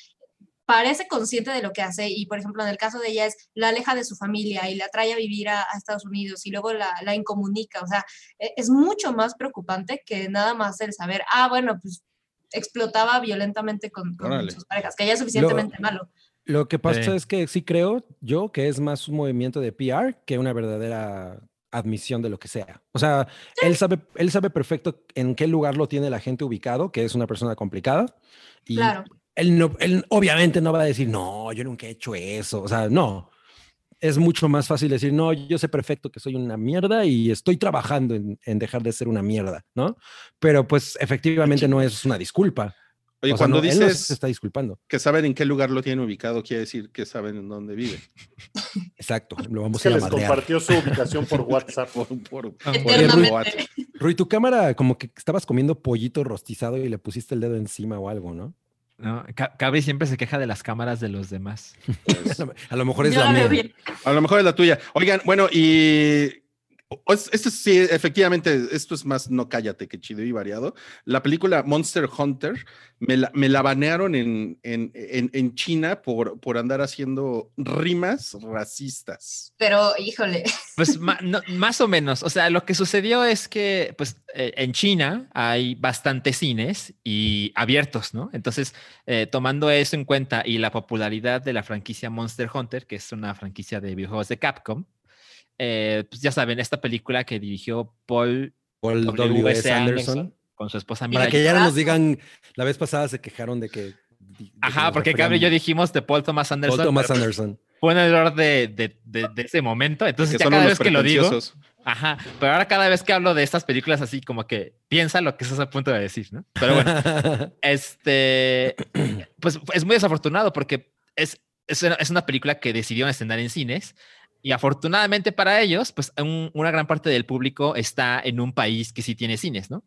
parece consciente de lo que hace y por ejemplo en el caso de ella es la aleja de su familia y la trae a vivir a, a Estados Unidos y luego la, la incomunica, o sea, e- es mucho más preocupante que nada más el saber, ah, bueno, pues explotaba violentamente con, sus parejas, que ya es suficientemente malo. Lo que pasa Sí. es que sí creo yo que es más un movimiento de PR que una verdadera admisión de lo que sea. O sea, él sabe, él sabe perfecto en qué lugar lo tiene la gente ubicado, que es una persona complicada. Y Claro. él, no, él obviamente no va a decir, no, yo nunca he hecho eso. O sea, no. Es mucho más fácil decir, no, yo sé perfecto que soy una mierda y estoy trabajando en, en dejar de ser una mierda, ¿no? Pero pues efectivamente no es una disculpa. Oye, O sea, cuando no, él no dices se está disculpando. que saben en qué lugar lo tienen ubicado, quiere decir que saben en dónde vive. Exacto, lo Es vamos que a ir a les madrear. compartió su ubicación por WhatsApp. Por, por- Ah, por. WhatsApp. Rui, tu cámara como que estabas comiendo pollito rostizado y le pusiste el dedo encima o algo, ¿no? ¿no? Ca- Cabri siempre se queja de las cámaras de los demás. Pues, A lo mejor es Yo la mía. a lo mejor es la tuya. Oigan, bueno, y es- esto sí, efectivamente, esto es más no cállate que chido y variado. La película Monster Hunter me la, me la banearon en, en, en, en China por, por andar haciendo rimas racistas. Pero, híjole, Pues ma- no, más o menos. O sea, lo que sucedió es que, pues, eh, en China hay bastantes cines y abiertos, ¿no? Entonces, eh, tomando eso en cuenta y la popularidad de la franquicia Monster Hunter, que es una franquicia de videojuegos de Capcom, eh, pues ya saben, esta película que dirigió Paul Paul W.S. W.S. Anderson Anderson. con su esposa Mira Para que ya no nos digan, la vez pasada se quejaron de que... de que Ajá, nos porque Cabri y yo dijimos de Paul Thomas Anderson. Paul Thomas Anderson. Fue un error de, de, de- de ese momento. Entonces, que ya cada vez que lo digo. Ajá, pero ahora cada vez que hablo de estas películas así como que piensa lo que estás a punto de decir, ¿no? Pero bueno, este, pues es muy desafortunado porque es, es, una, es una película que decidieron estrenar en cines y afortunadamente para ellos, pues un- una gran parte del público está en un país que sí tiene cines, ¿no?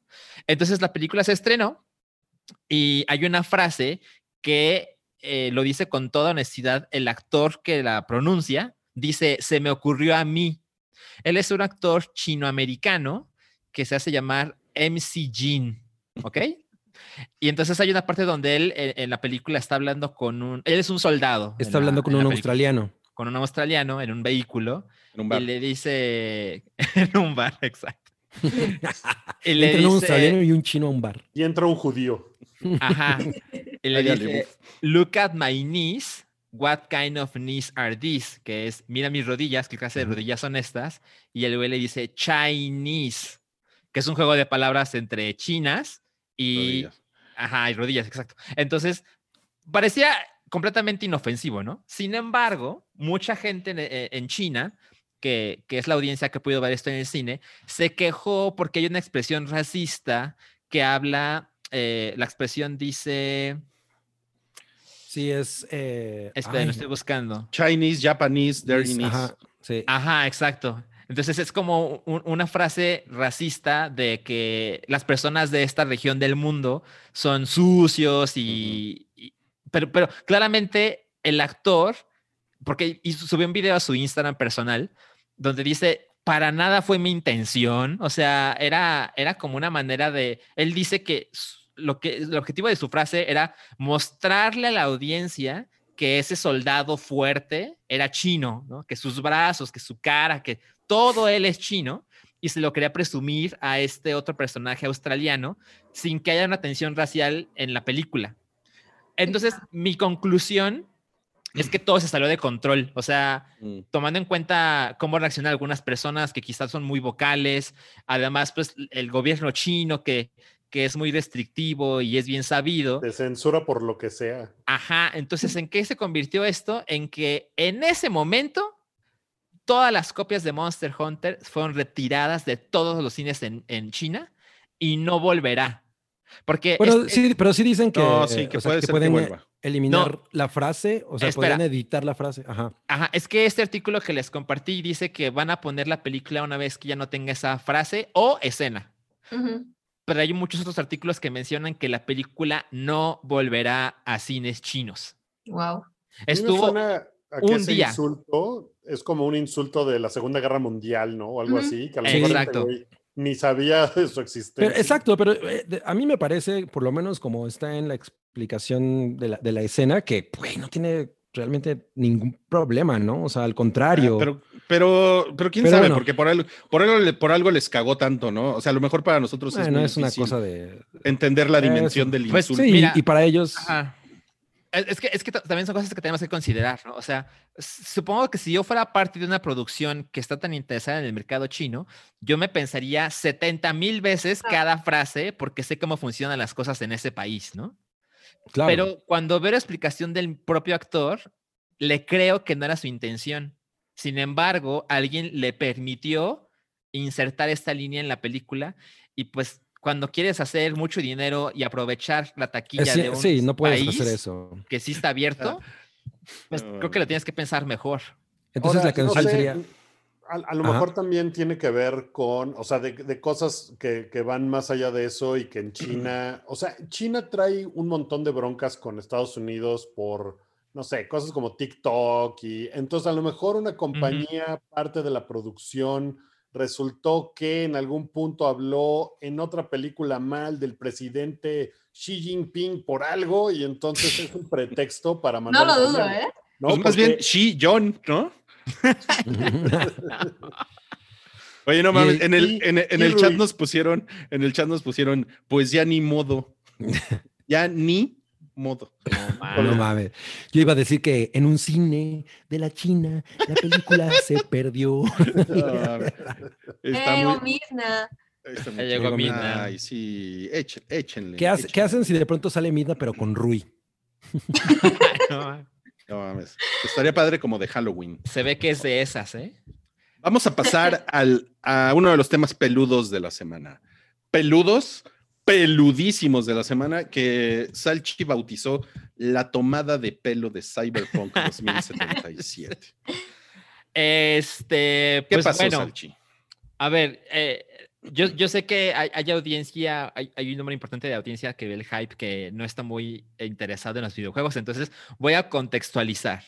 Entonces la película se estrenó y hay una frase que eh, lo dice con toda honestidad el actor que la pronuncia, dice, se me ocurrió a mí. Él es un actor chinoamericano que se hace llamar MC Jin, ¿ok? Y entonces hay una parte donde él eh, en la película está hablando con un, él es un soldado. Está hablando la- con un película, australiano. Con un australiano en un vehículo En un bar. y le dice, en un bar, exacto. y le Entra un dice, australiano y un chino a un bar. Y entra un judío. Ajá. Y le dice, look at my knees. What kind of knees are these? Que es, mira mis rodillas, qué clase de rodillas son estas. Y el güey le dice Chinese, que es un juego de palabras entre chinas y... Rodillas. Ajá, y rodillas, exacto. Entonces, parecía completamente inofensivo, ¿no? Sin embargo, mucha gente en, eh, en China que, que es la audiencia que pudo ver esto en el cine, se quejó porque hay una expresión racista que habla, eh, la expresión dice, Sí, es. Eh, espera, ay, lo estoy buscando. Chinese, Japanese, is. ajá, sí. Ajá, exacto. Entonces es como un- una frase racista de que las personas de esta región del mundo son sucios y... pero, pero claramente el actor, porque subió un video a su Instagram personal donde dice, para nada fue mi intención, o sea, era, era como una manera de... Él dice que lo que el objetivo de su frase era mostrarle a la audiencia que ese soldado fuerte era chino, ¿no? que sus brazos, que su cara, que todo él es chino, y se lo quería presumir a este otro personaje australiano sin que haya una tensión racial en la película. Entonces, mi conclusión es que todo se salió de control, o sea, Mm. tomando en cuenta cómo reaccionan algunas personas que quizás son muy vocales, además, pues el gobierno chino que, que es muy restrictivo y es bien sabido. Te censura por lo que sea. Ajá, entonces, ¿en qué se convirtió esto? En que en ese momento todas las copias de Monster Hunter fueron retiradas de todos los cines en, en China y no volverá. Porque Pero es- sí, pero sí dicen que, No, sí, que o sea, puede que ser que pueden eh, vuelva. eliminar la frase, o sea, Espera. pueden editar la frase. Ajá. Ajá, es que este artículo que les compartí dice que van a poner la película una vez que ya no tenga esa frase o escena. Ujú. Pero hay muchos otros artículos que mencionan que la película no volverá a cines chinos. Wow. Estuvo suena a que un ese día. insulto es como un insulto de la Segunda Guerra Mundial, ¿no? O algo Ujú. así, que a lo mejor este Exacto. güey ni sabía de su existencia. Pero, exacto, pero eh, de- a mí me parece, por lo menos como está en la explicación de la, de la escena, que no tiene realmente ningún problema, ¿no? O sea, al contrario. Ah, Pero, pero, pero quién Pero sabe, bueno. porque por algo, por, algo, le- por algo les cagó tanto, ¿no? O sea, a lo mejor para nosotros es, muy es una cosa de. entender la dimensión del Pues insulto. Sí, Mira, y para ellos. Ajá. Es que, es que ta- también son cosas que tenemos que considerar, ¿no? O sea, supongo que si yo fuera parte de una producción que está tan interesada en el mercado chino, yo me pensaría 70 mil veces cada frase porque sé cómo funcionan las cosas en ese país, ¿no? Claro. Pero cuando veo la explicación del propio actor, le creo que no era su intención. Sin embargo, alguien le permitió insertar esta línea en la película y pues cuando quieres hacer mucho dinero y aprovechar la taquilla de un sí, no puedes país hacer eso. que sí está abierto, pues creo que lo tienes que pensar mejor. Entonces Ahora, la canción no sé, sería. A, a lo Ajá. mejor también tiene que ver con, o sea, de, de cosas que, que van más allá de eso y que en China, o sea, China trae un montón de broncas con Estados Unidos por, no sé, cosas como TikTok y entonces a lo mejor una compañía, parte de la producción, resultó que en algún punto habló en otra película mal del presidente Xi Jinping por algo y entonces es un pretexto para No mandar. lo a dudo, ¿eh? ¿no? Pues más bien, Xi John, ¿no? Oye, no mames, en el, en, en el chat nos pusieron, en el chat nos pusieron, pues ya ni modo. ya ni modo. No mames. Yo iba a decir que en un cine de la China la película se perdió. No, mames. está Eh, muy, Mirna. está Ya muy llegó. Midna. Ay, sí, echen- échenle. ¿Qué, hace- qué hacen si de pronto sale Midna pero con Rui? No, No mames. Estaría padre como de Halloween. Se ve que es de esas, ¿eh? Vamos a pasar al, a uno de los temas peludos de la semana. Peludos, peludísimos de la semana, que Salchi bautizó la tomada de pelo de Cyberpunk 2077. Este, ¿Qué pues pasó, bueno, Salchi? A ver, eh, yo, yo sé que hay, hay audiencia, hay, hay un número importante de audiencia que ve el hype que no está muy interesado en los videojuegos, entonces voy a contextualizar.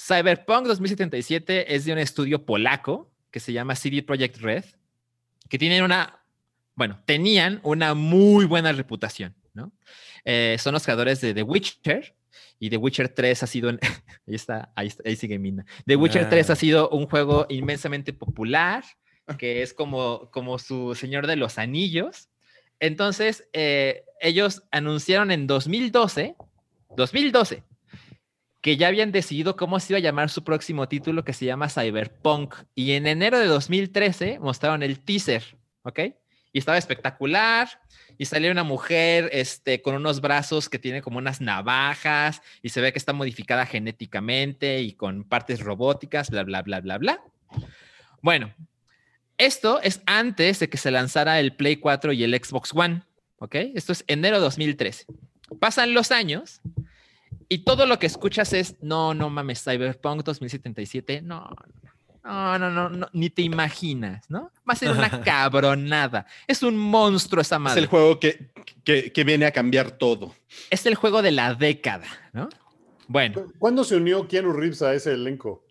Cyberpunk 2077 es de un estudio polaco que se llama CD Projekt Red, que tienen una, bueno, tenían una muy buena reputación, ¿no? Eh, son los creadores de The Witcher y The Witcher 3 ha sido, ahí está, ahí, está- ahí sigue Mina. The Witcher 3 Ah. ha sido un juego inmensamente popular, que es como, como su Señor de los Anillos. Entonces, eh, ellos anunciaron en 2012, 2012, que ya habían decidido cómo se iba a llamar su próximo título que se llama Cyberpunk. Y en enero de 2013 mostraron el teaser, ¿ok? Y estaba espectacular. Y salió una mujer este, con unos brazos que tiene como unas navajas y se ve que está modificada genéticamente y con partes robóticas, bla, bla, bla, bla, bla. Bueno, esto es antes de que se lanzara el Play 4 y el Xbox One. ¿Ok? Esto es enero 2013. Pasan los años y todo lo que escuchas es, no, no mames, Cyberpunk 2077, no, no, no, no, no, ni te imaginas, ¿no? Va a ser una cabronada. Es un monstruo esa Es madre. el juego que, que, que viene a cambiar todo. Es el juego de la década, ¿no? Bueno, ¿Cuándo se unió Keanu Reeves a ese elenco?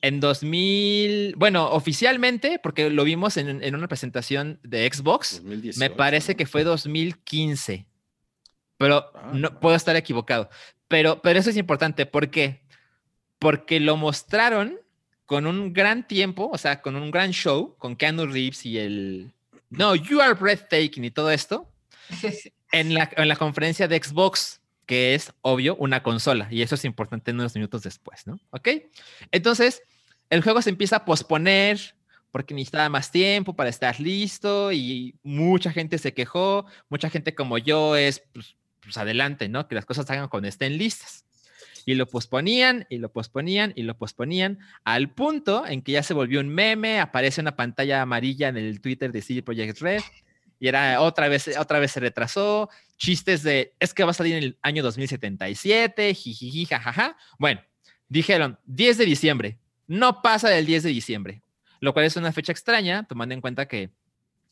en 2000, bueno, oficialmente, porque lo vimos en, en una presentación de Xbox, 2018, me parece ¿no? que fue 2015, pero Ah. no puedo estar equivocado. Pero, pero eso es importante, ¿por qué? Porque lo mostraron con un gran tiempo, o sea, con un gran show, con Keanu Reeves y el... No, You Are Breathtaking y todo esto, en la, en la conferencia de Xbox, que es obvio una consola, y eso es importante unos minutos después, ¿no? ¿Ok? Entonces, el juego se empieza a posponer porque necesitaba más tiempo para estar listo y mucha gente se quejó, mucha gente como yo es, pues, pues adelante, ¿no? Que las cosas hagan cuando estén listas. Y lo posponían y lo posponían y lo posponían al punto en que ya se volvió un meme, aparece una pantalla amarilla en el Twitter de CD Projekt Red y era otra vez, otra vez se retrasó, chistes de, es que va a salir en el año 2077, jijiji, jajaja. Bueno, dijeron 10 de diciembre, no pasa del 10 de diciembre, lo cual es una fecha extraña, tomando en cuenta que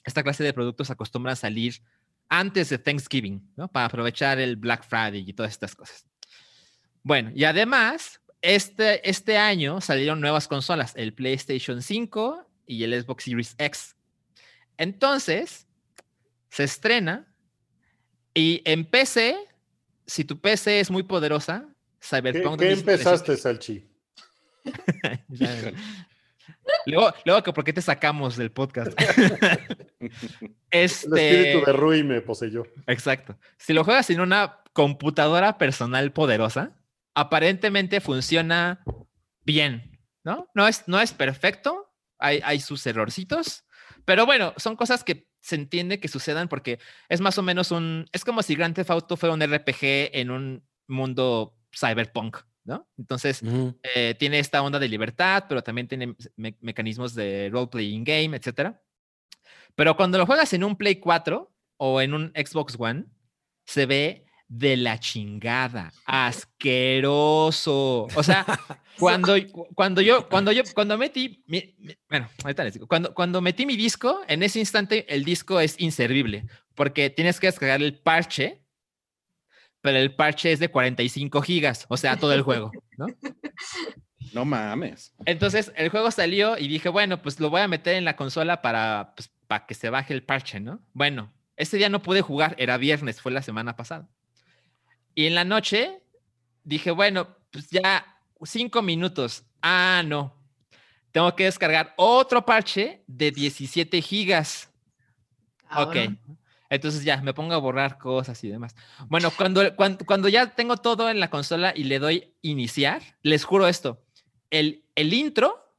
esta clase de productos acostumbra a salir antes de Thanksgiving, ¿no? Para aprovechar el Black Friday y todas estas cosas. Bueno, y además, este, este año salieron nuevas consolas, el PlayStation 5 y el Xbox Series X. Entonces, se estrena y en PC, si tu PC es muy poderosa, ¿Qué, Cyberpunk qué 2077 empezaste, Salchi? Luego, luego que por qué te sacamos del podcast. El este, espíritu de Rui me poseyó. exacto. Si lo juegas en una computadora personal poderosa, aparentemente funciona bien, ¿no? No es, no es perfecto, hay, hay sus errorcitos, pero bueno, son cosas que se entiende que sucedan porque es más o menos un, es como si Grand Theft Auto fuera un RPG en un mundo cyberpunk, ¿no? Entonces, eh, tiene esta onda de libertad, pero también tiene me- mecanismos de role-playing game, etcétera. Pero cuando lo juegas en un Play 4 o en un Xbox One, se ve de la chingada, asqueroso. O sea, cuando, cuando yo, cuando yo, cuando metí, mi- mi- bueno, ahorita les digo, cuando, cuando metí mi disco, en ese instante el disco es inservible, porque tienes que descargar el parche, pero el parche es de 45 gigas, o sea, todo el juego, ¿no? No mames. Entonces el juego salió y dije, bueno, pues lo voy a meter en la consola para, pues, para que se baje el parche, ¿no? Bueno, ese día no pude jugar, era viernes, fue la semana pasada. Y en la noche dije, bueno, pues ya cinco minutos. Ah, no. Tengo que descargar otro parche de 17 gigas. Ok. Cabrón. Entonces ya me pongo a borrar cosas y demás. Bueno, cuando, cuando, cuando ya tengo todo en la consola y le doy iniciar, les juro esto, el, el intro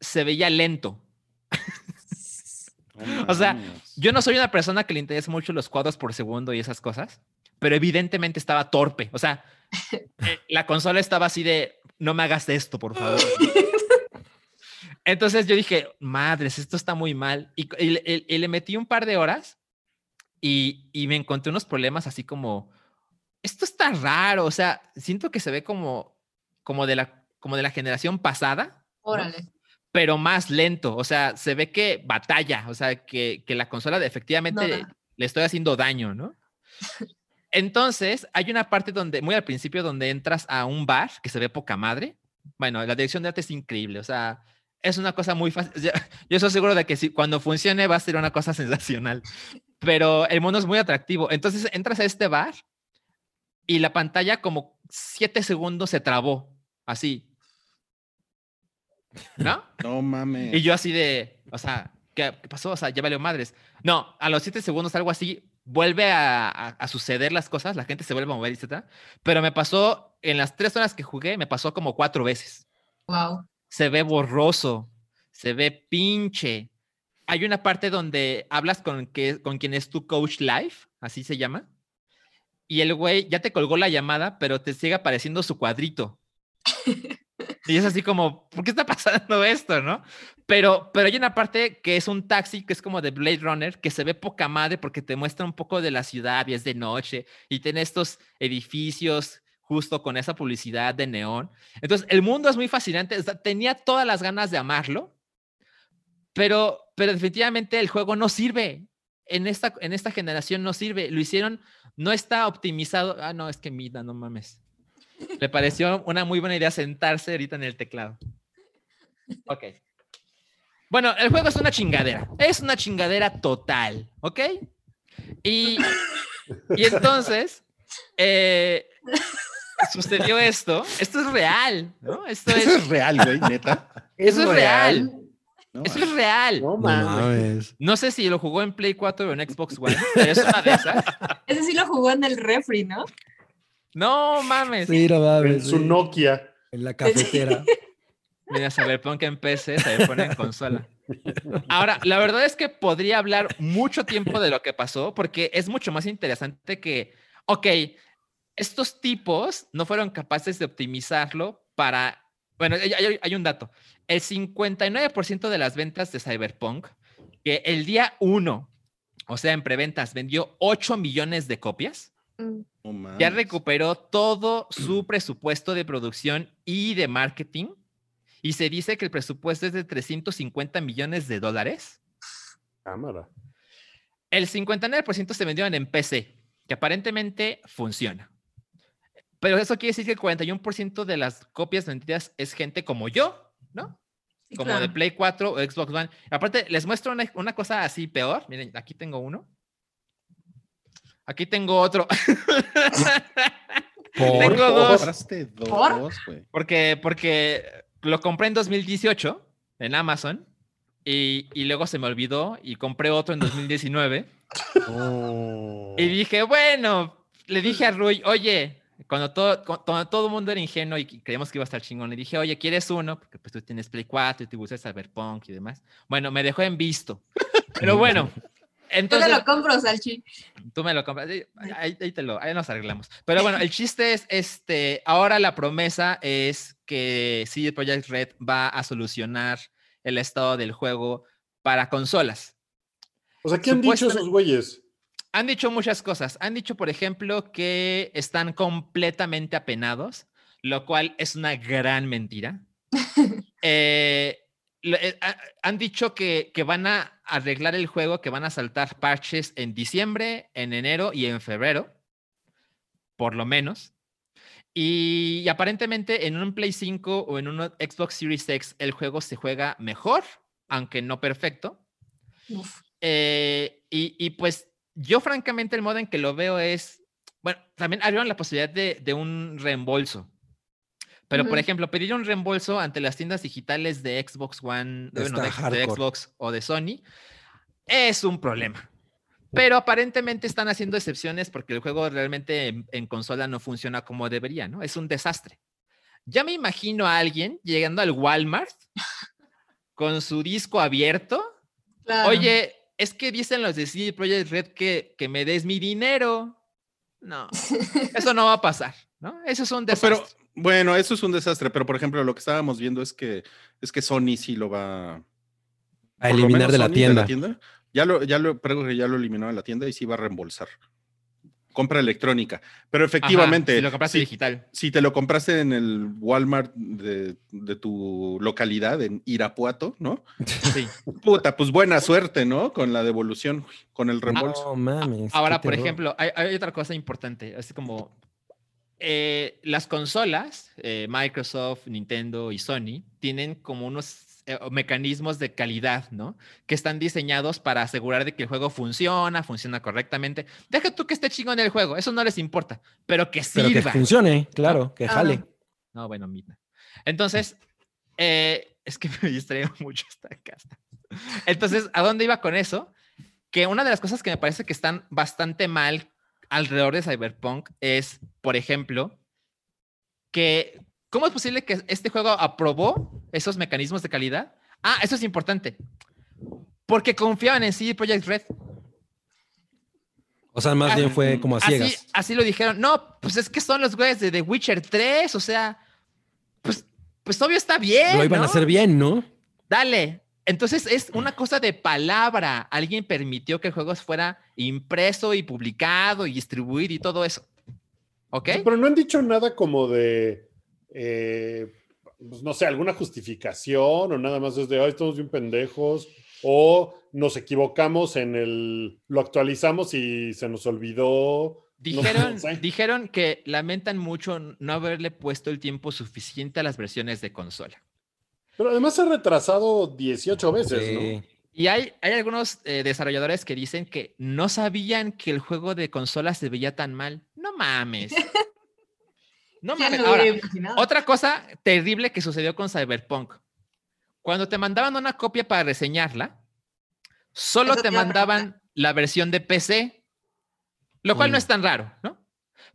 se veía lento. O sea. Yo no soy una persona que le interesa mucho los cuadros por segundo y esas cosas, pero evidentemente estaba torpe. O sea, eh, la consola estaba así de, no me hagas esto, por favor. Entonces yo dije, madres, esto está muy mal. Y, y le- y- le metí un par de horas y, y me encontré unos problemas así como, esto está raro. O sea, siento que se ve como, como, de, la, como de la generación pasada Órale. pero más lento. O sea, se ve que batalla, o sea, que, que la consola de- efectivamente No da. le estoy haciendo daño, ¿no? Entonces, hay una parte donde, muy al principio, donde entras a un bar que se ve poca madre. Bueno, la dirección de arte es increíble, o sea, es una cosa muy fácil. Yo, yo estoy seguro de que si, cuando funcione va a ser una cosa sensacional, pero el mono es muy atractivo. Entonces, entras a este bar y la pantalla como siete segundos se trabó, así. ¿No? No mames. Y yo así de, o sea, ¿qué, qué pasó? O sea, ya valió madres. No, a los siete segundos algo así, vuelve a, a- a suceder las cosas, la gente se vuelve a mover, etcétera. Pero me pasó, en las tres horas que jugué, me pasó como cuatro veces. Wow. Se ve borroso, se ve pinche. Hay una parte donde hablas con, que, con quien es tu coach live, así se llama. Y el güey ya te colgó la llamada, pero te sigue apareciendo su cuadrito. Y es así como, ¿por qué está pasando esto, no? Pero, pero hay una parte que es un taxi que es como de Blade Runner, que se ve poca madre porque te muestra un poco de la ciudad y es de noche y tiene estos edificios justo con esa publicidad de neón. Entonces, el mundo es muy fascinante. tenía todas las ganas de amarlo, pero, pero definitivamente el juego no sirve. En esta, en esta generación no sirve. Lo hicieron, no está optimizado. Ah, no, es que Mida, no mames. Le pareció una muy buena idea sentarse ahorita en el teclado. Ok. Bueno, el juego es una chingadera. Es una chingadera total, ¿ok? Y, y entonces, eh, sucedió esto. Esto es real, ¿no? Esto Eso es, es real, güey, neta. eso es real. No, Eso es real. No No mames. No sé si lo jugó en Play 4 o en Xbox One, pero es una de esas. Ese sí lo jugó en el refri, ¿no? No mames. Sí, no En mames. su sí. Nokia. En la cafetera. Mira, Cyberpunk en PC, Cyberpunk en consola. Ahora, la verdad es que podría hablar mucho tiempo de lo que pasó, porque es mucho más interesante que, ok, estos tipos no fueron capaces de optimizarlo para, bueno, hay, un dato, el 59% de las ventas de Cyberpunk, que el día 1, o sea, en preventas, vendió 8 millones de copias, Mm. ya recuperó todo su presupuesto de producción y de marketing. Y se dice que el presupuesto es de 350 millones de dólares. Cámara. El 59% se vendieron en PC, que aparentemente funciona. Pero eso quiere decir que el 41% de las copias vendidas es gente como yo, ¿no? Como de claro. Play 4 o Xbox One. Aparte, les muestro una, una cosa así peor. Miren, aquí tengo uno. Aquí tengo otro. Por- Tengo dos. ¿Por? dos. Porque, porque lo compré en 2018 en Amazon y, y luego se me olvidó y compré otro en 2019 Oh. y dije, bueno, le dije a Rui, oye, cuando todo, cu- cuando todo el mundo era ingenuo y creíamos que iba a estar chingón, le dije, oye, ¿quieres uno? Porque pues tú tienes Play 4 y te gusta Cyberpunk y demás. Bueno, me dejó en visto. Pero bueno, Yo te entonces... lo compro, Salchi. Tú me lo compras. Ahí, ahí- ahí te lo, ahí nos arreglamos. Pero bueno, el chiste es, este, ahora la promesa es que CD Projekt Red va a solucionar el estado del juego para consolas. O sea, ¿qué han dicho esos güeyes? Han dicho muchas cosas. Han dicho, por ejemplo, que están completamente apenados, lo cual es una gran mentira. Eh, lo- eh, ha- han dicho que, que van a arreglar el juego, que van a saltar parches en diciembre, en enero y en febrero, por lo menos. Y, aparentemente en un Play 5 o en un Xbox Series X el juego se juega mejor, aunque no perfecto. Eh, y, y, pues yo francamente el modo en que lo veo es, bueno, también abrieron la posibilidad de, de un reembolso. Pero, por ejemplo, pedir un reembolso ante las tiendas digitales de Xbox One, de, bueno. Xbox o de Sony, es un problema. Pero aparentemente están haciendo excepciones porque el juego realmente en, en consola no funciona como debería, ¿no? Es un desastre. Ya me imagino a alguien llegando al Walmart con su disco abierto Claro. Oye, es que dicen los de CD Projekt Red que, que me des mi dinero. No, eso no va a pasar, ¿no? Eso es un desastre. Pero bueno, eso es un desastre. Pero por ejemplo, lo que estábamos viendo es que es que Sony sí lo va A eliminar menos de la Sony tienda. Ya lo, ya lo, creo que ya lo eliminó de la tienda y sí va a reembolsar. Compra electrónica. Pero Ajá, efectivamente, si lo compraste si, digital. si te lo compraste en el Walmart de, de tu localidad, en Irapuato, ¿no? Sí. Puta, pues buena suerte, ¿no? Con la devolución, con el reembolso. No mames. Ahora, por ejemplo, hay, hay otra cosa importante, así como eh, las consolas, eh, Microsoft, Nintendo y Sony, tienen como unos eh, mecanismos de calidad, ¿no? Que están diseñados para asegurar de que el juego funciona, funciona correctamente. Deja tú que esté chingón el juego, eso no les importa, pero que Pero que sirva. funcione, claro, que jale. No, bueno, mira. Entonces, eh, es que me distraigo mucho esta casa. Entonces, ¿a dónde iba con eso? Que una de las cosas que me parece que están bastante mal alrededor de Cyberpunk es, por ejemplo, que ¿cómo es posible que este juego aprobó esos mecanismos de calidad? Ah, eso es importante. Porque confiaban en CD Projekt Red. O sea, más Ah, bien fue como a Así, ciegas. así lo dijeron. No, pues es que son los güeyes de The Witcher 3, o sea, pues pues obvio está bien. Lo iban ¿no? a hacer bien, ¿no? Dale. Entonces es una cosa de palabra. Alguien permitió que el juego fuera impreso y publicado y distribuido y todo eso. ¿Ok? Sí, pero no han dicho nada como de, eh, pues, no sé, alguna justificación o nada más es de, ay, estamos bien pendejos, o nos equivocamos en el, lo actualizamos y se nos olvidó. Dijeron, no sé. dijeron que lamentan mucho no haberle puesto el tiempo suficiente a las versiones de consola. Pero además se ha retrasado 18 veces, ¿no? Y hay, hay algunos eh, desarrolladores que dicen que no sabían que el juego de consola se veía tan mal. No mames. No ¿Quién mames. Ahora, otra cosa terrible que sucedió con Cyberpunk. Cuando te mandaban una copia para reseñarla, solo Eso te mandaban la versión de PC, lo cual no es tan raro, ¿no?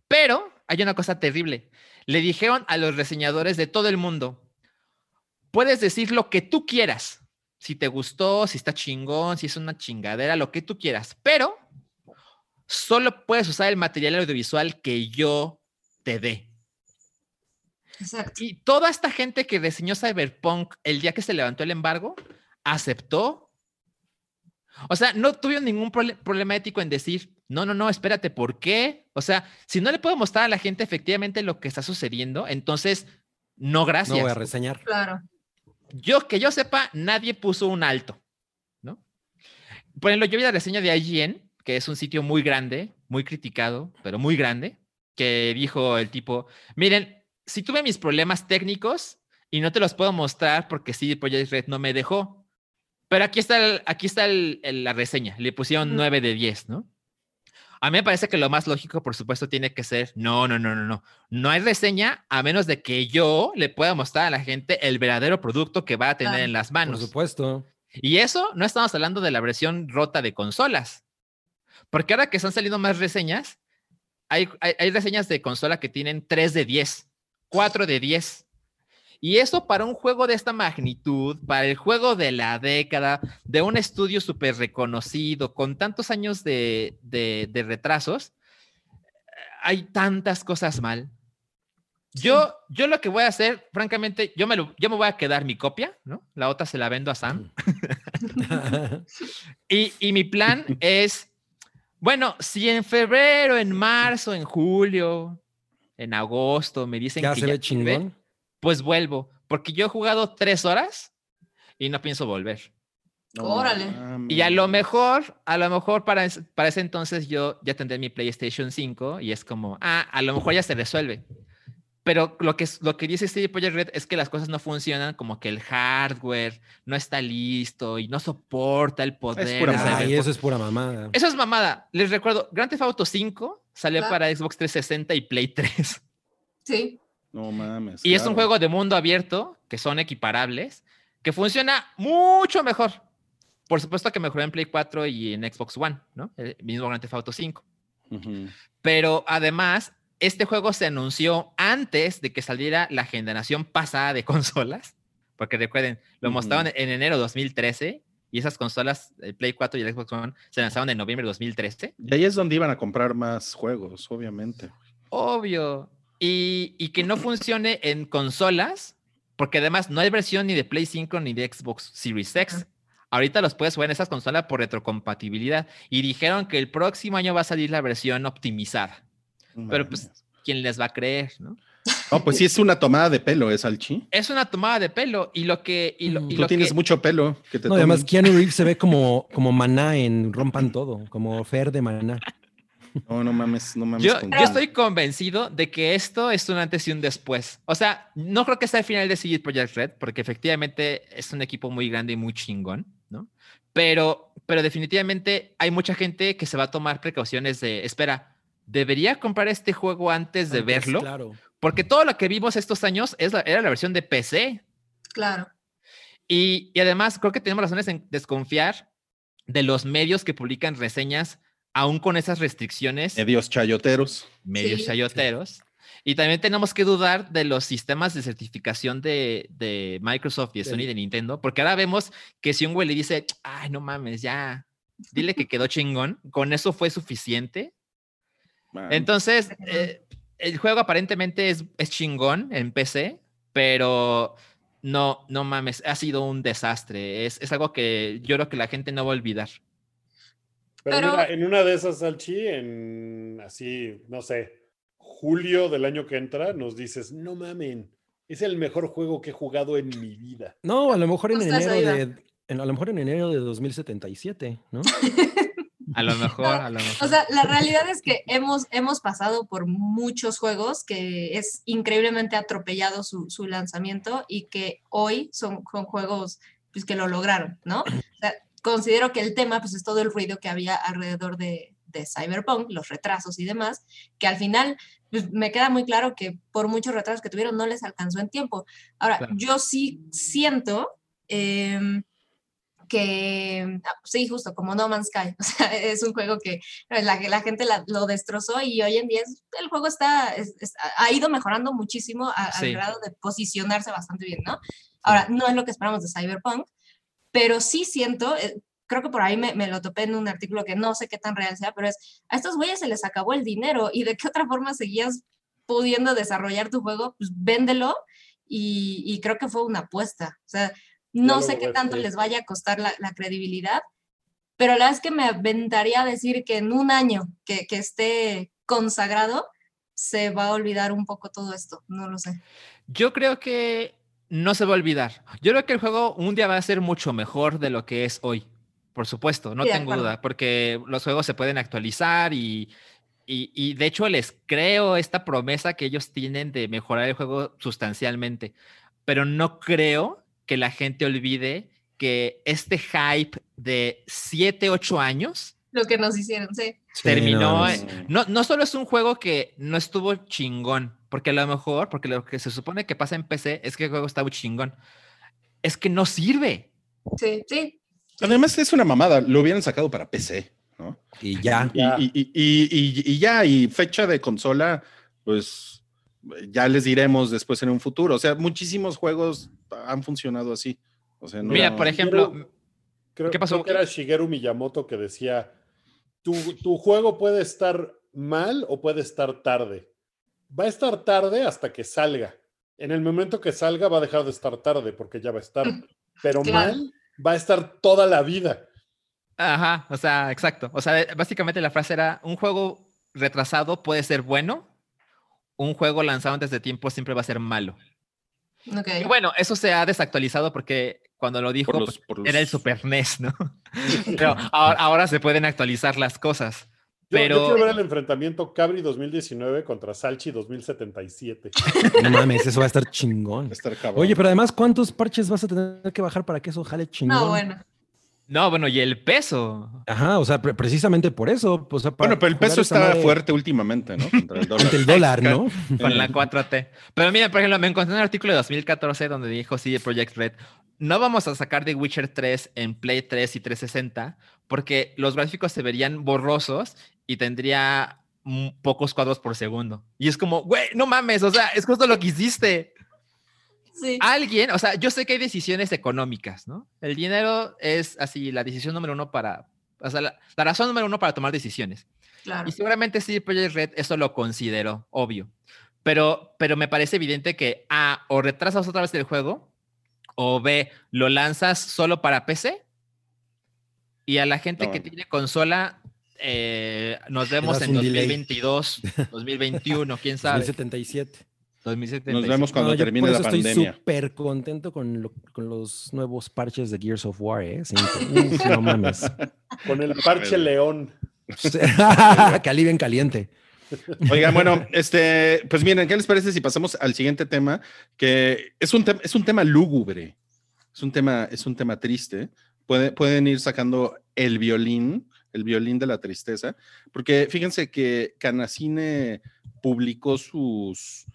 Pero hay una cosa terrible. Le dijeron a los reseñadores de todo el mundo, puedes decir lo que tú quieras, si te gustó, si está chingón, si es una chingadera, lo que tú quieras, pero solo puedes usar el material audiovisual que yo te dé. Exacto. Y toda esta gente que reseñó Cyberpunk el día que se levantó el embargo, aceptó. O sea, no tuvieron ningún problema ético en decir, no, no, no, espérate, ¿por qué? O sea, si no le puedo mostrar a la gente efectivamente lo que está sucediendo, entonces, no, gracias. No voy a reseñar. Claro. Yo, que yo sepa, nadie puso un alto, ¿no? Por ejemplo, yo vi la reseña de IGN, que es un sitio muy grande, muy criticado, pero muy grande, que dijo el tipo, miren, si tuve mis problemas técnicos y no te los puedo mostrar porque CD Projekt Red no me dejó, pero aquí está, el- aquí está el- el- la reseña, le pusieron Ujú. 9 de 10, ¿no? A mí me parece que lo más lógico, por supuesto, tiene que ser, no, no, no, no, no. No hay reseña a menos de que yo le pueda mostrar a la gente el verdadero producto que va a tener en las Por manos. supuesto. Y eso no estamos hablando de la versión rota de consolas. Porque ahora que están saliendo más reseñas, hay, hay, hay reseñas de consola que tienen 3 de 10, 4 de 10. Y eso para un juego de esta magnitud, para el juego de la década, de un estudio súper reconocido, con tantos años de, de- de retrasos, hay tantas cosas mal. Yo, yo lo que voy a hacer, francamente, yo me, lo- yo me voy a quedar mi copia, ¿no? La otra se la vendo a Sam. Y, y mi plan es, bueno, si en febrero, en marzo, en julio, en agosto me dicen ya que se ya ve chingón. pues vuelvo, porque yo he jugado tres horas y no pienso volver. Órale. Y a lo mejor, a lo mejor para, para ese entonces yo ya tendré mi PlayStation 5 y es como, ah, a lo mejor ya se resuelve. Pero lo que, es- lo que dice CD Projekt Red es que las cosas no funcionan, como que el hardware no está listo y no soporta el poder. pura de mamada. Ay, eso es pura mamada. Eso es mamada. Les recuerdo, Grand Theft Auto 5 salió Claro. para Xbox 360 y Play 3. Sí. No mames. Y es un claro. juego de mundo abierto, que son equiparables, que funciona mucho mejor. Por supuesto que mejoró en Play 4 y en Xbox One, ¿no? El mismo Grand Theft Auto 5. Ujú. Pero además, este juego se anunció antes de que saliera la generación pasada de consolas, porque recuerden, lo mostraron en enero de 2013 y esas consolas, el Play 4 y el Xbox One, se lanzaron en noviembre de 2013. Y ahí es donde iban a comprar más juegos, obviamente. Obvio. Y, y que no funcione en consolas, porque además no hay versión ni de Play 5 ni de Xbox Series X. Ahorita los puedes jugar en esas consolas por retrocompatibilidad. Y dijeron que el próximo año va a salir la versión optimizada. Pero pues. ¿quién les va a creer? ¿no? No, pues sí es una tomada de pelo, es Alchi. Es una tomada de pelo. Y lo que. Y lo, y Tú lo tienes que- mucho pelo. Que te No, además. Keanu Reeves se ve como, como maná en Rompan Todo, como Fer de maná. No, no mames, no mames. Yo, con yo estoy convencido de que esto es un antes y un después. O sea, no creo que sea el final de CD Projekt Red, porque efectivamente es un equipo muy grande y muy chingón, ¿no? Pero, pero definitivamente hay mucha gente que se va a tomar precauciones de, espera, ¿debería comprar este juego antes de Antes, verlo? Claro. Porque todo lo que vimos estos años es la- era la versión de PC. Claro. Y, y además creo que tenemos razones en desconfiar de los medios que publican reseñas, aún con esas restricciones Medios chayoteros. medios Sí. chayoteros. Y también tenemos que dudar de los sistemas de certificación de, de Microsoft y de Sony y de Nintendo, porque ahora vemos que si un güey le dice, ay, no mames, ya, dile que quedó chingón, con eso fue suficiente. Man. Entonces, eh, el juego aparentemente es, es chingón en PC, pero no, no mames, ha sido un desastre. Es, es algo que yo creo que la gente no va a olvidar. Pero, Pero- mira, en una de esas, Salchi, en así, no sé, julio del año que entra, nos dices, no mamen, es el mejor juego que he jugado en mi vida. No, a lo mejor en enero de. en- a lo mejor en enero de 2077, ¿no? A lo mejor, a lo mejor. O sea, la realidad es que hemos, hemos pasado por muchos juegos que es increíblemente atropellado su, su lanzamiento y que hoy son, son juegos pues, que lo lograron, ¿no? O sea, considero que el tema pues, es todo el ruido que había alrededor de, de Cyberpunk, los retrasos y demás, que al final pues, me queda muy claro que por muchos retrasos que tuvieron no les alcanzó en tiempo. Ahora, Claro. yo sí siento... em, que ah, sí, justo como No Man's Sky, o sea, es un juego que la, la gente la- lo destrozó y hoy en día es- el juego está, es- es- ha ido mejorando muchísimo a- Sí. al grado de posicionarse bastante bien, ¿no? Ahora, no es lo que esperamos de Cyberpunk, pero sí siento, eh, creo que por ahí me, me lo topé en un artículo que no sé qué tan real sea, pero es, a estos güeyes se les acabó el dinero y de qué otra forma seguías pudiendo desarrollar tu juego, pues véndelo y, y creo que fue una apuesta. O sea, no sé qué tanto les vaya a costar la, la credibilidad, pero la verdad es que me aventaría a decir que en un año que, que esté consagrado, se va a olvidar un poco todo esto, no lo sé. Yo creo que no se va a olvidar. Yo creo que el juego un día va a ser mucho mejor de lo que es hoy. Por supuesto, no Sí, tengo duda, porque los juegos se pueden actualizar y, y, y de hecho les creo esta promesa que ellos tienen de mejorar el juego sustancialmente, pero no creo que la gente olvide que este hype de 7, 8 años Lo que nos hicieron, sí. Sí, terminó no, es- no, no solo es un juego que no estuvo chingón, porque a lo mejor, porque lo que se supone que pasa en PC es que el juego está muy chingón, es que no sirve. Sí, sí. Además, es una mamada. Lo hubieran sacado para PC, ¿no? Y ya. Y, Ya. y- y- y- y- y ya, y fecha de consola, pues ya les diremos después en un futuro. O sea, muchísimos juegos han funcionado así. O sea, no- Mira, por ejemplo, Creo, ¿Qué pasó, creo que era Shigeru Miyamoto que decía, tu, tu juego puede estar mal o puede estar tarde. Va a estar tarde hasta que salga. En el momento que salga va a dejar de estar tarde porque ya va a estar. Pero Claro. mal va a estar toda la vida. Ajá, o sea, exacto. O sea, básicamente la frase era, un juego retrasado puede ser bueno, un juego lanzado antes de tiempo siempre va a ser malo. Y bueno, eso se ha desactualizado porque cuando lo dijo por los- pues, por los- era el Super NES, ¿no? Pero ahora, ahora se pueden actualizar las cosas. Yo, yo Pero quiero ver el enfrentamiento Cabri 2019 contra Salchi 2077. No mames, eso va a estar chingón. estar cabrón. Oye, pero además, ¿cuántos parches vas a tener que bajar para que eso jale chingón? No, bueno. No, bueno, y el peso. Ajá, o sea, pre- precisamente por eso. O sea, bueno, pero el peso está fuerte últimamente, ¿no? Contra el dólar. Ante el dólar, ¿no? con la 4T. Pero mira, por ejemplo, me encontré un artículo de 2014 donde dijo CD Projekt Red, no vamos a sacar The Witcher 3 en Play 3 y 360 porque los gráficos se verían borrosos y tendría pocos cuadros por segundo. Y es como, güey, no mames, o sea, es justo lo que hiciste. Sí. Alguien, o sea, yo sé que hay decisiones económicas, ¿no? El dinero es así la decisión número uno para, o sea, la, la razón número uno para tomar decisiones. Claro. Y seguramente CD Projekt Red eso lo consideró, obvio. Pero, pero me parece evidente que A, o retrasas otra vez el juego, o B, lo lanzas solo para PC. Y a la gente No, que tiene consola, eh, nos vemos en un delay. 2022, 2021, quién sabe. 2077. 2077. Nos vemos cuando No, termine por la estoy pandemia. súper contento con, lo- con los nuevos parches de Gears of War, ¿eh? Uf, no mames. Con el parche león. Calibre caliente. Oigan, bueno, este, pues miren, ¿qué les parece si pasamos al siguiente tema? Que es un, tem- es un tema lúgubre, es un tema, es un tema triste. Puede- pueden ir sacando el violín, el violín de la tristeza, porque fíjense que Canacine publicó sus,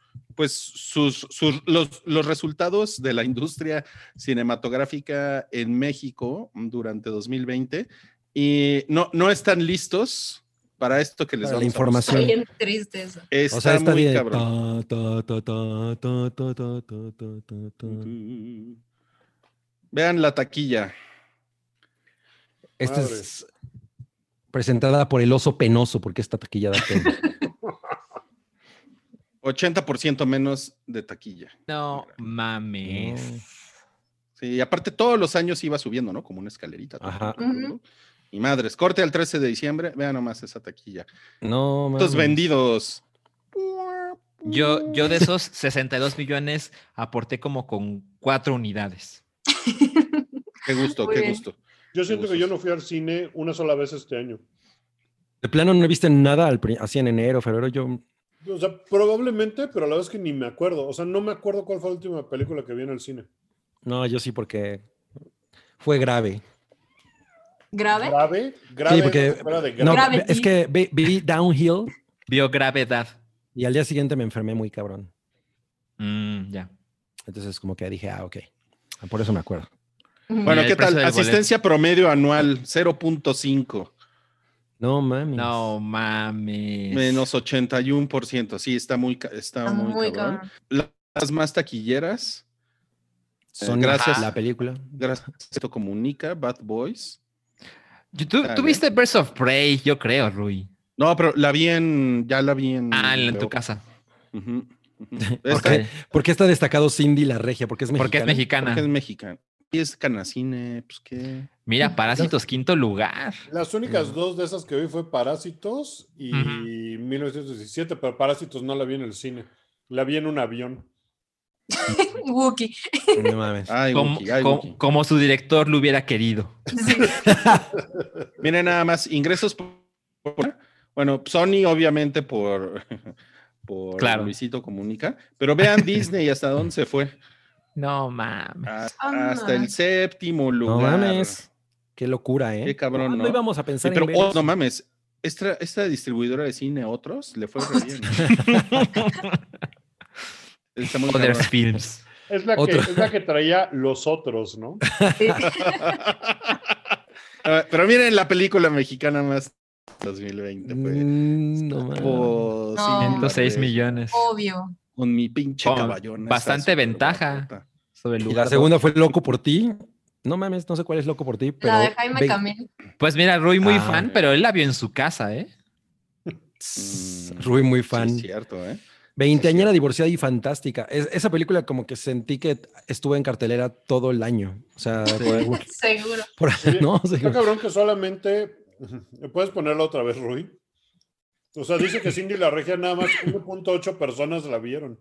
pues sus, sus los, los, resultados de la industria cinematográfica en México durante 2020 y no, no están listos para esto que les para vamos la información. Está bien triste o sea, está muy bien. Vean la taquilla. Esta es presentada por el oso penoso, porque esta taquilla da pena. 80% menos de taquilla. No mames. No. Sí, y aparte todos los años iba subiendo, ¿no? Como una escalerita. Ajá. todo. Y madres, corte al 13 de diciembre, vean nomás esa taquilla. No, ¿Cuántos mames. vendidos? Yo, yo de esos 62 millones aporté como con cuatro unidades. Qué gusto, Muy qué bien. gusto. Yo siento que yo no fui al cine una sola vez este año. De plano no viste nada al así en enero, febrero. Yo O sea, probablemente, pero a la vez que ni me acuerdo. O sea, no me acuerdo cuál fue la última película que vi en el cine. no, yo sí porque fue grave. ¿Grave? ¿Grave? ¿Grave? Sí, porque fuera de no, grave. Es que vi, vi Downhill Vio gravedad. y al día siguiente me enfermé muy cabrón. Mm, ya. Entonces como que dije, ah, ok. Por eso me acuerdo. Bueno, ¿qué tal? boleto. Asistencia promedio anual, 0.5. No mames. No mames. Menos 81%. Sí, está muy, está Está muy, muy cabrón. cabrón. Las más taquilleras, Son gracias. la película. gracias a esto comunica, Bad Boys. Tú, tú viste Birds of Prey, yo creo, Rui. No, pero la vi en, ya la vi en... Ah, en tu casa. Ujú, ujú. ¿Por Esta- qué? ¿Por qué está destacado Cindy la regia? Porque es mexicana. Porque es mexicana. Porque es mexicana. Y es canacine, pues qué. Mira, Parásitos, quinto lugar. Las únicas dos de esas que vi fue Parásitos y Ujú. 1917, pero Parásitos no la vi en el cine. La vi en un avión. Wookie. No mames. Ay, Como, Wookie, ay, co- Wookie. como su director lo hubiera querido. Sí. Miren nada más, ingresos por... por- Bueno, Sony obviamente por... Por Claro. Luisito Comunica, pero vean Disney hasta dónde se fue. No mames. Hasta, Ah. hasta el séptimo No lugar. mames. Qué locura, ¿eh? Qué cabrón, ¿Cuándo ¿no? íbamos a Sí, pensar pero en oh, no mames, esta, esta distribuidora de cine, otros, le fue re bien. Está muy Other cabrón. Films. Es la, que, es la que traía los otros, ¿no? Ah, Pero miren la película mexicana más 2020, pues. Mm, no mames. Oh, sí, No. 106 madre. millones. Obvio. Con mi pinche Con caballón. bastante ventaja. Sobre el Y lugar. la segunda fue Loco por ti. No mames, no sé cuál es Loco por ti, pero... la de Jaime ve- Camil. Pues mira, Rui muy Ah. fan, pero él la vio en su casa, ¿eh? Rui muy Sí, fan. es cierto, ¿eh? Veinteañera divorciada y fantástica. Es- esa película como que sentí que estuvo en cartelera todo el año. O sea, por, algún- Seguro. por- ¿no? Sí. Está cabrón que solamente. ¿Puedes ponerla otra vez, Rui? O sea, dice que Cindy la regia nada más 1.8 personas la vieron.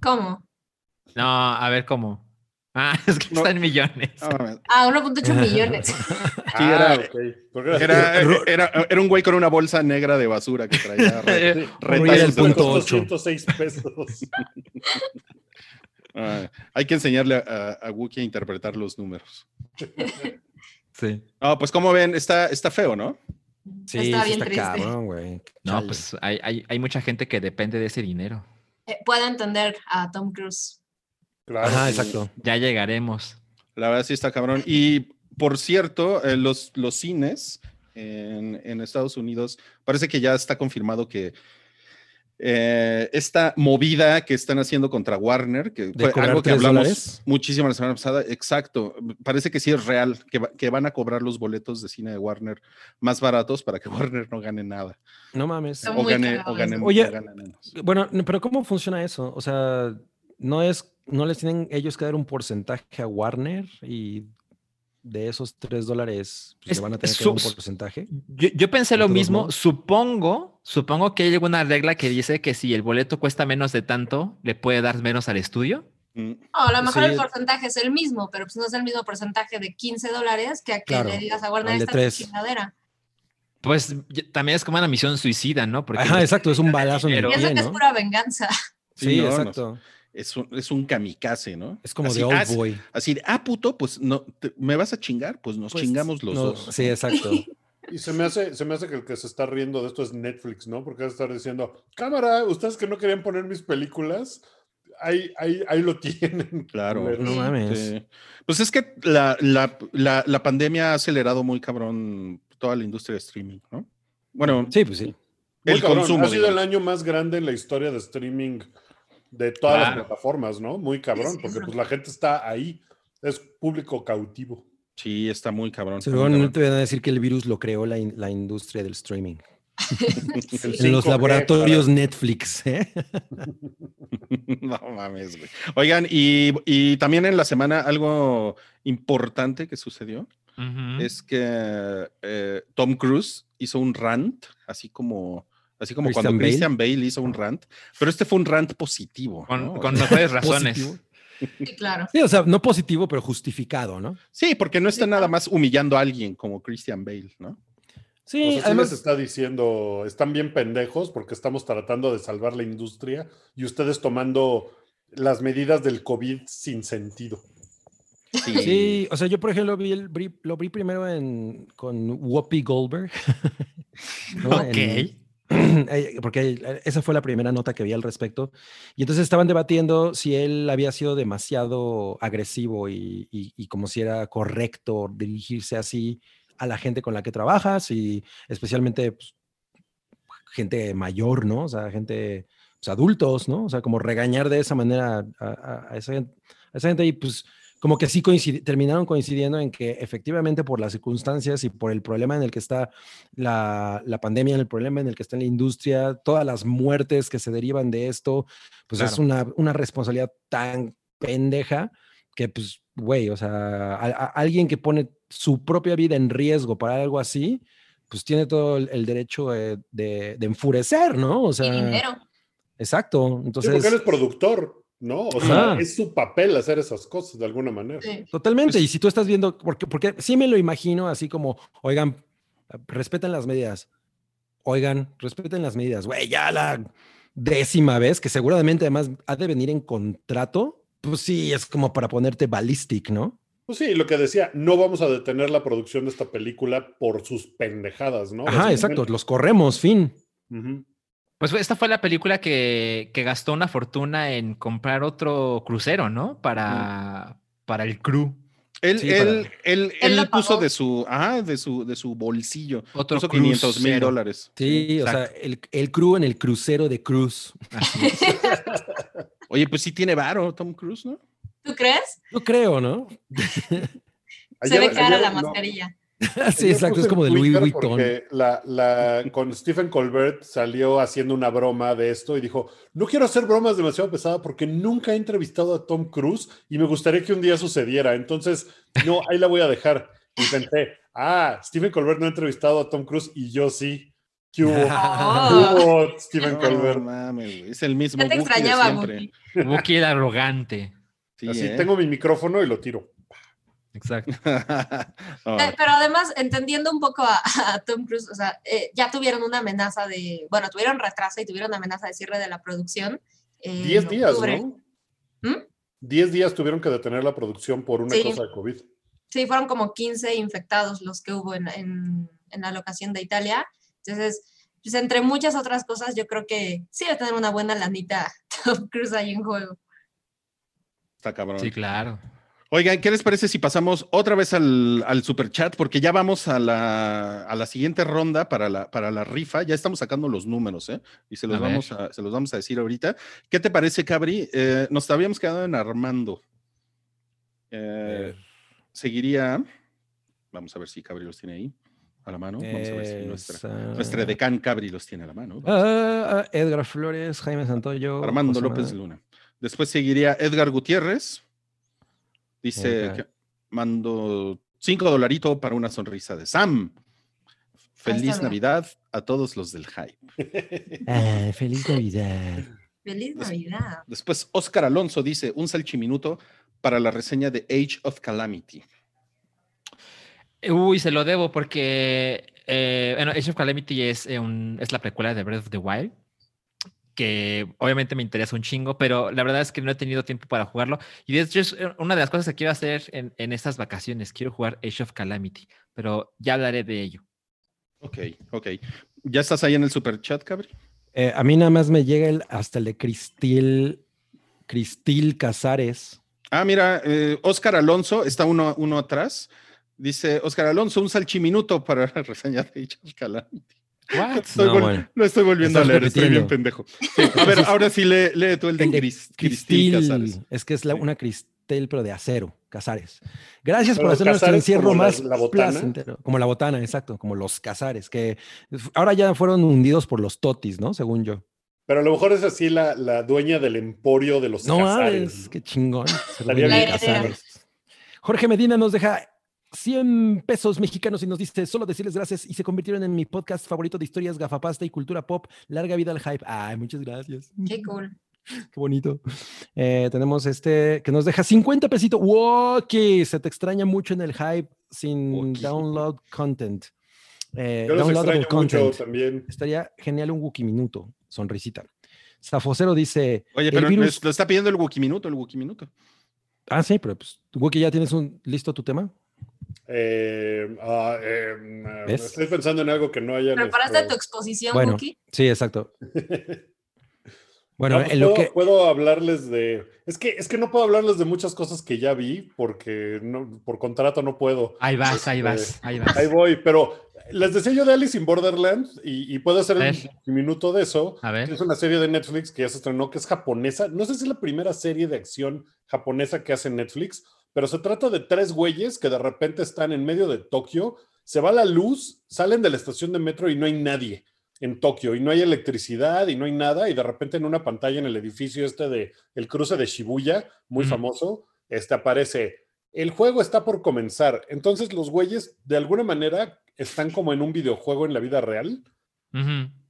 ¿Cómo? No, a ver cómo. Ah, es que No. está en millones. No mames. Ah, 1.8 millones. Sí, Ah, era- ok. Porque Era, era, era un güey con una bolsa negra de basura que traía. re- el punto costó ocho. 106 pesos. Ah, hay que enseñarle a, a Wookie a interpretar los números. Sí. No, pues como ven, está, está feo, ¿no? Sí, Está bien está triste. cabrón, güey. No, Chale. pues hay, hay, hay mucha gente que depende de ese dinero. Eh, puedo entender a Tom Cruise. Claro. Ajá, sí. exacto. Ya llegaremos. La verdad sí está cabrón. Y por cierto, eh, los, los cines en, en Estados Unidos, parece que ya está confirmado que eh, esta movida que están haciendo contra Warner, que fue algo que hablamos dólares? muchísimo la semana pasada, exacto, parece que sí es real, que, va- que van a cobrar los boletos de cine de Warner más baratos para que Warner no gane nada. No mames. O gane, o gane. Oye, o gane menos. Bueno, no, pero ¿cómo funciona eso? O sea, no es, no les tienen ellos que dar un porcentaje a Warner y de esos tres dólares pues, Es- le van a tener que dar un porcentaje. Yo, yo pensé lo mismo. modos. Supongo, supongo que hay alguna regla que dice que si el boleto cuesta menos de tanto, le puede dar menos al estudio. Mm. No, a lo mejor Sí. el porcentaje es el mismo, pero pues no es el mismo porcentaje de 15 dólares que a que Claro, le digas a Warner al de esta chingadera. Pues también es como una misión suicida, ¿no? Porque Ajá, exacto, es un balazo en el Pero- pie, que es ¿no? pura venganza. Sí, Sí, no, no, exacto. Es un, es un kamikaze, ¿no? Es como Así, de Old ah, Boy. Así, de, ah, puto, pues no, te- ¿me vas a chingar? Pues nos Pues, chingamos los no, dos. Sí, exacto. Y se me, hace, se me hace que el que se está riendo de esto es Netflix, ¿no? Porque va a estar diciendo, cámara, ustedes que no querían poner mis películas, ahí, ahí, ahí lo tienen. Claro. culeros". No mames. Sí. Pues es que la, la- la- la pandemia ha acelerado muy cabrón toda la industria de streaming, ¿no? Bueno, Sí, pues sí. Muy el cabrón, consumo. Ha sido el año más grande en la historia de streaming de todas las plataformas, ¿no? Muy cabrón, porque pues la gente está ahí. Es público cautivo. Sí, está muy cabrón. está Seguro muy no cabrón. te van a decir que el virus lo creó la, in- la industria del streaming. Sí. En los 5G laboratorios para- Netflix, ¿eh? No mames, güey. Oigan, y, y también en la semana algo importante que sucedió es que eh, Tom Cruise hizo un rant, así como, así como Christian cuando Bale. Christian Bale hizo un rant, pero este fue un rant positivo. Con, ¿no? con mejores razones. Positivo. Sí, claro. Sí, o sea, no positivo, pero justificado, ¿no? Sí, porque no está Sí, nada más humillando a alguien como Christian Bale, ¿no? Sí, O sea, sí además, les está diciendo, están bien pendejos porque estamos tratando de salvar la industria y ustedes tomando las medidas del COVID sin sentido. Sí. sí, o sea, yo por ejemplo vi el, lo vi primero en, con Whoopi Goldberg. ¿no? Ok. En- porque esa fue la primera nota que vi al respecto. Y entonces estaban debatiendo si él había sido demasiado agresivo y, y- y como si era correcto dirigirse así a la gente con la que trabajas y especialmente pues, gente mayor, ¿no? O sea, gente, pues, adultos, ¿no? O sea, como regañar de esa manera a, a- a esa, a esa gente y pues como que sí terminaron coincidiendo en que efectivamente por las circunstancias y por el problema en el que está la, la pandemia, el problema en el que está la industria, todas las muertes que se derivan de esto, pues es Claro. una, una responsabilidad tan pendeja que pues, güey, o sea, a- a- alguien que pone su propia vida en riesgo para algo así, pues tiene todo el, el derecho de, de- de enfurecer, ¿no? O Y sea, dinero. exacto. Sí, Entonces, porque él es productor, ¿no? O sea, es su papel hacer esas cosas de alguna manera. Sí. Totalmente. y si tú estás viendo, porque, porque sí me lo imagino así como, oigan, respeten las medidas. Oigan, respeten las medidas. Güey, ya la décima vez, que seguramente además ha de venir en contrato, pues sí, es como para ponerte ballistic, ¿no? Pues sí, lo que decía, no vamos a detener la producción de esta película por sus pendejadas, ¿no? Ajá, exacto. Los corremos, fin. Ujú. Pues esta fue la película que, que gastó una fortuna en comprar otro crucero, ¿no? Para, para el crew. Él, Sí, él, para- él, Él puso de su, ajá, de su, de su bolsillo. Otro puso 500 mil dólares. Sí, o sea, el, el crew en el crucero de Cruz. Oye, pues sí tiene varo Tom Cruise, ¿no? ¿Tú crees? Yo creo, ¿no? Se ve cara ayer la no- mascarilla. sí, exacto. Es como de Louis Vuitton. porque La, la, con Stephen Colbert salió haciendo una broma de esto y dijo, no quiero hacer bromas demasiado pesadas porque nunca he entrevistado a Tom Cruise y me gustaría que un día sucediera. Entonces, no, ahí la voy a dejar. Y pensé, ah, Stephen Colbert no ha entrevistado a Tom Cruise y yo sí. ¿Qué hubo? ¿Qué Oh. hubo, Stephen No, Colbert? mames, es el mismo Ya te extrañaba. Wookiee el arrogante. Sí, Así ¿eh? tengo mi micrófono y lo tiro. Exacto. Eh, Pero además, entendiendo un poco a, a Tom Cruise, o sea, eh, ya tuvieron una amenaza de, bueno, tuvieron retraso y tuvieron una amenaza de cierre de la producción. eh, Diez días. ¿no? ¿Mm? Diez días tuvieron que detener la producción por una Sí. cosa de COVID. Sí, fueron como 15 infectados los que hubo en, en- en la locación de Italia. Entonces, pues entre muchas otras cosas, yo creo que sí debe tener una buena lanita Tom Cruise ahí en juego. Está cabrón. Sí, claro. Oigan, ¿qué les parece si pasamos otra vez al, al super chat? Porque ya vamos a la, a la siguiente ronda para la, para la rifa. Ya estamos sacando los números, ¿eh? Y se los, A vamos a, se los vamos a decir ahorita. ¿Qué te parece, Cabri? Eh, nos habíamos quedado en Armando. Eh, seguiría. Vamos a ver si Cabri los tiene ahí a la mano. Vamos a ver si nuestra, Es, ah, nuestra decán Cabri los tiene a la mano. ah, ah, Edgar Flores, Jaime Santoyo. Armando José López. Luna. Después seguiría Edgar Gutiérrez. Dice que mando cinco dolaritos para una sonrisa de Sam. Feliz. Navidad a todos los del hype. Ah, feliz Navidad. ¡Feliz Navidad! Después Oscar Alonso dice un salchiminuto para la reseña de Age of Calamity. Uy, se lo debo porque, eh, bueno, Age of Calamity es, eh, un- es la precuela de Breath of the Wild, que obviamente me interesa un chingo, pero la verdad es que no he tenido tiempo para jugarlo. Y de hecho es eh, una de las cosas que quiero hacer en, en estas vacaciones. Quiero jugar Age of Calamity, pero ya hablaré de ello. Ok, ok. ¿Ya estás ahí en el super chat, Cabri? Eh, a mí nada más me llega el, hasta el de Cristil, Cristil Casares. Ah, mira, eh, Oscar Alonso está uno, uno atrás. Dice Oscar Alonso, un salchiminuto para la reseña de Age of Calamity. Estoy No, bueno. Lo estoy volviendo a leer, estoy bien pendejo. Sí, a ver, ahora sí lee, lee tú el de El de Cris- Cristil Cristil, Casares. es que es la, una Cristel pero de acero, Casares. Gracias por Pero hacer nuestro encierro la- más la botana. placentero. Como la botana, exacto, como los Casares, que ahora ya fueron hundidos por los Totis, ¿no? Según yo. Pero a lo mejor es así la, la dueña del emporio de los No Casares, ¿no? qué chingón. Jorge Medina nos deja 100 pesos mexicanos y nos dice, solo decirles gracias y se convirtieron en mi podcast favorito de historias, gafapasta y cultura pop. Larga vida al hype. Ay, muchas gracias. Qué cool. Qué bonito. Eh, tenemos este que nos deja 50 pesitos. Woki, se te extraña mucho en el hype sin Woki. download content. Eh, Yo los downloadable extraño mucho content. también. Estaría genial un Wookie minuto. Sonrisita. Zafocero dice. Oye, pero virus- lo está pidiendo el Wikiminuto, el Wikiminuto. Ah, sí, pero pues, Wookie, ¿ya tienes un, listo tu tema? Eh, ah, eh, ¿Ves? estoy pensando en algo que no haya. ¿Preparaste tu exposición, Bueno? Sí, exacto. Bueno, No, pues en lo puedo, que. puedo hablarles de. Es que, es que no puedo hablarles de muchas cosas que ya vi porque no, por contrato no puedo. Ahí vas, ahí Este, vas, ahí vas. Ahí voy, pero les decía yo de Alice in Borderland y, y puedo hacer un minuto de eso. A ver. Es una serie de Netflix que ya se estrenó, que es japonesa. No sé si es la primera serie de acción japonesa que hace Netflix, pero se trata de tres güeyes que de repente están en medio de Tokio, se va la luz, salen de la estación de metro y no hay nadie en Tokio y no hay electricidad y no hay nada y de repente en una pantalla en el edificio este de el cruce de Shibuya, muy Ujú. famoso, este aparece el juego está por comenzar. Entonces los güeyes de alguna manera están como en un videojuego en la vida real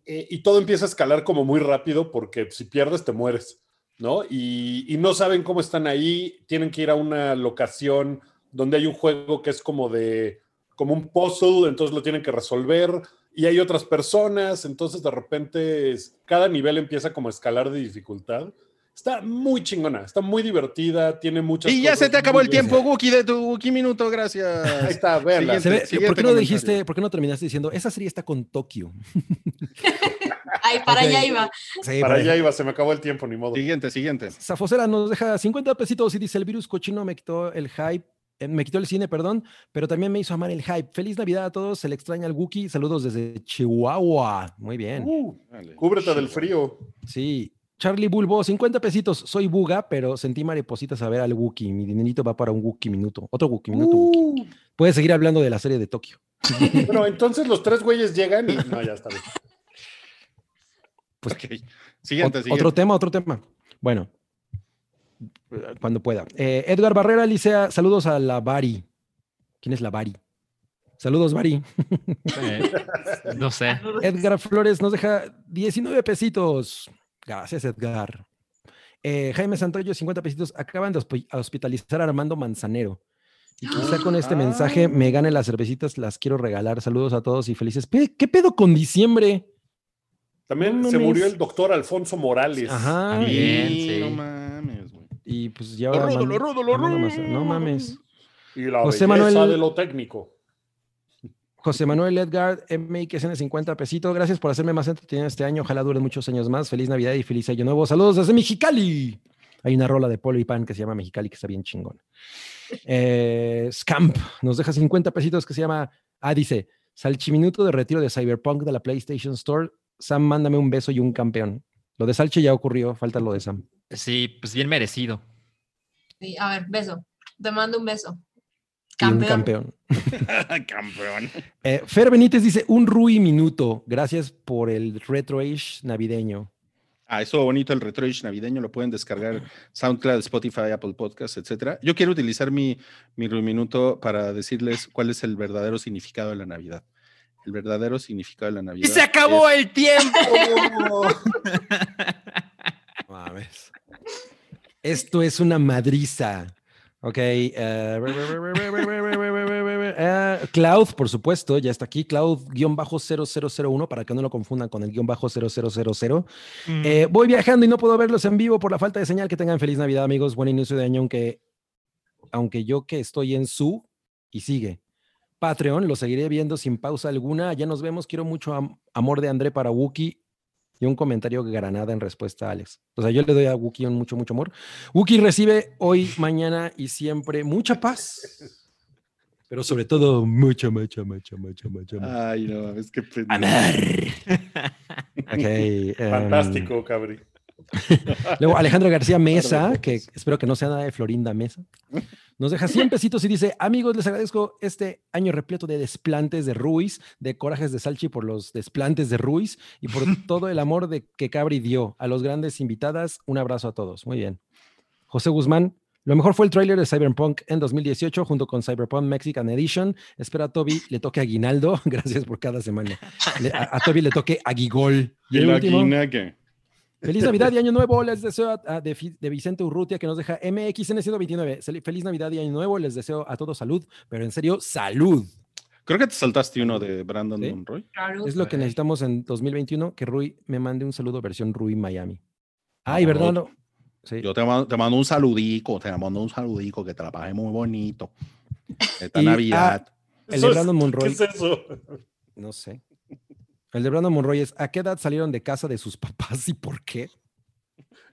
eh, y todo empieza a escalar como muy rápido porque si pierdes te mueres, ¿no? Y, no saben cómo están ahí, tienen que ir a una locación donde hay un juego que es como de, como un puzzle, entonces lo tienen que resolver y hay otras personas, entonces de repente cada nivel empieza como a escalar de dificultad. Está muy chingona, está muy divertida, tiene muchas Y ya cosas se te acabó el bien. tiempo, Wookie, de tu Wikiminuto, Ahí gracias. está, véanla. Se ve- ¿Por qué no comentario. dijiste, por qué no terminaste diciendo, esa serie está con Tokio? Ay, para allá iba. Sí, Para ahí. allá iba, se me acabó el tiempo, ni modo. Siguiente, siguiente. Zafocera nos deja 50 pesitos y dice, el virus cochino me quitó el hype, eh, me quitó el cine, perdón, pero también me hizo amar el hype. Feliz Navidad a todos, se le extraña al Wookiee. Saludos desde Chihuahua. Muy bien. Uh, cúbrete del frío. Sí. Charlie Bulbo, 50 pesitos. Soy buga, pero sentí maripositas a ver al Wookiee. Mi dinerito va para un Wookiee minuto. Otro Wookiee minuto. Uh. Puedes seguir hablando de la serie de Tokio. Bueno, entonces los tres güeyes llegan y. No, ya está bien. Pues, Ok. Siguiente, siguiente. Otro tema, otro tema. Bueno, cuando pueda. Eh, Edgar Barrera Licea, saludos a la Bari. ¿Quién es la Bari? Saludos, Bari. Eh, no sé. Edgar Flores nos deja 19 pesitos. Gracias, Edgar. Eh, Jaime Santoyo, 50 pesitos. Acaban de hospi- hospitalizar a Armando Manzanero. Y quizá con este mensaje me gane las cervecitas, las quiero regalar. Saludos a todos y felices. ¿Qué pedo con diciembre? También No se mames. murió el doctor Alfonso Morales. Ajá. También. Sí, sí. No mames, güey. Y pues ya. Lo rudo, lo rudo, lo rudo. No mames. Y la José belleza Manuel- de lo técnico. José Manuel Edgar, MXN 50 pesitos. Gracias por hacerme más entretenido este año. Ojalá duren muchos años más. Feliz Navidad y feliz año nuevo. Saludos desde Mexicali. Hay una rola de Polo y Pan que se llama Mexicali que está bien chingón. Eh, Scamp nos deja 50 pesitos que se llama. Ah, dice: Salchiminuto de retiro de Cyberpunk de la PlayStation Store. Sam, mándame un beso y un campeón. Lo de Salchi ya ocurrió, falta lo de Sam. Sí, pues bien merecido. Sí, a ver, beso. Te mando un beso. Y un Campeón. campeón. Campeón. Eh, Fer Benítez dice: Un Rui minuto. Gracias por el retro age navideño. Ah, eso bonito, el Retroish navideño, lo pueden descargar SoundCloud, Spotify, Apple Podcasts, etcétera. Yo quiero utilizar mi, mi minuto para decirles cuál es el verdadero significado de la Navidad. El verdadero significado de la Navidad. ¡Y se acabó es- el tiempo! Mames. Esto es una madriza. Ok. eh, eh, Cloud, por supuesto, ya está aquí. Cloud-0001 para que no lo confundan con el guion bajo 0000. Eh, voy viajando y no puedo verlos en vivo por la falta de señal. Que tengan feliz Navidad, amigos. Buen inicio de año, aunque, aunque yo que estoy en su y sigue. Patreon, lo seguiré viendo sin pausa alguna. Ya nos vemos. Quiero mucho am- amor de André para Wookie y un comentario granada en respuesta a Alex. O sea, yo le doy a Wookie un mucho, mucho amor. Wookie recibe hoy, mañana y siempre mucha paz, pero sobre todo mucha, mucha, mucha, mucha, mucha. Ay, no, es que. Amar. Ok, em, Fantástico, cabri. Luego Alejandro García Mesa, que espero que no sea nada de Florinda Mesa, nos deja 100 pesitos y dice, amigos, les agradezco este año repleto de desplantes de Ruiz, de corajes de Salchi por los desplantes de Ruiz y por todo el amor de que Cabri dio. A los grandes invitadas, un abrazo a todos. Muy bien. José Guzmán, lo mejor fue el tráiler de Cyberpunk en 2018 junto con Cyberpunk Mexican Edition. Espero a Toby le toque aguinaldo. Gracias por cada semana. Le- a, a Toby le toque aguigol. Y el último. Feliz Navidad y Año Nuevo. Les deseo a, a- de, Vicente Urrutia que nos deja MXN129. Fel- Feliz Navidad y Año Nuevo. Les deseo a todos salud, pero en serio, salud. Creo que te saltaste uno de Brandon ¿Sí? Monroy. Claro. Es lo que necesitamos en 2021, que Rui me mande un saludo versión Rui Miami. Ay, ¿verdad? No. Sí. Yo te mando, te mando un saludico, te mando un saludico, que te la pases muy bonito. Esta Y- Navidad. El de Brandon ¿Qué Monroy, es eso? no sé. El de Brandon Monroy es, ¿a qué edad salieron de casa de sus papás y por qué?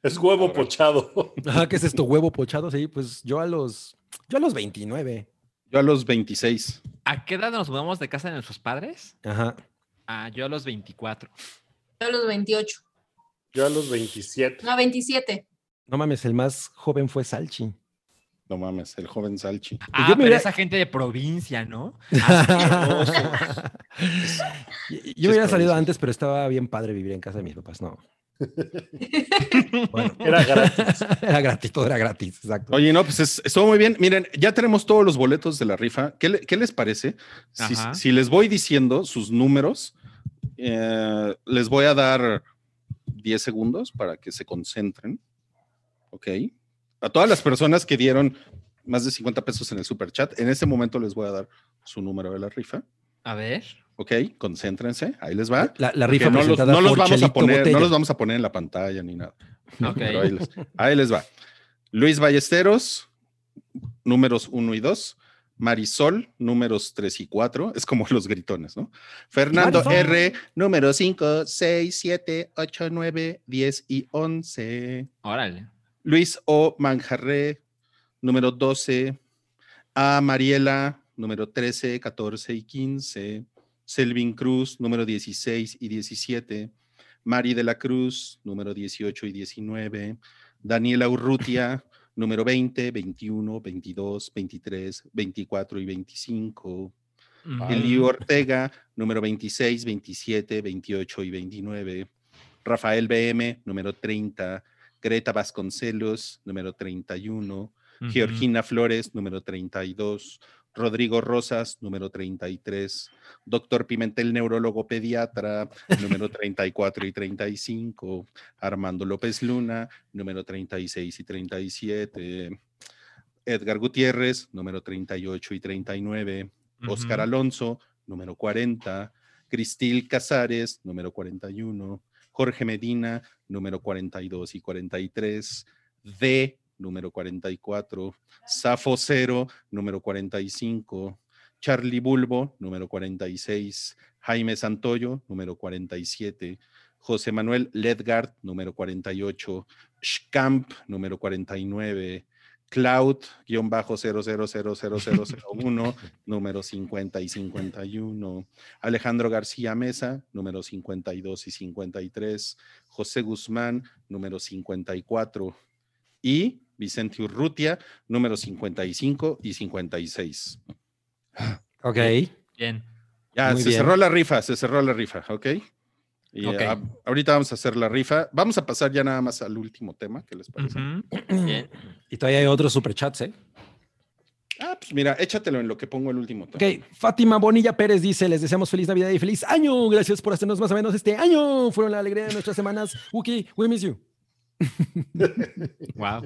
Es huevo pochado. Ah, ¿qué es esto? ¿Huevo pochado? Sí, pues yo a los, yo a los 29. Yo a los 26. ¿A qué edad nos mudamos de casa de nuestros padres? Ajá. Ah, yo a los 24. Yo a los 28. Yo a los 27. No, 27. No mames, el más joven fue Salchi. No mames, el joven Salchi. Ah, yo me pero hubiera- esa gente de provincia, ¿no? Yo hubiera salido antes, pero estaba bien padre vivir en casa de mis papás, no. Bueno, Era gratis. era gratis, todo era gratis, exacto. Oye, no, pues es- estuvo muy bien. Miren, ya tenemos todos los boletos de la rifa. ¿Qué, le- qué les parece? Si les voy diciendo sus números, eh, les voy a dar 10 segundos para que se concentren. Ok. A todas las personas que dieron más de 50 pesos en el super chat, en este momento les voy a dar su número de la rifa. A ver. Ok, concéntrense, ahí les va. La, la rifa no los, no los vamos a poner, no los vamos a poner en la pantalla ni nada. Ok. Pero ahí les, ahí les va. Luis Ballesteros, números 1 y 2. Marisol, números 3 y 4. Es como los gritones, ¿no? Fernando Marisol. R, números 5, 6, 7, 8, 9, 10 y 11. Órale. Luis O. Manjarre, número 12. A. Mariela, número 13, 14 y 15. Selvin Cruz, número 16 y 17. Mari de la Cruz, número 18 y 19. Daniela Urrutia, número 20, 21, 22, 23, 24 y 25. Ujú. Elio Ortega, número 26, 27, 28 y 29. Rafael BM, número 30. Greta Vasconcelos, número 31. Ujú. Georgina Flores, número 32. Rodrigo Rosas, número 33. Doctor Pimentel, neurólogo pediatra, número 34 y 35. Armando López Luna, número 36 y 37. Edgar Gutiérrez, número 38 y 39. Oscar Ujú. Alonso, número 40. Cristil Casares, número 41. Jorge Medina, número 42 y 43. D, número 44. Safo Cero, número 45. Charlie Bulbo, número 46. Jaime Santoyo, número 47. José Manuel Ledgard, número 48. Schkamp, número 49. Cloud-000001, número 50 y 51. Alejandro García Mesa, número 52 y 53. José Guzmán, número 54. Y Vicente Urrutia, número 55 y 56. Ok. Bien. Ya, Muy se bien. cerró la rifa, se cerró la rifa, ¿ok? Y Ok. ah, ahorita vamos a hacer la rifa. Vamos a pasar ya nada más al último tema, ¿qué les parece? Bien. Y todavía hay otros superchats, ¿eh? Ah, pues mira, échatelo en lo que pongo el último tema. Ok, Fátima Bonilla Pérez dice, les deseamos feliz Navidad y feliz año. Gracias por hacernos más o menos este año. Fueron la alegría de nuestras semanas. Wookie, we miss you. Wow.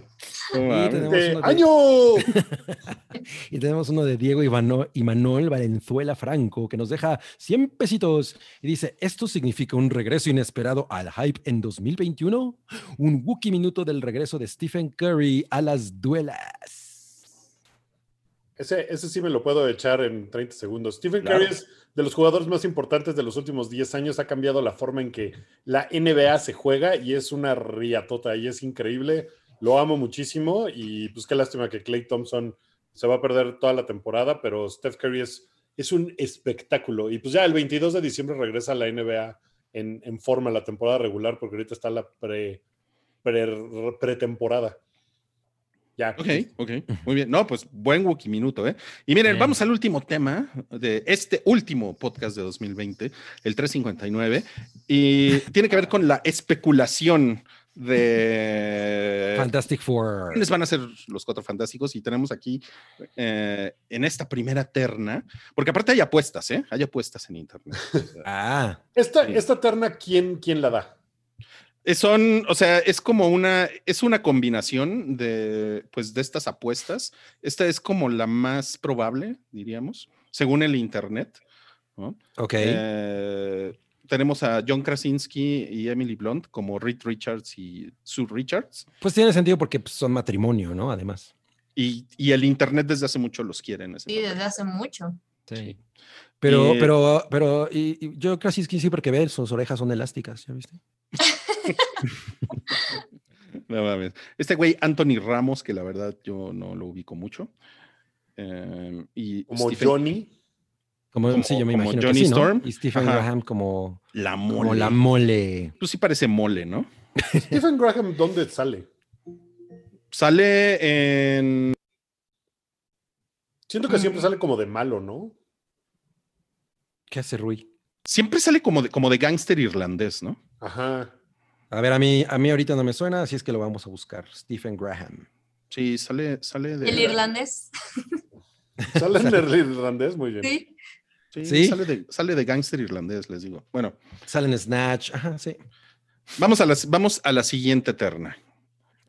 Y tenemos ¡De uno de- ¡Año! Y tenemos uno de Diego Ivano, Imanol Valenzuela Franco, que nos deja 100 pesitos y dice, ¿esto significa un regreso inesperado al hype en 2021? Un Wookiee minuto del regreso de Stephen Curry a las duelas. Ese, ese sí me lo puedo echar en 30 segundos. Stephen Claro. Curry es de los jugadores más importantes de los últimos 10 años. Ha cambiado la forma en que la NBA se juega y es una riatota y es increíble. Lo amo muchísimo y pues qué lástima que Clay Thompson se va a perder toda la temporada, pero Steph Curry es, es un espectáculo. Y pues ya el 22 de diciembre regresa a la NBA en, en forma la temporada regular porque ahorita está la pre pre- pretemporada. Ya. Ok, ok, muy bien. No, pues buen Wookie minuto, ¿eh? Y miren, Bien. vamos al último tema de este último podcast de 2020, el 359, y tiene que ver con la especulación de Fantastic Four. quiénes van a ser los cuatro fantásticos y tenemos aquí eh, en esta primera terna, porque aparte hay apuestas, ¿eh? Hay apuestas en internet. Ah, Esta, Sí. esta terna, ¿quién, ¿quién la da? Eh, Son, o sea, es como una, es una combinación de, pues, de estas apuestas. Esta es como la más probable, diríamos, según el internet. ¿no? ok. Eh, tenemos a John Krasinski y Emily Blunt como Reed Richards y Sue Richards. Pues tiene sentido porque pues, son matrimonio, ¿no? Además. Y, y el internet desde hace mucho los quiere en ese Sí, papel. desde hace mucho. Sí. Pero, Y- pero, pero, y, y yo casi sí porque ve, sus orejas son elásticas, ¿ya viste? No mames. Este güey, Anthony Ramos, que la verdad yo no lo ubico mucho. Eh, y Como Stephen- Johnny. Como, Como- sí, yo me como imagino Johnny que sí, ¿no? Storm. Y Stephen Ajá. Graham como, la mole. como la mole. Tú sí parece mole, ¿no? Stephen Graham, ¿dónde sale? Sale en. Siento que siempre sale como de malo, ¿no? ¿Qué hace Rui? Siempre sale como de, como de gángster irlandés, ¿no? Ajá. A ver, a mí, a mí ahorita no me suena, así es que lo vamos a buscar. Stephen Graham. Sí, sale, sale de. El irlandés. Sale en el irlandés, muy bien. Sí. Sí, ¿Sí? Sale de, sale de gángster irlandés, les digo. Bueno, Sale en Snatch. Ajá, sí. vamos a, las, vamos a la siguiente terna.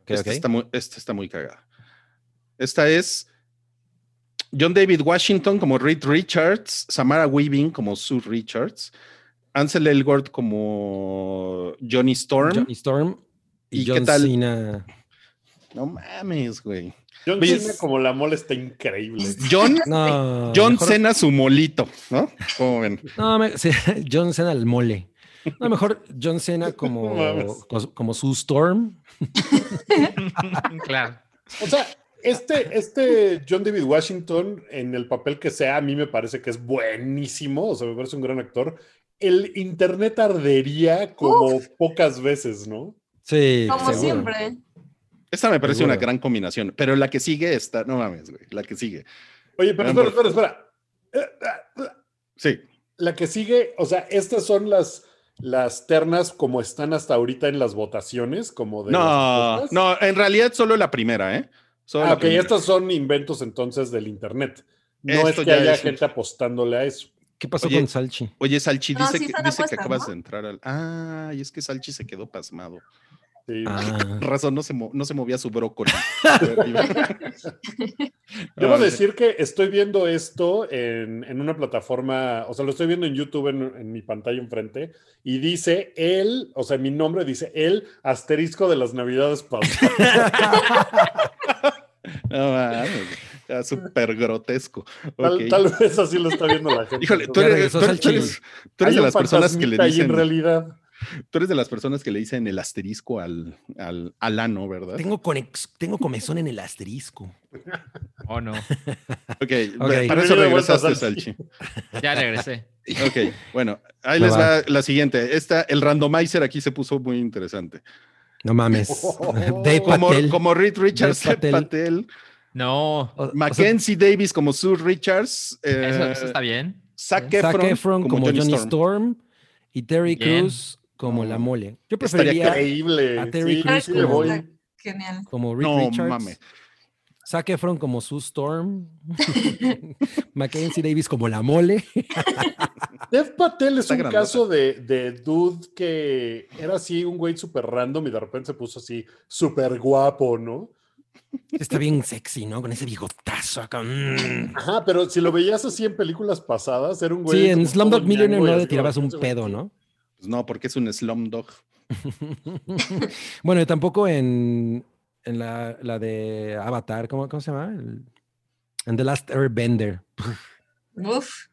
Ok, esta. Está muy, esta está muy cagada. Esta es John David Washington como Reed Richards, Samara Weaving como Sue Richards, Ansel Elgort como Johnny Storm. Johnny Storm y, ¿Y qué tal? Cena. No mames, güey. John Oye, Cena como la mole está increíble. John, No, John mejor- Cena su molito, ¿no? ¿Cómo ven? No, me- sí, John Cena el mole. No, mejor John Cena como, como, como su Storm. claro. O sea, este, este John David Washington, en el papel que sea, a mí me parece que es buenísimo. O sea, me parece un gran actor. El internet ardería como pocas veces, ¿no? Sí, Como seguro. siempre. Esta me parece una gran combinación, pero la que sigue está, no mames, güey, la que sigue. Oye, pero espera, espera, espera. Sí, La que sigue, o sea, estas son las, las ternas como están hasta ahorita en las votaciones, como de no, no, en realidad solo la primera, ¿eh? Solo Ah, la ok, primera. estos son inventos entonces del internet. No Esto es que ya haya es un- gente apostándole a eso. ¿Qué pasó Oye, con Salchi? Oye, Salchi No, dice, sí que, dice que acabas ¿no? de entrar al. Ah, y es que Salchi se quedó pasmado. Sí. Ah, Razón, no se, no se movía su brócoli. Debo decir que estoy viendo esto en, en una plataforma, o sea, lo estoy viendo en YouTube en, en mi pantalla enfrente, y dice él, o sea, mi nombre dice el asterisco de las navidades pasadas. No, mames, ya súper grotesco. Tal, vez así lo está viendo la gente. Híjole, tú eres, tú eres- tú Salchi. eres- tú eres Hay de las personas que le dicen. en realidad. Tú eres de las personas que le dicen el asterisco al, al, al ano, ¿verdad? tengo, conex- tengo comezón en el asterisco. ¿O no? Ok, Ok. para eso regresaste, Salchi. Ya regresé. Ok, bueno, ahí les va. va la siguiente. Esta, el randomizer aquí se puso muy interesante. No mames. Dave Como, Patel. como Reed Richards, Dev Patel, Patel. No. O- o sea, Mackenzie Davis como Sue Richards, eh, Eso, eso está bien. Zac Zac Efron, Efron como, Johnny, Storm. y Terry. Cruz como la mole. Yo Estaría preferiría Increíble. a Terry Sí, Crews sí le como- voy. Genial. como Reed No Richards. mames. Zac Efron como Sue Storm. Mackenzie Davis como la mole. Dev Patel es Está un grandota. caso de, de dude que era así un güey súper random y de repente se puso así súper guapo, ¿no? Está bien sexy, ¿no? Con ese bigotazo acá. mm. Ajá, pero si lo veías así en películas pasadas, era un güey. Sí, en Slumdog Millionaire no le tirabas un pedo, ¿no? Pues no, porque es un slumdog. bueno, y tampoco en, en la, la de Avatar, ¿cómo, cómo se llama? El- en The Last Airbender. Uf.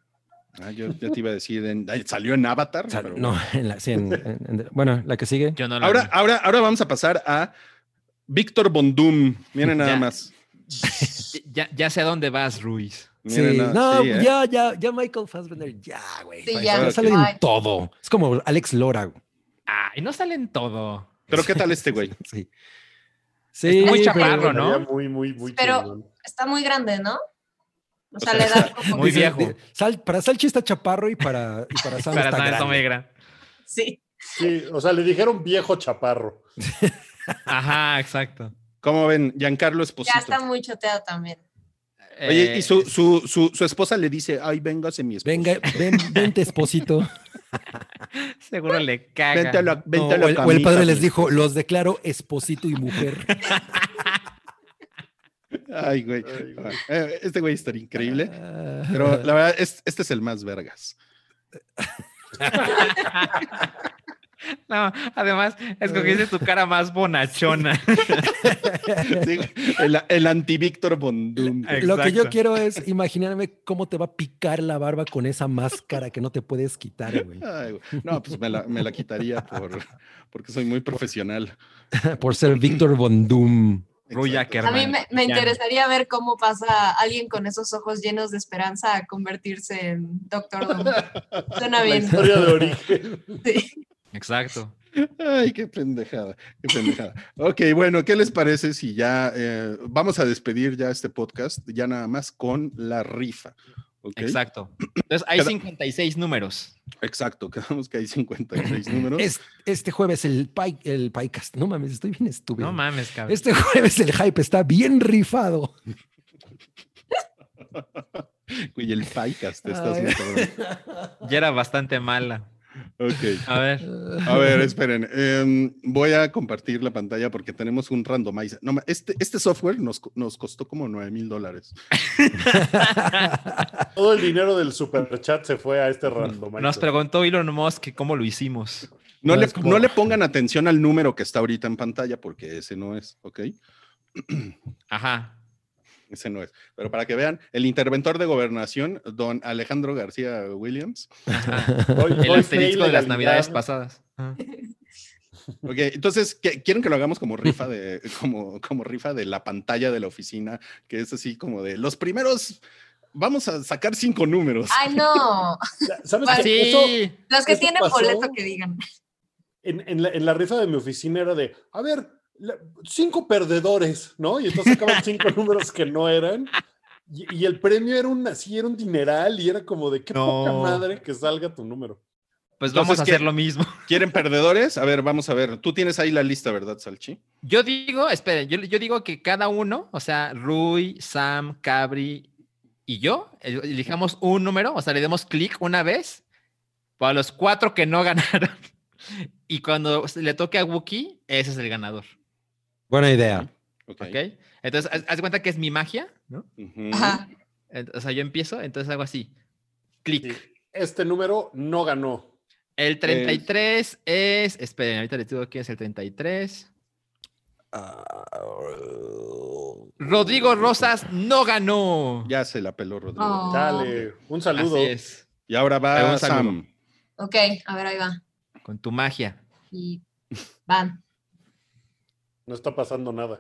Ah, yo ya te iba a decir, en- salió en Avatar. Pero no, bueno. en la, sí, en- en- en- bueno, la que sigue. Yo no lo Ahora, vi. ahora, ahora vamos a pasar a Víctor Bondum. Miren nada Ya. más. Ya, ya sé a dónde vas, Ruiz. Sí, no, sí, ¿eh? ya, ya, ya Michael Fassbender, ya, güey. Sí, Ya, ya. sale en todo. Es como Alex Lora. güey. Ah, y no sale en todo. Pero ¿qué tal este güey? Sí. Sí, muy chaparro, ¿no? Muy, muy, muy Pero- chingón. Está muy grande, ¿no? O sea, sea, le da como muy viejo. Sal- para Salchi está chaparro y para, y para Sam Para está está muy grande. gran. Sí. Sí, o sea, le dijeron viejo chaparro. Ajá, exacto. ¿Cómo ven? Giancarlo Esposito. Ya está muy choteado también. Oye, Eh, y su, su, su, su esposa le dice, ay, véngase mi esposo. Venga, ven, vente, esposito. Seguro le caga. Vente a la, vente No, a la o, el, o el camita, padre les dijo, los declaro esposito y mujer. Ay, güey. Güey. Eh, Este güey estaría increíble. Ah. Pero la verdad, es- este es el más vergas. No, además, escogiste tu cara más bonachona. Sí, el, el anti-Víctor Bondum. Lo que yo quiero es imaginarme cómo te va a picar la barba con esa máscara que no te puedes quitar, güey. Ay. No, pues me la, me la quitaría por, porque soy muy profesional. Por ser Víctor Exacto. A mí me, me interesaría ver cómo pasa alguien con esos ojos llenos de esperanza a convertirse en Doctor Doom. Suena La bien. historia de origen. Sí. Exacto. Ay, qué pendejada, qué pendejada. Ok, bueno, ¿qué les parece si ya eh, vamos a despedir ya este podcast, ya nada más con la rifa? Exacto. Entonces, hay Cada- 56 números. Exacto, quedamos que hay 56 números. Es- este jueves el, pi, el Pycast. No mames, estoy bien estúpido. No mames, cabrón. Este jueves el hype está bien rifado. Güey, el Pycast, estás muy. Ya era bastante mala. Ok. A ver. A ver, esperen. em, voy a compartir la pantalla porque tenemos un randomizer. No, este, este software nos, nos costó como 9 mil dólares. Todo el dinero del superchat se fue a este random. Nos preguntó Elon Musk que cómo lo hicimos. No, No, le, como- no le pongan atención al número que está ahorita en pantalla porque ese no es, ¿ok? Ajá. Ese no es. Pero para que vean, el interventor de gobernación, don Alejandro García Williams. Hoy- El hoy asterisco de las navidades pasadas. Ok, entonces, ¿qué- ¿quieren que lo hagamos como rifa de, como, como rifa de la pantalla de la oficina? Que es así como de los primeros. Vamos a sacar cinco números. Ay, no. ¿Sabes qué? Eso, Sí. Los que Eso tienen boleto que digan. en, en la, en la rifa de mi oficina era de, a ver, la- cinco perdedores, ¿no? Y entonces sacaban cinco números que no eran. Y, y el premio era un así, era un dineral y era como de qué poca No. madre que salga tu número. Pues Entonces, vamos a ¿qué? hacer lo mismo. ¿Quieren perdedores? A ver, vamos a ver. Tú tienes ahí la lista, ¿verdad, Salchi? Yo digo, esperen, yo, yo digo que cada uno, o sea, Rui, Sam, Cabri y yo, el- elijamos un número, o sea, le demos clic una vez para los cuatro que no ganaron. Y cuando le toque a Wookie, ese es el ganador. Buena idea. Ok. ¿Ok? Entonces, haz, cuenta que es mi magia, ¿no? Ujú. Ajá. O sea, yo empiezo, entonces hago así. Clic. Sí. Este número no ganó. El 33 es. Esperen, ahorita les digo quién es el 33. Rodrigo Rosas no ganó. Ya se la peló Rodrigo. Oh. Dale, un saludo. Así es. Y ahora va saludo. Sam. Ok, a ver, ahí va. Con tu magia. Y van. No está pasando nada.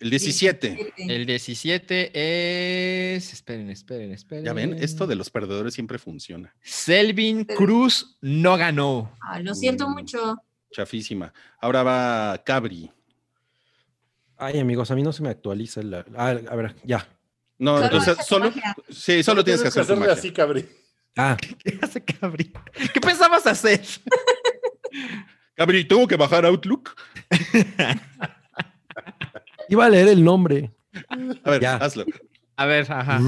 El 17. El 17 es. Esperen, esperen, esperen. Ya ven, esto de los perdedores siempre funciona. Selvin Cruz no ganó. Ah, lo siento Mm. mucho. Chafísima. Ahora va Cabri. Ay, amigos, a mí no se me actualiza la. ah, a ver, ya. No, Solo entonces solo. magia. Sí, solo tienes que hacer así, cabri. Ah, ¿Qué hace Cabri? ¿Qué pensabas hacer? Cabri, ¿tengo que bajar Outlook? iba a leer el nombre. A ver, Ya. hazlo. A ver, ajá.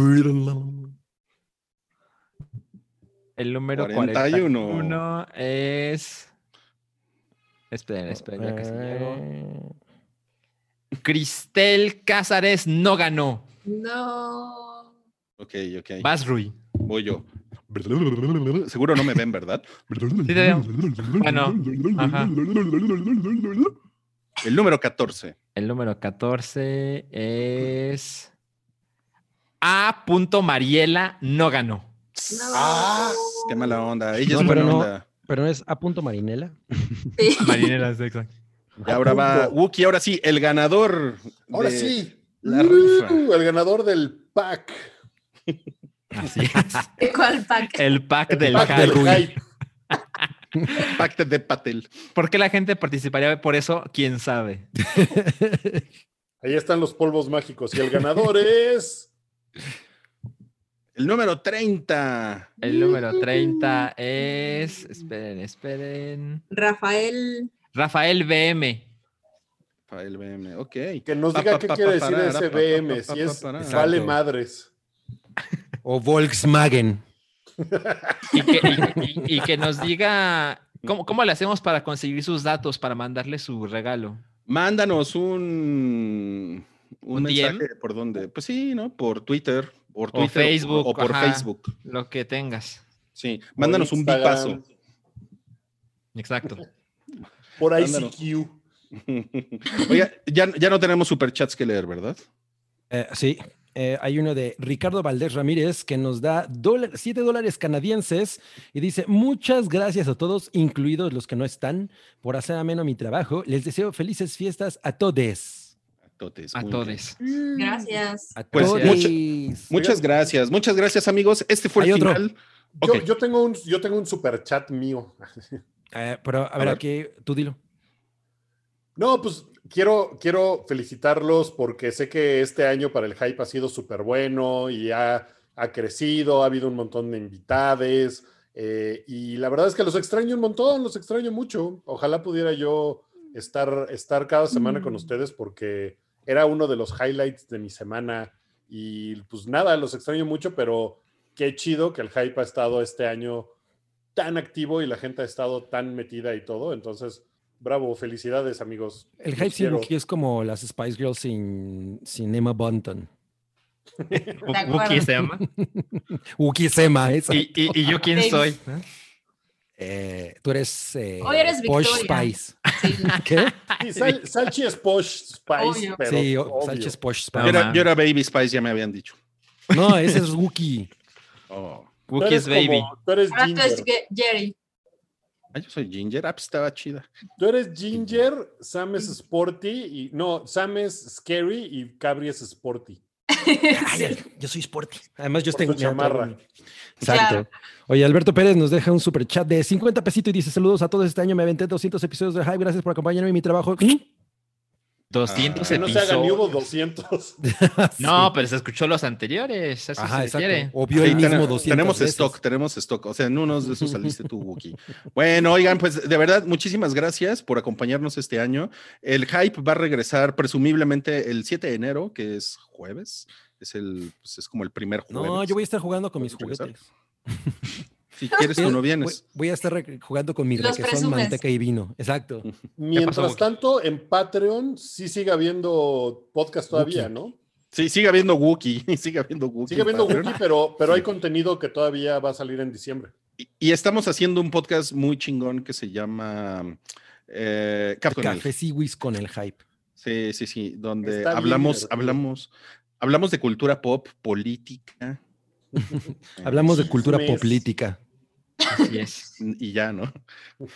El número 41. 41 es. Esperen, esperen, ya casi llego. Cristel Cázares no ganó. No. Ok, ok. Vas, Rui. Voy yo. Seguro no me ven, ¿verdad? Bueno, ajá. El número 14. El número 14 es. A. Mariela no ganó. No. Ah, Qué mala onda. Ella No, es buena pero no. onda. Pero no es a punto Marinela. Sí. Marinela, exacto. Y ahora va. Wookie. Ahora sí, el ganador. Ahora de sí. La rifa. Uh, el ganador del pack. Así es. ¿Cuál pack? El pack El del pack del hype. Pacte de Patel. ¿Por qué la gente participaría por eso? ¿Quién sabe? Ahí están los polvos mágicos. Y el ganador es. El número 30. El número 30 es. Esperen, esperen. Rafael. Rafael BM. Rafael BM, ok. Que nos diga pa, qué pa, quiere pa, decir para, ese BM. Si es para. vale madres. O Volkswagen. Y que, y- y- y que nos diga. ¿cómo, ¿Cómo le hacemos para conseguir sus datos para mandarle su regalo? Mándanos un, un, ¿Un mensaje DM? por dónde. Pues sí, ¿no? Por Twitter, por O Twitter Facebook, o por ajá. Facebook. Lo que tengas. Sí, mándanos un bipaso. Exacto. Por Mándanos. ICQ. Oiga, ya, ya no tenemos superchats que leer, ¿verdad? Eh, sí, eh, hay uno de Ricardo Valdés Ramírez que nos da 7 dólares canadienses y dice, muchas gracias a todos, incluidos los que no están, por hacer ameno mi trabajo. Les deseo felices fiestas a todos. A totes, A todos. bien. Gracias. A Pues, todes. mucha- Muchas gracias, muchas gracias, amigos. Este fue el otro. final. Yo tengo un, yo tengo un super chat mío. Eh, pero a ver, ver. aquí tú dilo. No, pues quiero, quiero felicitarlos porque sé que este año para el hype ha sido súper bueno y ha, ha crecido, ha habido un montón de invitades eh, y la verdad es que los extraño un montón, los extraño mucho. Ojalá pudiera yo estar, estar cada semana con ustedes porque era uno de los highlights de mi semana y pues nada, los extraño mucho, pero qué chido que el hype ha estado este año tan activo y la gente ha estado tan metida y todo, entonces... Bravo, felicidades amigos. El Los hype sin es como las Spice Girls sin, sin Emma Bunton. Wookie se llama. Wookiee es Emma, esa. ¿Y, y, y yo quién soy? Eh, tú eres, eh, Hoy eres Posh Victoria. Spice. Sí. ¿Qué? Sí, Sal- Salchi es Posh Spice, Obvio. pero sí, obvio. Salchi es Posh Yo Spice. era, yo era Baby Spice, ya me habían dicho. No, ese es Wookiee. Oh. Wookie eres es baby. como- tú eres Ahora tú Ginger. es Ge- Jerry. Ah, yo soy Ginger. Ah, pues estaba chida. Tú eres Ginger, Sam es Sporty y no, Sam es Scary y Cabri es Sporty. Ay, yo soy sporty. Además, yo Por tengo tu chamarra. Exacto. Claro. Oye, Alberto Pérez nos deja un super chat de 50 pesitos y dice: Saludos a todos. Este año me aventé 200 episodios de Hype. Gracias por acompañarme en mi trabajo. 200 Que no se hagan hubo episodios. 200. No, pero se escuchó los anteriores. Eso Ajá, se. O vio Sí, el mismo ten- 200 tenemos veces. stock, tenemos stock. O sea, en unos de esos saliste tú, Wookie. Bueno, oigan, pues de verdad, muchísimas gracias por acompañarnos este año. El hype va a regresar presumiblemente el 7 de enero, que es jueves. Es el, pues, es como el primer jueves. No, yo voy a estar jugando con mis juguetes. Si quieres, tú no Voy, vienes. voy a estar jugando con mi Los requesón, presumes. manteca y vino. Exacto. Mientras tanto, en Patreon sí sigue habiendo podcast todavía, Wookie. ¿no? Sí, sigue habiendo Wookie. Sigue habiendo Wookie. Sigue habiendo Patreon. Wookie, pero, pero hay contenido que todavía va a salir en diciembre. Y, y estamos haciendo un podcast muy chingón que se llama eh, Café Siwis con el hype. Sí, sí, sí, donde Está hablamos, hablamos, hablamos de cultura pop, política. Hablamos de cultura política. Así es. Y ya, ¿no?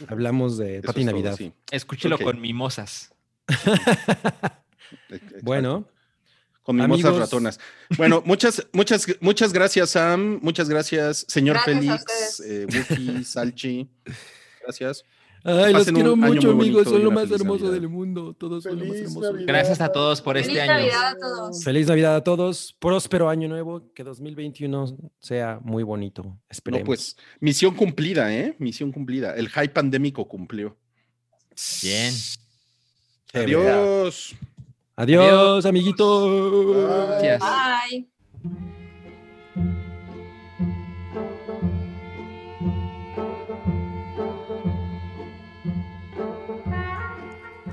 Hablamos de Eso Pati es todo, Navidad. sí. Escúchelo con mimosas. Exacto. Bueno, con mimosas amigos. ratonas. Bueno, muchas, muchas, muchas gracias, Sam. Muchas gracias, señor Gracias Félix, eh, Wookie, Salchi. Gracias. Ay, los quiero año mucho, amigos. Son lo más feliz hermoso Navidad. del mundo. Todos son lo más Feliz hermoso. Navidad. Gracias a todos por Feliz este año. Navidad a todos. Feliz Navidad a todos. Próspero año nuevo. Que 2021 sea muy bonito. Esperemos. No, pues, misión cumplida, ¿eh? Misión cumplida. El hype pandémico cumplió. Bien. Adiós. Adiós, amiguitos. Gracias. Bye.